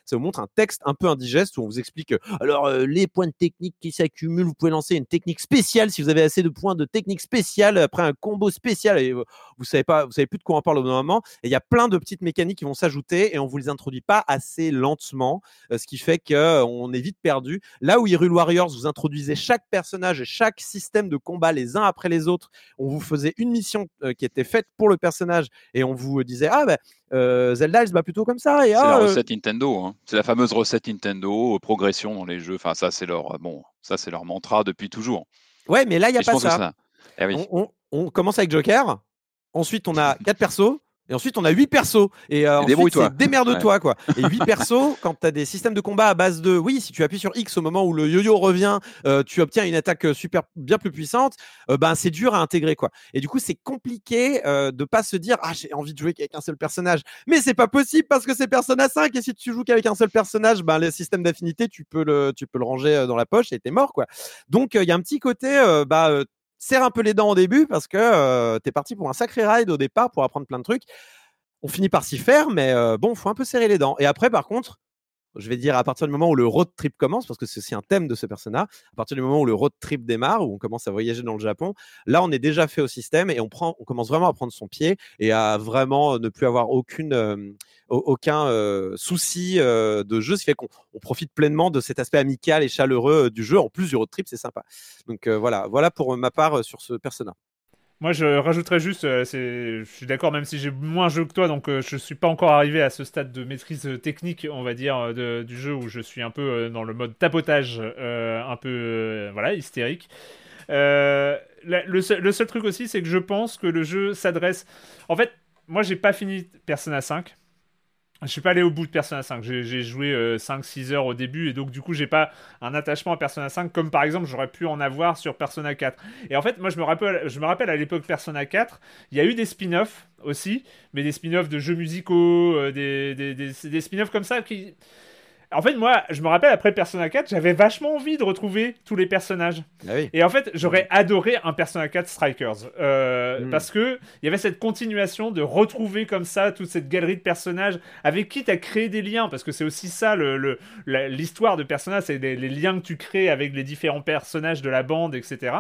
ça vous montre un texte un peu indigeste où on vous explique alors les points de technique qui s'accumulent, vous pouvez lancer une technique spéciale si vous avez assez de points de technique spéciale après un combo spécial et vous savez pas, vous savez plus de quoi on parle au moment. Et il y a plein de petites mécaniques vont s'ajouter et on vous les introduit pas assez lentement, euh, ce qui fait qu'on euh, est vite perdu. Là où Hyrule Warriors, vous introduisez chaque personnage et chaque système de combat les uns après les autres, on vous faisait une mission euh, qui était faite pour le personnage et on vous disait ah ben Zelda, elle se bat plutôt comme ça. C'est la recette Nintendo. Hein. C'est la fameuse recette Nintendo, progression dans les jeux. Enfin, ça, c'est leur, bon, ça, c'est leur mantra depuis toujours. Ouais, mais là, il n'y a pas ça. Eh on, on, commence avec Joker. Ensuite, on a quatre persos. Et ensuite, on a 8 persos. Et euh, ensuite, c'est démerde-toi, quoi. Et 8 persos, quand tu as des systèmes de combat à base de. Oui, si tu appuies sur X au moment où le yo-yo revient, euh, tu obtiens une attaque euh, super bien plus puissante, euh, ben c'est dur à intégrer, quoi. Et du coup, c'est compliqué de pas se dire, ah, j'ai envie de jouer avec un seul personnage. Mais c'est pas possible parce que c'est Persona 5. Et si tu joues qu'avec un seul personnage, ben le système d'affinité, tu, peux le, tu peux le ranger dans la poche et t'es mort, quoi. Donc, il y a un petit côté, bah, serre un peu les dents au début parce que euh, tu es parti pour un sacré ride au départ pour apprendre plein de trucs. On finit par s'y faire, mais euh, bon, faut un peu serrer les dents. Et après, par contre, je vais dire à partir du moment où le road trip commence, parce que c'est aussi un thème de ce personnage, à partir du moment où le road trip démarre, où on commence à voyager dans le Japon, là on est déjà fait au système et on, commence vraiment à prendre son pied et à vraiment ne plus avoir aucune, euh, aucun euh, souci euh, de jeu, ce qui fait qu'on profite pleinement de cet aspect amical et chaleureux du jeu. En plus du road trip, c'est sympa. Donc voilà, voilà pour ma part sur ce personnage. Moi, je rajouterais juste, euh, je suis d'accord, même si j'ai moins joué que toi, donc euh, je suis pas encore arrivé à ce stade de maîtrise technique, on va dire, du jeu où je suis un peu dans le mode tapotage, un peu, voilà, hystérique. le, seul, le, seul, truc aussi, c'est que je pense que le jeu s'adresse. En fait, moi, j'ai pas fini Persona 5. Je suis pas allé au bout de Persona 5. J'ai joué 5-6 euh, heures au début et donc du coup j'ai pas un attachement à Persona 5 comme par exemple j'aurais pu en avoir sur Persona 4. Et en fait moi je me rappelle, je me rappelle à l'époque Persona 4, il y a eu des spin-offs aussi, mais des spin-offs de jeux musicaux, euh, des, des, des spin-offs comme ça qui en fait, moi, je me rappelle après Persona 4, j'avais vachement envie de retrouver tous les personnages. Ah et en fait, j'aurais adoré un Persona 4 Strikers. Euh, hmm. Parce que il y avait cette continuation de retrouver comme ça toute cette galerie de personnages avec qui tu as créé des liens. Parce que c'est aussi ça l'histoire de Persona, c'est les, liens que tu crées avec les différents personnages de la bande, etc.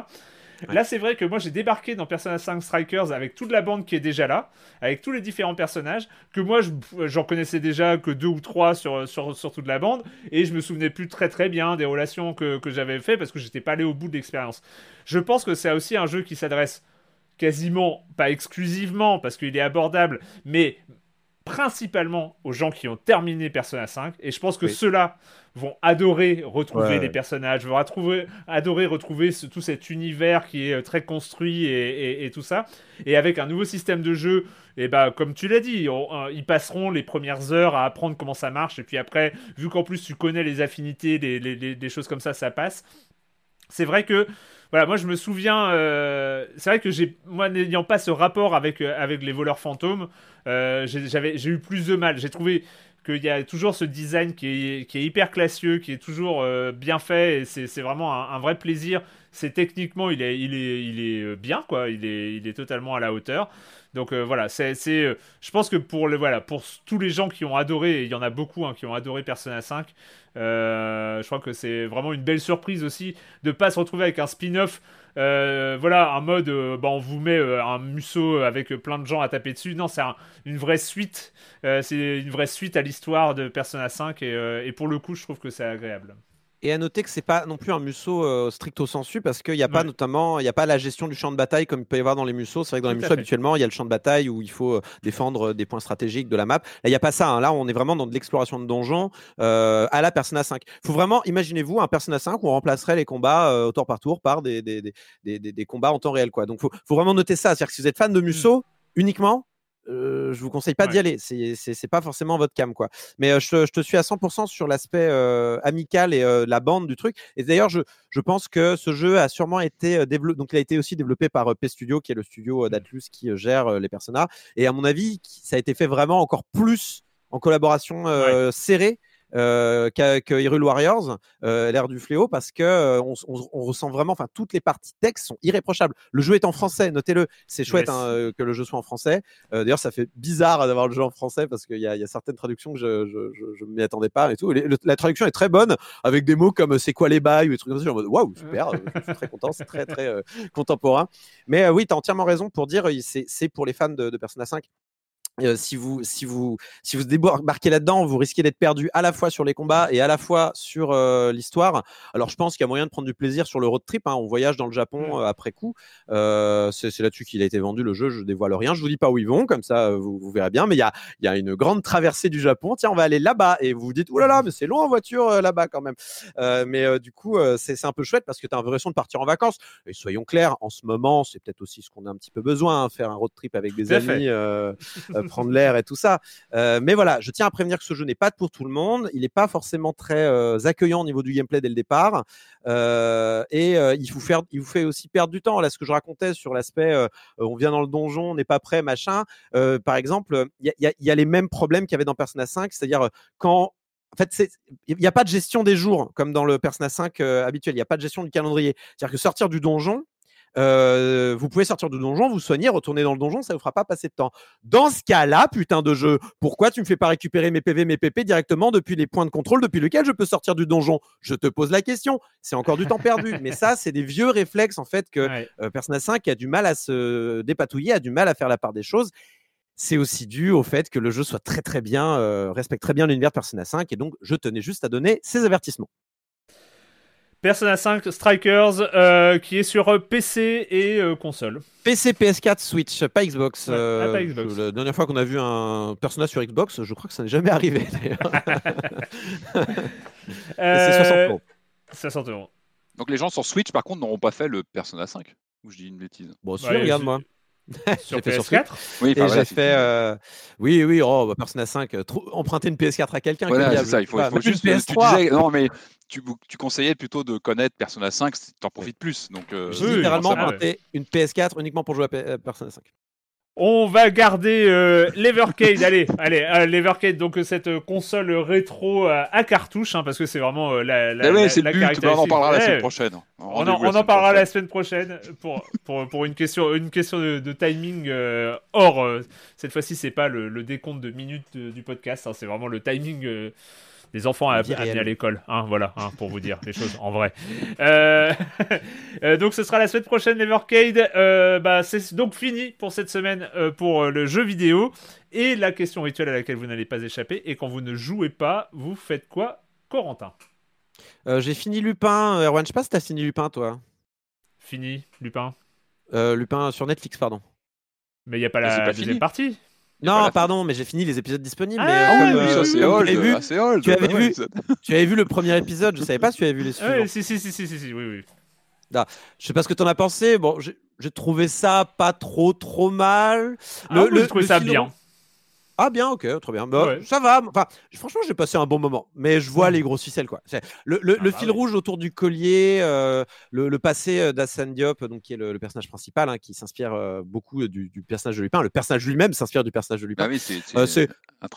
Là, c'est vrai que moi, j'ai débarqué dans Persona 5 Strikers avec toute la bande qui est déjà là, avec tous les différents personnages, que moi, j'en connaissais déjà que deux ou trois sur, sur, toute la bande, et je me souvenais plus très très bien des relations que, que j'avais fait parce que j'étais pas allé au bout de l'expérience. Je pense que c'est aussi un jeu qui s'adresse quasiment, pas exclusivement, parce qu'il est abordable, mais principalement aux gens qui ont terminé Persona 5 et je pense que ceux-là vont adorer retrouver les personnages, vont adorer retrouver tout cet univers qui est euh, très construit et, tout ça. Et avec un nouveau système de jeu, et bah, comme tu l'as dit, euh, ils passeront les premières heures à apprendre comment ça marche. Et puis après, vu qu'en plus tu connais les affinités, les, choses comme ça, ça passe. C'est vrai que voilà, moi je me souviens, euh, c'est vrai que j'ai, moi n'ayant pas ce rapport avec, avec les voleurs fantômes, j'ai eu plus de mal. J'ai trouvé qu'il y a toujours ce design qui est, qui est hyper classieux, qui est toujours euh, bien fait, et c'est vraiment un, vrai plaisir. C'est techniquement, il est, il est, il est euh, bien, quoi. Il est, il est totalement à la hauteur. Donc euh, voilà, c'est, je pense que pour, voilà, pour tous les gens qui ont adoré, il y en a beaucoup hein, qui ont adoré Persona 5, je crois que c'est vraiment une belle surprise aussi de pas se retrouver avec un spin-off euh, voilà, un mode, euh, bah, on vous met euh, un museau avec plein de gens à taper dessus. Non, c'est une vraie suite. c'est une vraie suite à l'histoire de Persona 5 et, et, pour le coup, je trouve que c'est agréable. Et à noter que c'est pas non plus un musso euh, stricto sensu parce qu'il n'y a pas notamment, il y a pas la gestion du champ de bataille comme il peut y avoir dans les mussos. C'est vrai que dans les mussos habituellement, il y a le champ de bataille où il faut euh, défendre euh, des points stratégiques de la map. Là, il n'y a pas ça. Hein. Là, on est vraiment dans de l'exploration de donjons à la Persona 5. Il faut vraiment, imaginez-vous un Persona 5 où on remplacerait les combats au tour par tour par des, des, des, des, combats en temps réel. Quoi. Donc, faut, faut vraiment noter ça. C'est-à-dire que si vous êtes fan de mmh. musso uniquement, euh, je vous conseille pas d'y aller. C'est pas forcément votre cam, quoi. Mais euh, je, te suis à 100% sur l'aspect euh, amical et la bande du truc. Et d'ailleurs, je, je, pense que ce jeu a sûrement été développé. Donc, il a été aussi développé par P Studio, qui est le studio d'Atlus qui gère les personnages. Et à mon avis, ça a été fait vraiment encore plus en collaboration serrée euh, que Hyrule Warriors, euh, l'ère du fléau, parce que euh, on, ressent vraiment, enfin, toutes les parties texte sont irréprochables. Le jeu est en français, notez-le. C'est chouette hein, que le jeu soit en français. D'ailleurs, ça fait bizarre d'avoir le jeu en français parce qu'il y, a certaines traductions que je, ne m'y attendais pas et tout. la traduction est très bonne avec des mots comme c'est quoi les bails ou des trucs comme ça. en mode waouh, super, je suis très content, c'est très très contemporain. Mais oui, tu as entièrement raison pour dire c'est pour les fans de, de Persona 5 si vous si vous si vous débarquez là-dedans, vous risquez d'être perdu à la fois sur les combats et à la fois sur l'histoire. Alors je pense qu'il y a moyen de prendre du plaisir sur le road trip. Hein. On voyage dans le Japon mmh. après coup. c'est là-dessus qu'il a été vendu le jeu. Je dévoile rien. Je vous dis pas où ils vont, comme ça vous, vous verrez bien. Mais il y a il y a une grande traversée du Japon. Tiens, on va aller là-bas et vous vous dites oh là là, mais c'est loin en voiture là-bas quand même. mais du coup c'est un peu chouette parce que tu as l'impression de partir en vacances. Et soyons clairs, en ce moment c'est peut-être aussi ce qu'on a un petit peu besoin, hein, faire un road trip avec des amis. prendre l'air et tout ça. Euh, mais voilà, je tiens à prévenir que ce jeu n'est pas pour tout le monde. Il n'est pas forcément très euh, accueillant au niveau du gameplay dès le départ. Euh, et il, vous faire, il vous fait aussi perdre du temps. Là, ce que je racontais sur l'aspect on vient dans le donjon, on n'est pas prêt, machin. par exemple, il y, a les mêmes problèmes qu'il y avait dans Persona 5, c'est-à-dire quand en fait, il n'y a pas de gestion des jours comme dans le Persona 5 habituel. Il n'y a pas de gestion du calendrier. C'est-à-dire que sortir du donjon, euh, vous pouvez sortir du donjon, vous soigner, retourner dans le donjon, ça vous fera pas passer de temps. Dans ce cas-là, putain de jeu, pourquoi tu me fais pas récupérer mes PV, mes PP directement depuis les points de contrôle depuis lesquels je peux sortir du donjon? Je te pose la question. C'est encore du temps perdu. Mais ça, c'est des vieux réflexes en fait que euh, Persona 5 a du mal à se dépatouiller, a du mal à faire la part des choses c'est aussi dû au fait que le jeu soit très très bien, euh, respecte très bien l'univers Persona 5 et donc je tenais juste à donner ces avertissements. Persona 5 Strikers qui est sur PC et console. PC, PS4, Switch, pas Xbox. Ah, pas Xbox. La dernière fois qu'on a vu un Persona sur Xbox, je crois que ça n'est jamais arrivé d'ailleurs. c'est 60 euros. 60 euros. Donc les gens sur Switch, par contre, n'auront pas fait le Persona 5 Ou je dis une bêtise Bon, si, regarde moi. sur PS4 Oui, j'ai fait. Euh, oui, oui, oh, bah, Persona 5, euh, emprunter une PS4 à quelqu'un. Voilà, c'est ça, il faut, il faut juste. Tu disais, non, mais tu, tu, conseillais plutôt de connaître Persona 5, tu en profites plus. Donc, euh, j'ai littéralement une PS4 uniquement pour jouer à Persona 5. On va garder euh, l'Evercade, allez, allez, euh, l'Evercade, donc euh, cette console rétro à cartouche, hein, parce que c'est vraiment la, la, eh la, but, on en parlera la semaine prochaine. On, en, parlera la semaine prochaine pour, pour, pour une question, une question de, timing. or, cette fois-ci, c'est pas le, décompte de minutes du podcast, hein, c'est vraiment le timing des enfants à, amener à l'école. Hein, voilà, hein, pour vous dire les choses en vrai. Euh, euh, donc ce sera la semaine prochaine, l'Evercade. Euh, bah, c'est donc fini pour cette semaine pour le jeu vidéo. Et la question rituelle à laquelle vous n'allez pas échapper. Et quand vous ne jouez pas, vous faites quoi, Corentin? J'ai fini Lupin. Erwan, je sais pas si t'as fini Lupin, toi. Fini, Lupin? Lupin sur Netflix, pardon. Mais il n'y a pas la deuxième partie non, pardon, mais j'ai fini les épisodes disponibles. Ah, oui, euh, ça c'est old, vu, Tu avais, vu, tu avais vu le premier épisode, je savais pas si tu avais vu les suivants. Oui, si, si, si, si, si, oui, oui. Ah, je sais pas ce que tu en as pensé. Bon, j'ai trouvé ça pas trop, trop mal. Le, ah, le, ça bien. Ah bien, ok, très bien. Bah, Ça va. Enfin, franchement, j'ai passé un bon moment. Mais je vois les grosses ficelles, quoi. Le, le, ah bah fil rouge autour du collier, euh, le, passé euh, d'Assane Diop, donc qui est le, personnage principal, hein, qui s'inspire euh, beaucoup du, du, personnage de Lupin. Le personnage lui-même s'inspire du personnage de Lupin. Ah oui, c'est un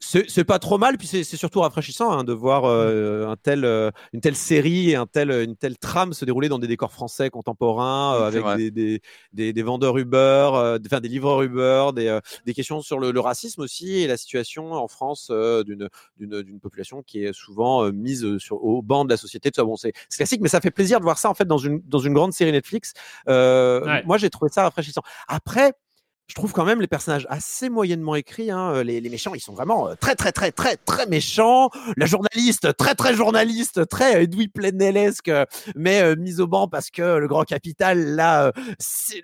c'est pas trop mal, puis c'est surtout rafraîchissant hein, de voir euh, un tel, euh, une telle série et un tel, une telle trame se dérouler dans des décors français contemporains, euh, avec des, des, des, des, vendeurs Uber, enfin des livreurs Uber, des, des questions sur le, racisme aussi et la situation en France d'une population qui est souvent mise sur, au banc de la société. Tout ça, bon, c'est classique, mais ça fait plaisir de voir ça en fait dans une, dans une grande série Netflix. Moi, j'ai trouvé ça rafraîchissant. Après, je trouve quand même les personnages assez moyennement écrits. Hein. Euh, les, méchants, ils sont vraiment euh, très, très, très, très, très méchants. La journaliste, très, très journaliste, très Edoui Plenelesque, mais euh, mise au banc parce que le grand capital l'a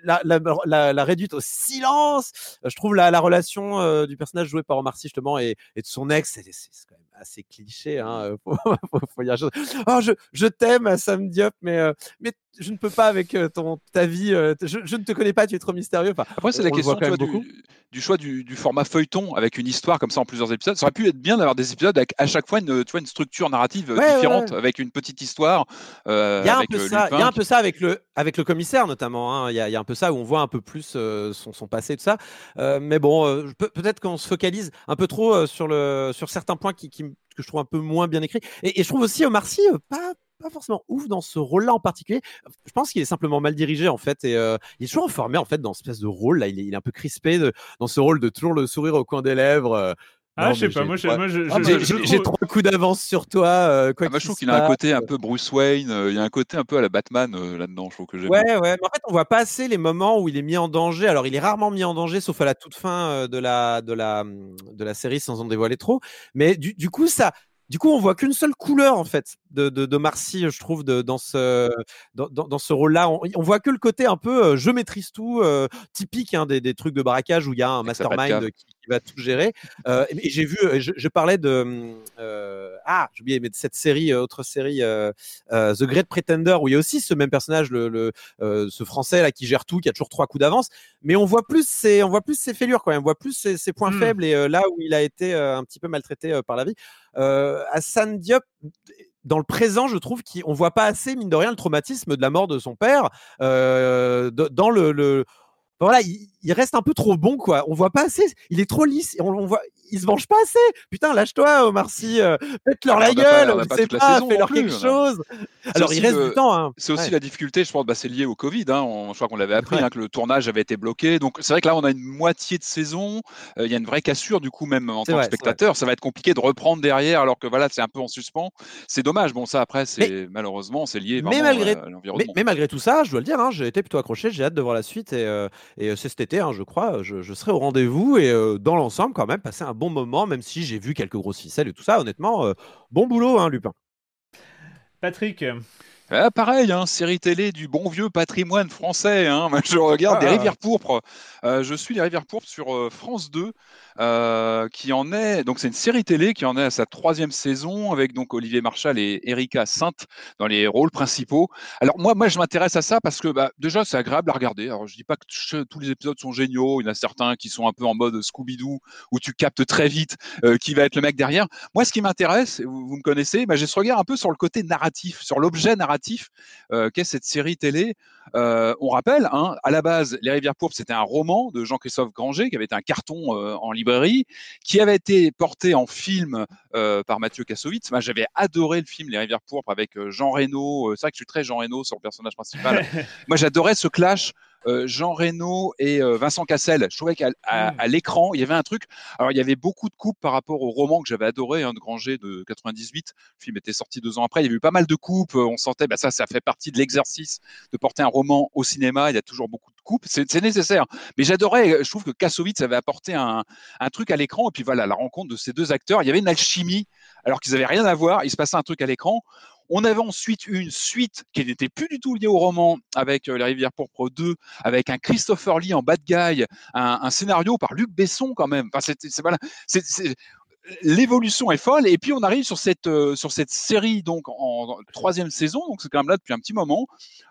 la, réduite au silence. Je trouve la, la relation du personnage joué par Omar Sy, justement, et, et de son ex, c'est quand même assez cliché. Hein. Faut, faut, Oh, je, je t'aime, Sam Diop, mais, mais je ne peux pas avec ton, ta vie. Je, je, ne te connais pas, tu es trop mystérieux. Enfin, Après, c'est la question du, choix du, format feuilleton avec une histoire comme ça en plusieurs épisodes. Ça aurait pu être bien d'avoir des épisodes avec à chaque fois une, tu vois, une structure narrative différente, avec une petite histoire. il, y a un peu ça, il y a un peu ça avec le, avec le commissaire notamment. Hein. Il, y a, il, y a, un peu ça où on voit un peu plus son, son, passé, tout ça. mais bon, peut-être qu'on se focalise un peu trop sur, le, sur certains points qui, qui, que je trouve un peu moins bien écrit. Et, je trouve aussi Omar Sy pas pas forcément ouf dans ce rôle-là en particulier. Je pense qu'il est simplement mal dirigé en fait et euh, il est toujours formé en fait dans cette espèce de rôle là. Il est, il est un peu crispé dans ce rôle de toujours le sourire au coin des lèvres. Euh. ah, je sais pas, moi, j'ai trois coups d'avance sur toi. Euh, quoi ah, moi, je trouve qu'il a un côté un peu Bruce Wayne, il y a un côté un peu à la Batman là-dedans, je trouve que j'aime. Ouais, ouais, mais en fait, on voit pas assez les moments où il est mis en danger. Alors, il est rarement mis en danger, sauf à la toute fin de, la, de, la, de la série, sans en dévoiler trop. Mais du, du coup, ça, du coup, on voit qu'une seule couleur en fait de, de, de Marcy, je trouve, de, dans ce dans, dans ce rôle-là. On, on, voit que le côté un peu euh, je maîtrise tout, euh, typique hein, des, des, trucs de braquage où il y a un mastermind qui, va tout gérer. Euh, et, j'ai vu, je, je, parlais de ah, j'ai oublié, mais de cette série, autre série, The Great Pretender, où il y a aussi ce même personnage, le, le ce Français là qui gère tout, qui a toujours trois coups d'avance. Mais on voit plus ses, on voit plus ses fêlures quand même, on voit plus ses, ses points mmh. faibles et là où il a été un petit peu maltraité par la vie. Euh, Hassan Diop, dans le présent, je trouve qu'on voit pas assez, mine de rien, le traumatisme de la mort de son père euh, dans le, le voilà, il, reste un peu trop bon, quoi. On voit pas assez. Il est trop lisse. On, on voit, il se venge pas assez. Putain, lâche-toi, Omar Sy. Euh, Faites-leur la gueule. On sait pas, fais-leur quelque chose. Alors, il reste du temps. Hein. C'est aussi la difficulté, je pense, bah, c'est lié au Covid. Hein. je crois qu'on l'avait appris, hein, que le tournage avait été bloqué. Donc, c'est vrai que là, on a une moitié de saison. Euh, il y a une vraie cassure, du coup, même en tant que spectateur. Ça va être compliqué de reprendre derrière, alors que voilà, c'est un peu en suspens. C'est dommage. Bon, ça, après, c'est malheureusement, c'est lié mais malgré, à l'environnement. Mais, malgré tout ça, je dois le dire, j'ai été plutôt accroché. J'ai hâte de voir la suite. Et, euh, c'est cet été, je crois. Je, je, serai au rendez-vous. Et dans l'ensemble, quand même, passer un bon moment, même si j'ai vu quelques grosses ficelles et tout ça. Honnêtement, bon boulot, hein, Lupin. Patrick ah, pareil, hein, série télé du bon vieux patrimoine français. Hein. Je regarde des ah. rivières pourpres. Euh, je suis les rivières pourpres sur euh, France 2, euh, qui en est. Donc c'est une série télé qui en est à sa troisième saison avec donc Olivier Marchal et Erika Sainte dans les rôles principaux. Alors moi, moi je m'intéresse à ça parce que bah, déjà c'est agréable à regarder. Alors je dis pas que tous les épisodes sont géniaux. Il y en a certains qui sont un peu en mode Scooby-Doo où tu captes très vite qui va être le mec derrière. Moi, ce qui m'intéresse, vous, me connaissez, bah, j'ai ce regard un peu sur le côté narratif, sur l'objet narratif euh, qu'est cette série télé. Euh, on rappelle, hein, à la base, Les Rivières Pourpres, c'était un roman de Jean-Christophe Granger qui avait été un carton euh, en librairie, qui avait été porté en film par Mathieu Kassovitz. Moi, j'avais adoré le film Les Rivières Pourpres avec Jean Reno. C'est vrai que je suis très Jean Reno sur le personnage principal. Moi, j'adorais ce clash euh, Jean Reno et euh, Vincent Cassel. Je trouvais qu'à mmh. l'écran, il y avait un truc. Alors, il y avait beaucoup de coupes par rapport au roman que j'avais adoré hein, de Granger de 98. Le film était sorti deux ans après. Il y avait eu pas mal de coupes. Euh, on sentait, bah, ça, ça fait partie de l'exercice de porter un roman au cinéma. Il y a toujours beaucoup de coupes. C'est nécessaire. Mais j'adorais. Je trouve que Kassovitz avait apporté un, un truc à l'écran. Et puis voilà, la rencontre de ces deux acteurs. Il y avait une alchimie alors qu'ils n'avaient rien à voir. Il se passait un truc à l'écran. On avait ensuite une suite qui n'était plus du tout liée au roman avec euh, Les Rivières Pourpres 2, avec un Christopher Lee en bad guy, un, scénario par Luc Besson quand même. Enfin, c'est, l'évolution est folle. Et puis on arrive sur cette euh, sur cette série donc en, troisième saison donc c'est quand même là depuis un petit moment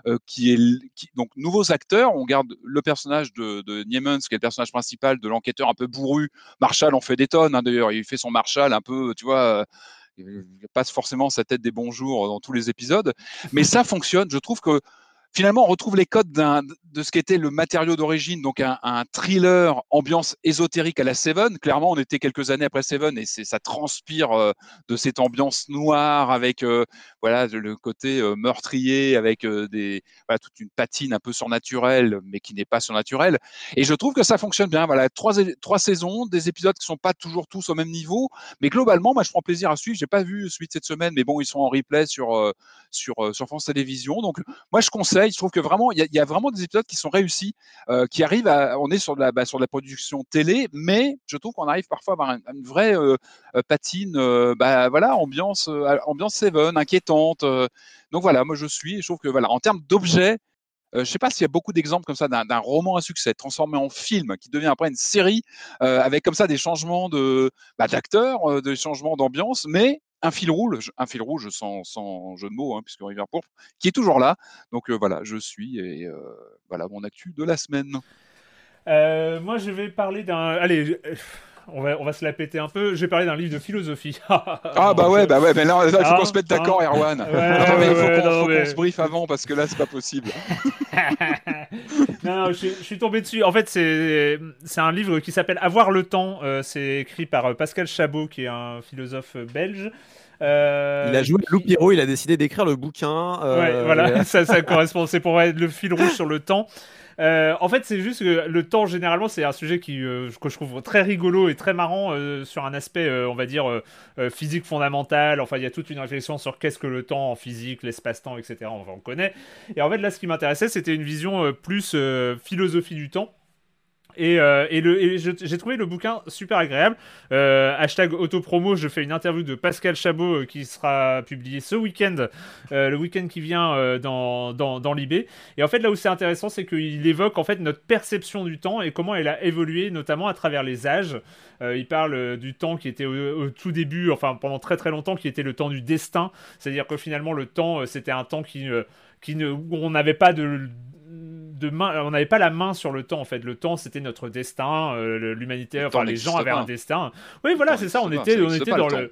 euh, qui est donc nouveaux acteurs. On garde le personnage de, de Niemens qui est le personnage principal de l'enquêteur un peu bourru. Marshall en fait des tonnes hein, d'ailleurs il fait son Marshall un peu tu vois il passe forcément sa tête des bons jours dans tous les épisodes, mais ça fonctionne. Je trouve que finalement, on retrouve les codes de ce qu'était le matériau d'origine, donc un, thriller ambiance ésotérique à la Seven. Clairement, on était quelques années après Seven et ça transpire euh, de cette ambiance noire avec euh, voilà le côté euh, meurtrier, avec des toute une patine un peu surnaturelle, mais qui n'est pas surnaturelle. Et je trouve que ça fonctionne bien. Voilà, trois, trois saisons, des épisodes qui sont pas toujours tous au même niveau, mais globalement, moi, je prends plaisir à suivre. J'ai pas vu de cette semaine, mais bon, ils sont en replay sur sur France Télévisions. Donc, moi, je conseille je trouve que vraiment, il y, a vraiment des épisodes qui sont réussis, euh, qui arrivent à. On est sur de la, bah, sur la production télé, mais je trouve qu'on arrive parfois à avoir une, vraie euh, euh, patine, bah, voilà, ambiance, ambiance Seven, inquiétante. donc voilà, moi je suis. Je trouve que voilà, en termes d'objets, je ne sais pas s'il y a beaucoup d'exemples comme ça d'un roman à succès transformé en film qui devient après une série avec comme ça des changements de bah, d'acteurs, des changements d'ambiance, mais un fil rouge, un fil rouge sans, jeu de mots, hein, puisque Rivière Pourpre, qui est toujours là. Donc euh, voilà, je suis et euh, voilà mon actu de la semaine. Euh, moi, je vais parler d'un. Allez. On va, on va se la péter un peu. Je vais parler d'un livre de philosophie. ah bah ouais, bah ouais, mais là, il faut qu'on se mette d'accord, hein Erwan. Ouais, il faut qu'on se briefe avant parce que là, c'est pas possible. non, je, suis tombé dessus. En fait, c'est un livre qui s'appelle Avoir le temps. c'est écrit par Pascal Chabot, qui est un philosophe belge. Euh, il a joué Lou Pierrot, il a décidé d'écrire le bouquin. Euh, ouais, voilà, ça, ça correspond. C'est pour être le fil rouge sur le temps. Euh, en fait, c'est juste que le temps, généralement, c'est un sujet qui, que je trouve très rigolo et très marrant sur un aspect, on va dire, physique fondamental. Enfin, il y a toute une réflexion sur qu'est-ce que le temps en physique, l'espace-temps, etc. On connaît. Et en fait, là, ce qui m'intéressait, c'était une vision plus philosophie du temps. Et, euh, j'ai trouvé le bouquin super agréable. Euh, hashtag autopromo, je fais une interview de Pascal Chabot euh, qui sera publiée ce week-end, le week-end qui vient dans, dans, l'IB. Et en fait, là où c'est intéressant, c'est qu'il évoque en fait notre perception du temps et comment elle a évolué, notamment à travers les âges. il parle du temps qui était au, tout début, enfin pendant très très longtemps, qui était le temps du destin. C'est-à-dire que finalement, le temps, c'était un temps qui, qui ne, où on n'avait pas de on n'avait pas la main sur le temps en fait. Le temps c'était notre destin, euh, l'humanité, enfin les gens avaient un destin. Oui, voilà, c'est ça. On était, on était dans le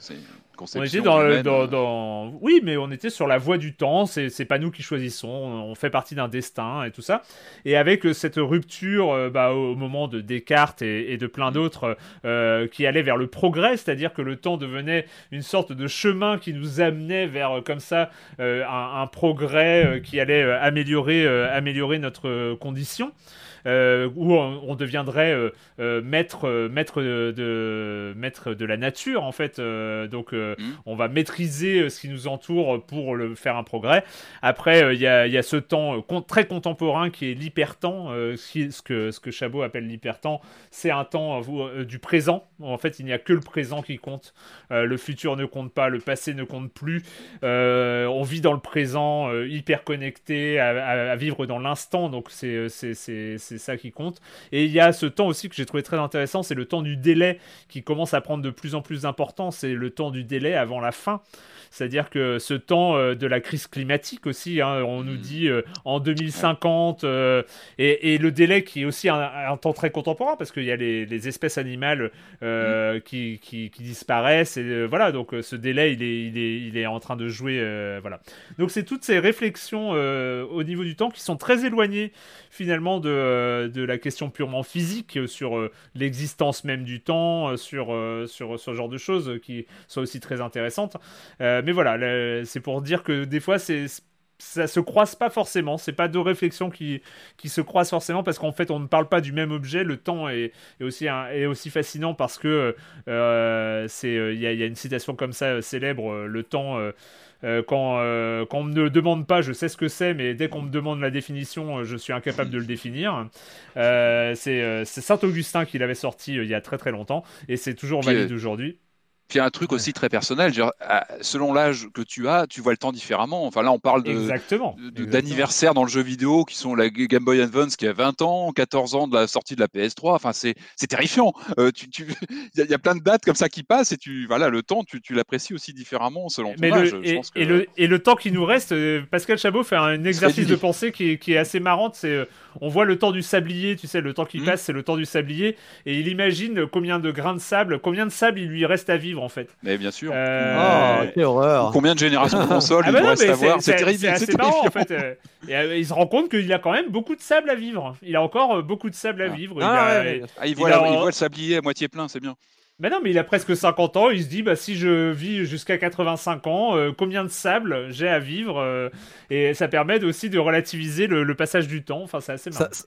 on était dans, dans, Oui, mais on était sur la voie du temps, c'est pas nous qui choisissons, on fait partie d'un destin et tout ça. Et avec euh, cette rupture euh, bah, au moment de Descartes et, de plein d'autres euh, qui allaient vers le progrès, c'est-à-dire que le temps devenait une sorte de chemin qui nous amenait vers comme ça un, progrès qui allait améliorer, améliorer notre condition. Euh, où on, deviendrait euh, euh, maître, maître, de, maître de la nature, en fait. donc, mm. on va maîtriser ce qui nous entoure pour le, faire un progrès. Après, il y a, y, a, ce temps très contemporain qui est l'hypertemps, ce, que, ce que Chabot appelle l'hypertemps, c'est un temps du présent, En fait, il n'y a que le présent qui compte. le futur ne compte pas, le passé ne compte plus. on vit dans le présent, hyper connecté, à, vivre dans l'instant. Donc c'est ça qui compte. Et il y a ce temps aussi que j'ai trouvé très intéressant, c'est le temps du délai qui commence à prendre de plus en plus d'importance. C'est le temps du délai avant la fin. C'est-à-dire que ce temps euh, de la crise climatique aussi, hein, on nous mm. dit euh, en 2050, euh, et, le délai qui est aussi un, temps très contemporain, parce qu'il y a les, espèces animales mm. qui, disparaissent, et voilà, donc ce délai, il est, en train de jouer, voilà. Donc c'est toutes ces réflexions au niveau du temps qui sont très éloignées finalement de, la question purement physique sur l'existence même du temps, sur ce genre de choses qui sont aussi très intéressantes mais voilà, c'est pour dire que des fois, c'est ça se croise pas forcément. C'est pas deux réflexions qui, qui se croisent forcément parce qu'en fait, on ne parle pas du même objet. Le temps est, est aussi, est aussi fascinant parce que euh, c'est il y, a une citation comme ça euh, célèbre. Euh, le temps. quand, quand, on ne demande pas, je sais ce que c'est, mais dès qu'on me demande la définition, je suis incapable de le définir. c'est Saint Augustin qui l'avait sorti il y a très très longtemps, et c'est toujours valide aujourd'hui. Un truc aussi très personnel, selon l'âge que tu as, tu vois le temps différemment. Enfin là, on parle d'anniversaire dans le jeu vidéo qui sont la Game Boy Advance qui a 20 ans, 14 ans de la sortie de la PS3. Enfin, c'est terrifiant. Euh, il y, a plein de dates comme ça qui passent et tu, voilà, le temps, tu, l'apprécies aussi différemment selon ton âge. et, le, et, le, temps qui nous reste, euh, Pascal Chabot fait un exercice de pensée qui est, qui est assez marrant. C'est, euh, on voit le temps du sablier, tu sais, le temps qui mmh. passe, c'est le temps du sablier, et il imagine combien de grains de sable, combien de sable il lui reste à vivre en fait. Mais bien sûr. Euh... Oh, quelle horreur. Combien de générations de consoles ah il bah reste à voir C'est terrible. C'est marrant en fait. Euh, et, euh, il se rend compte qu'il a quand même beaucoup de sable à vivre. Il a encore euh, beaucoup de sable à ah. vivre. Ah, il, voit, il voit le sablier à moitié plein, c'est bien. Mais non, mais il a presque 50 ans. Il se dit, bah, si je vis jusqu'à 85 ans, combien de sable j'ai à vivre Et ça permet aussi de relativiser le, passage du temps. Enfin, c'est assez marrant. Ça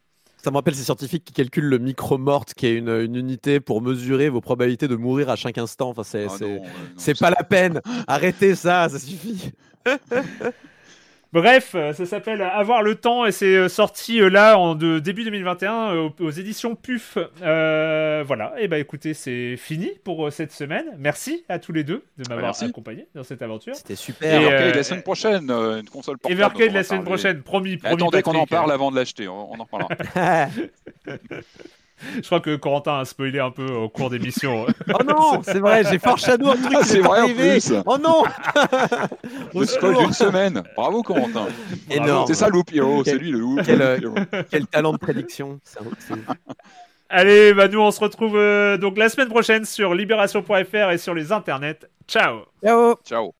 me rappelle ces scientifiques qui calculent le micro-mort, qui est une, unité pour mesurer vos probabilités de mourir à chaque instant. Enfin, c'est ah pas la peine. Arrêtez ça, ça suffit. Bref, euh, ça s'appelle Avoir le temps et c'est euh, sorti euh, là en de, début 2021 aux, éditions PUF. voilà, et bah écoutez, c'est fini pour cette semaine. Merci à tous les deux de m'avoir accompagné dans cette aventure. C'était super. Et la semaine prochaine, une console portable. Evercade la semaine prochaine, promis. promis attendez qu'on en parle avant de l'acheter, on, on en reparlera. Je crois que Corentin a spoilé un peu au cours d'émission. oh non, c'est vrai, j'ai foreshadow un truc ah, c'est vrai arrivé. Oh non Le spoil d'une semaine. Bravo Corentin. C'est ça Loupio, c'est lui le loup. Quel, quel, talent de prédiction. Allez, bah nous on se retrouve euh, donc la semaine prochaine sur libération.fr et sur les internets. Ciao. Ciao. Ciao.